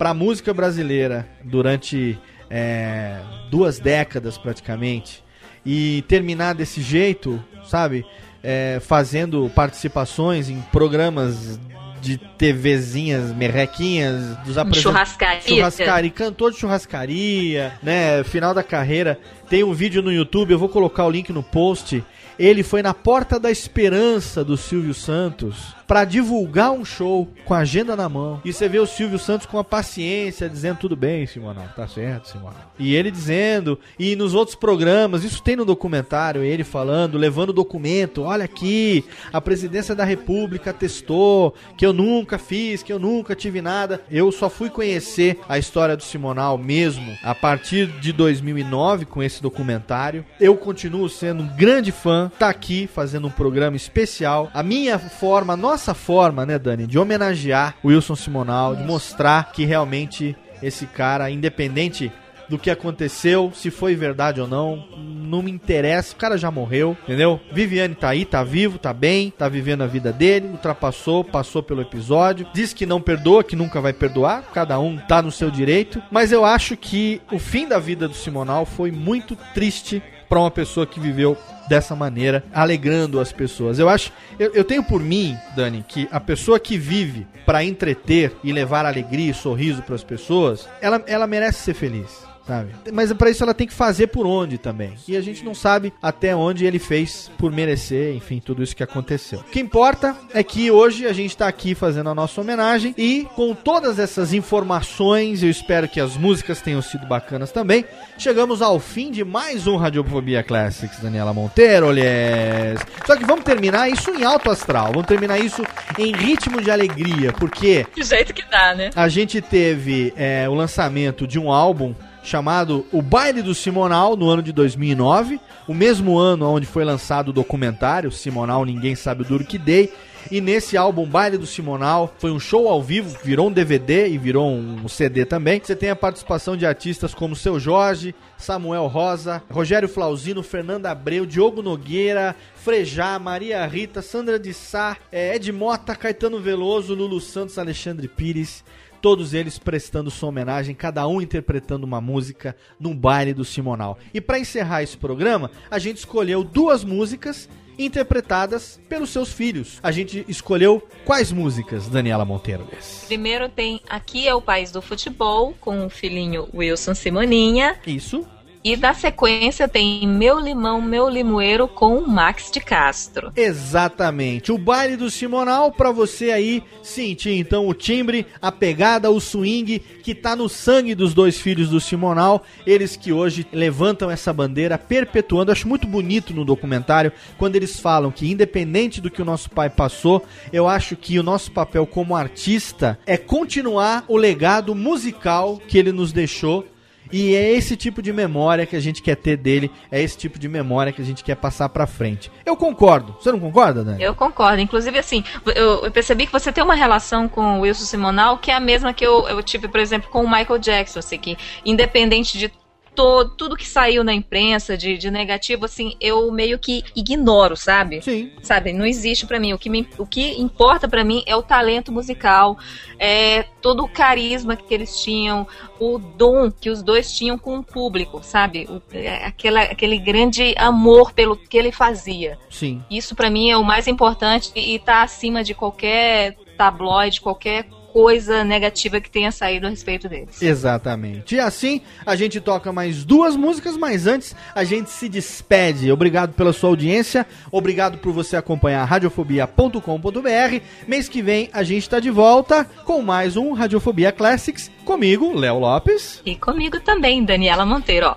S1: para a música brasileira durante é, duas décadas praticamente, e terminar desse jeito, sabe? É, fazendo participações em programas de TVzinhas merrequinhas, dos apresentadores.
S2: Churrascaria.
S1: Churrascaria, cantor de churrascaria, né? Final da carreira. Tem um vídeo no YouTube, eu vou colocar o link no post. Ele foi na Porta da Esperança do Silvio Santos para divulgar um show com a agenda na mão. E você vê o Silvio Santos com a paciência dizendo tudo bem, Simonal, tá certo, Simonal. E ele dizendo, e nos outros programas, isso tem no documentário, ele falando, levando documento, olha aqui, a presidência da República testou que eu nunca fiz, que eu nunca tive nada. Eu só fui conhecer a história do Simonal mesmo a partir de 2009 com esse documentário. Eu continuo sendo um grande fã, tá aqui fazendo um programa especial. A minha forma, a nossa forma, né, Dani, de homenagear o Wilson Simonal, de mostrar que realmente esse cara, independente do que aconteceu, se foi verdade ou não, não me interessa, o cara já morreu, entendeu? Viviane tá aí, tá vivo, tá bem, tá vivendo a vida dele, ultrapassou, passou pelo episódio, diz que não perdoa, que nunca vai perdoar, cada um tá no seu direito, mas eu acho que o fim da vida do Simonal foi muito triste para uma pessoa que viveu dessa maneira, alegrando as pessoas. Eu acho, eu, eu tenho por mim, Dani, que a pessoa que vive para entreter e levar alegria e sorriso para as pessoas, ela, ela merece ser feliz. Sabe? Mas para isso ela tem que fazer por onde também. E a gente não sabe até onde ele fez por merecer, enfim, tudo isso que aconteceu. O que importa é que hoje a gente está aqui fazendo a nossa homenagem e com todas essas informações, eu espero que as músicas tenham sido bacanas também. Chegamos ao fim de mais um Radiofobia Classics, Daniela Monteiro, olhés. Só que vamos terminar isso em alto astral, vamos terminar isso em ritmo de alegria, porque
S2: Do jeito que dá, né?
S1: a gente teve é, o lançamento de um álbum chamado O Baile do Simonal no ano de 2009, o mesmo ano onde foi lançado o documentário Simonal Ninguém Sabe o Duro Que Dei. E nesse álbum Baile do Simonal foi um show ao vivo, virou um DVD e virou um CD também. Você tem a participação de artistas como Seu Jorge, Samuel Rosa, Rogério Flauzino, Fernanda Abreu, Diogo Nogueira, Frejá, Maria Rita, Sandra de Sá, eh, Ed Mota, Caetano Veloso, Lulu Santos, Alexandre Pires. Todos eles prestando sua homenagem, cada um interpretando uma música num baile do Simonal. E para encerrar esse programa, a gente escolheu duas músicas interpretadas pelos seus filhos. A gente escolheu quais músicas, Daniela Monteiro?
S2: Primeiro tem Aqui é o País do Futebol, com o filhinho Wilson Simoninha.
S1: Isso.
S2: E na sequência tem Meu Limão, Meu Limoeiro com o Max de Castro.
S1: Exatamente. O baile do Simonal para você aí sentir então o timbre, a pegada, o swing que tá no sangue dos dois filhos do Simonal, eles que hoje levantam essa bandeira perpetuando. Acho muito bonito no documentário quando eles falam que independente do que o nosso pai passou, eu acho que o nosso papel como artista é continuar o legado musical que ele nos deixou e é esse tipo de memória que a gente quer ter dele, é esse tipo de memória que a gente quer passar pra frente. Eu concordo. Você não concorda, Dani?
S2: Eu concordo. Inclusive, assim, eu, eu percebi que você tem uma relação com o Wilson Simonal que é a mesma que eu, eu tive, por exemplo, com o Michael Jackson. Assim, que independente de tudo que saiu na imprensa de, de negativo, assim, eu meio que ignoro, sabe?
S1: Sim.
S2: Sabe, não existe pra mim. O que, me, o que importa pra mim é o talento musical, é todo o carisma que eles tinham, o dom que os dois tinham com o público, sabe? O, é, aquela, aquele grande amor pelo que ele fazia.
S1: Sim.
S2: Isso pra mim é o mais importante e tá acima de qualquer tabloide, qualquer coisa negativa que tenha saído a respeito deles.
S1: Exatamente. E assim, a gente toca mais duas músicas, mas antes a gente se despede. Obrigado pela sua audiência, obrigado por você acompanhar radiofobia.com.br. Mês que vem a gente tá de volta com mais um Radiofobia Classics comigo, Léo Lopes.
S2: E comigo também, Daniela Monteiro, ó.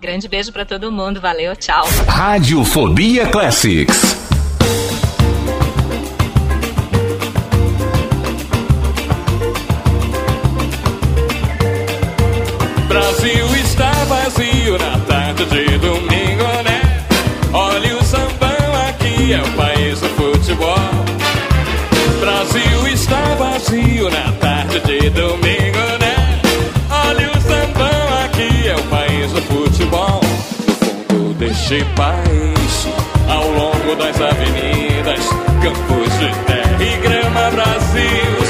S2: Grande beijo pra todo mundo, valeu, tchau.
S5: Radiofobia Classics.
S18: de
S23: paz ao longo das avenidas, campos de terra e grama Brasil.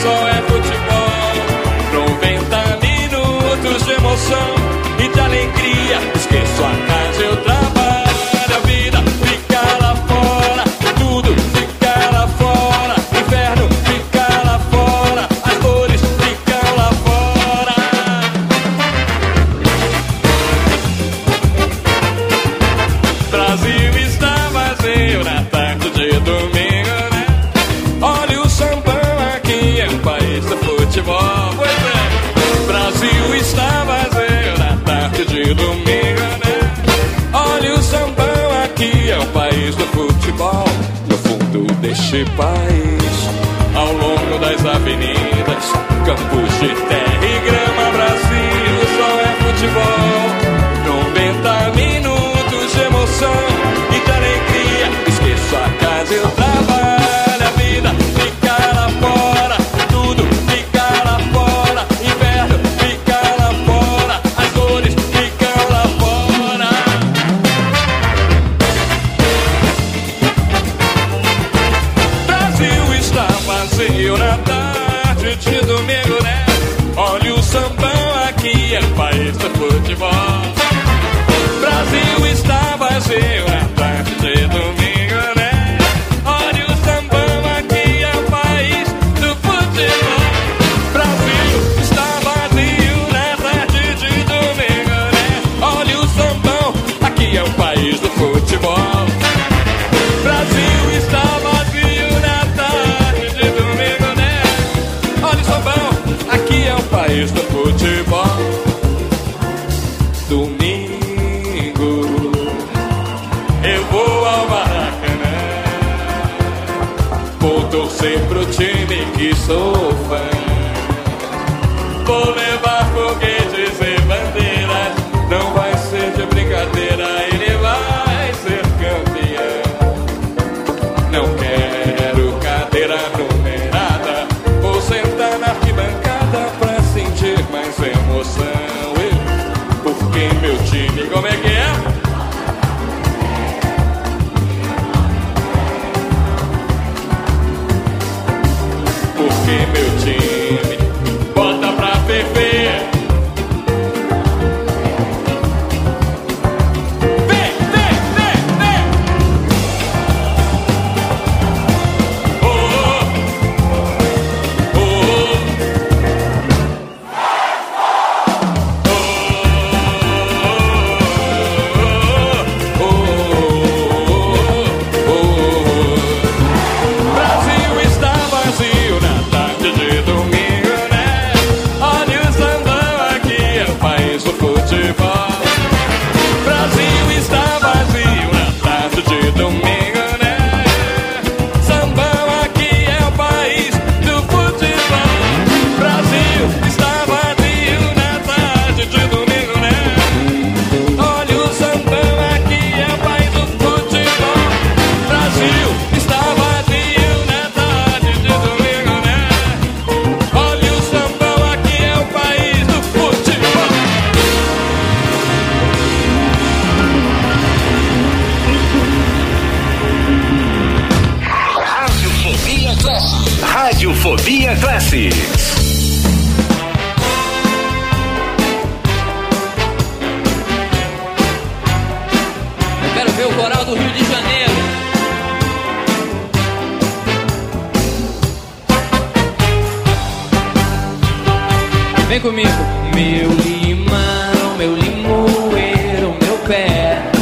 S23: despair.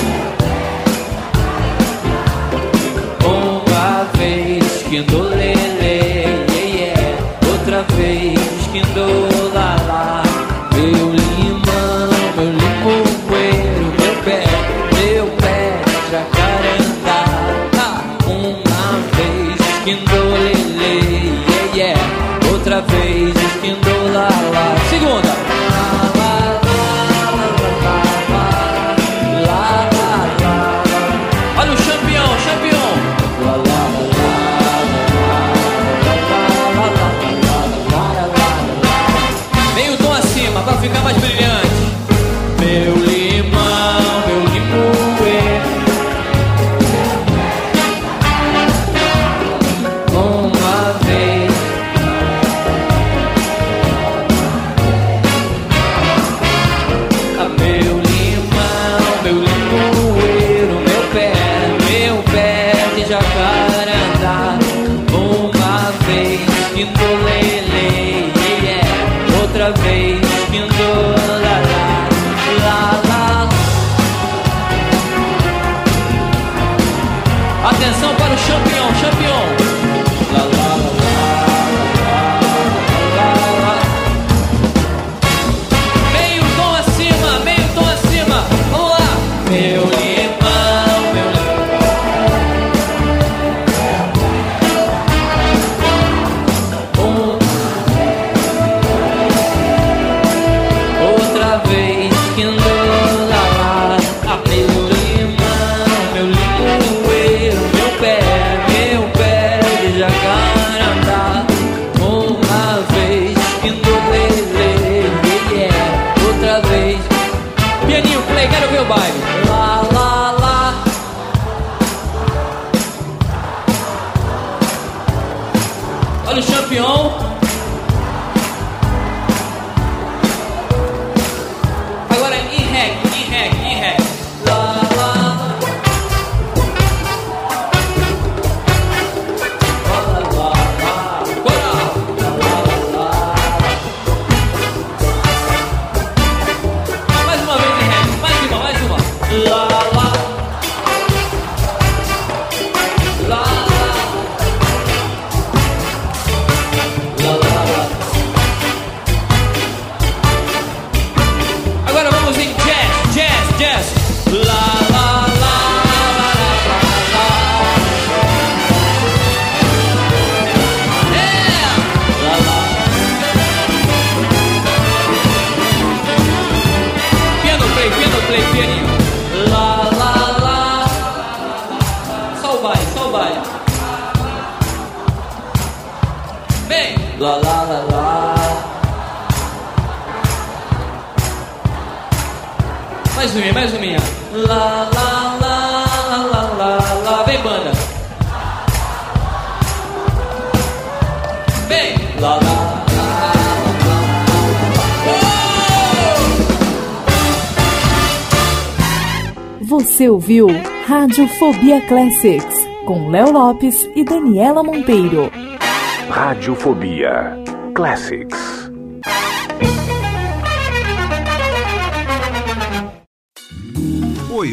S23: Rádio
S24: Fobia Classics,
S3: com Léo Lopes e Daniela Monteiro.
S24: Radiofobia Classics.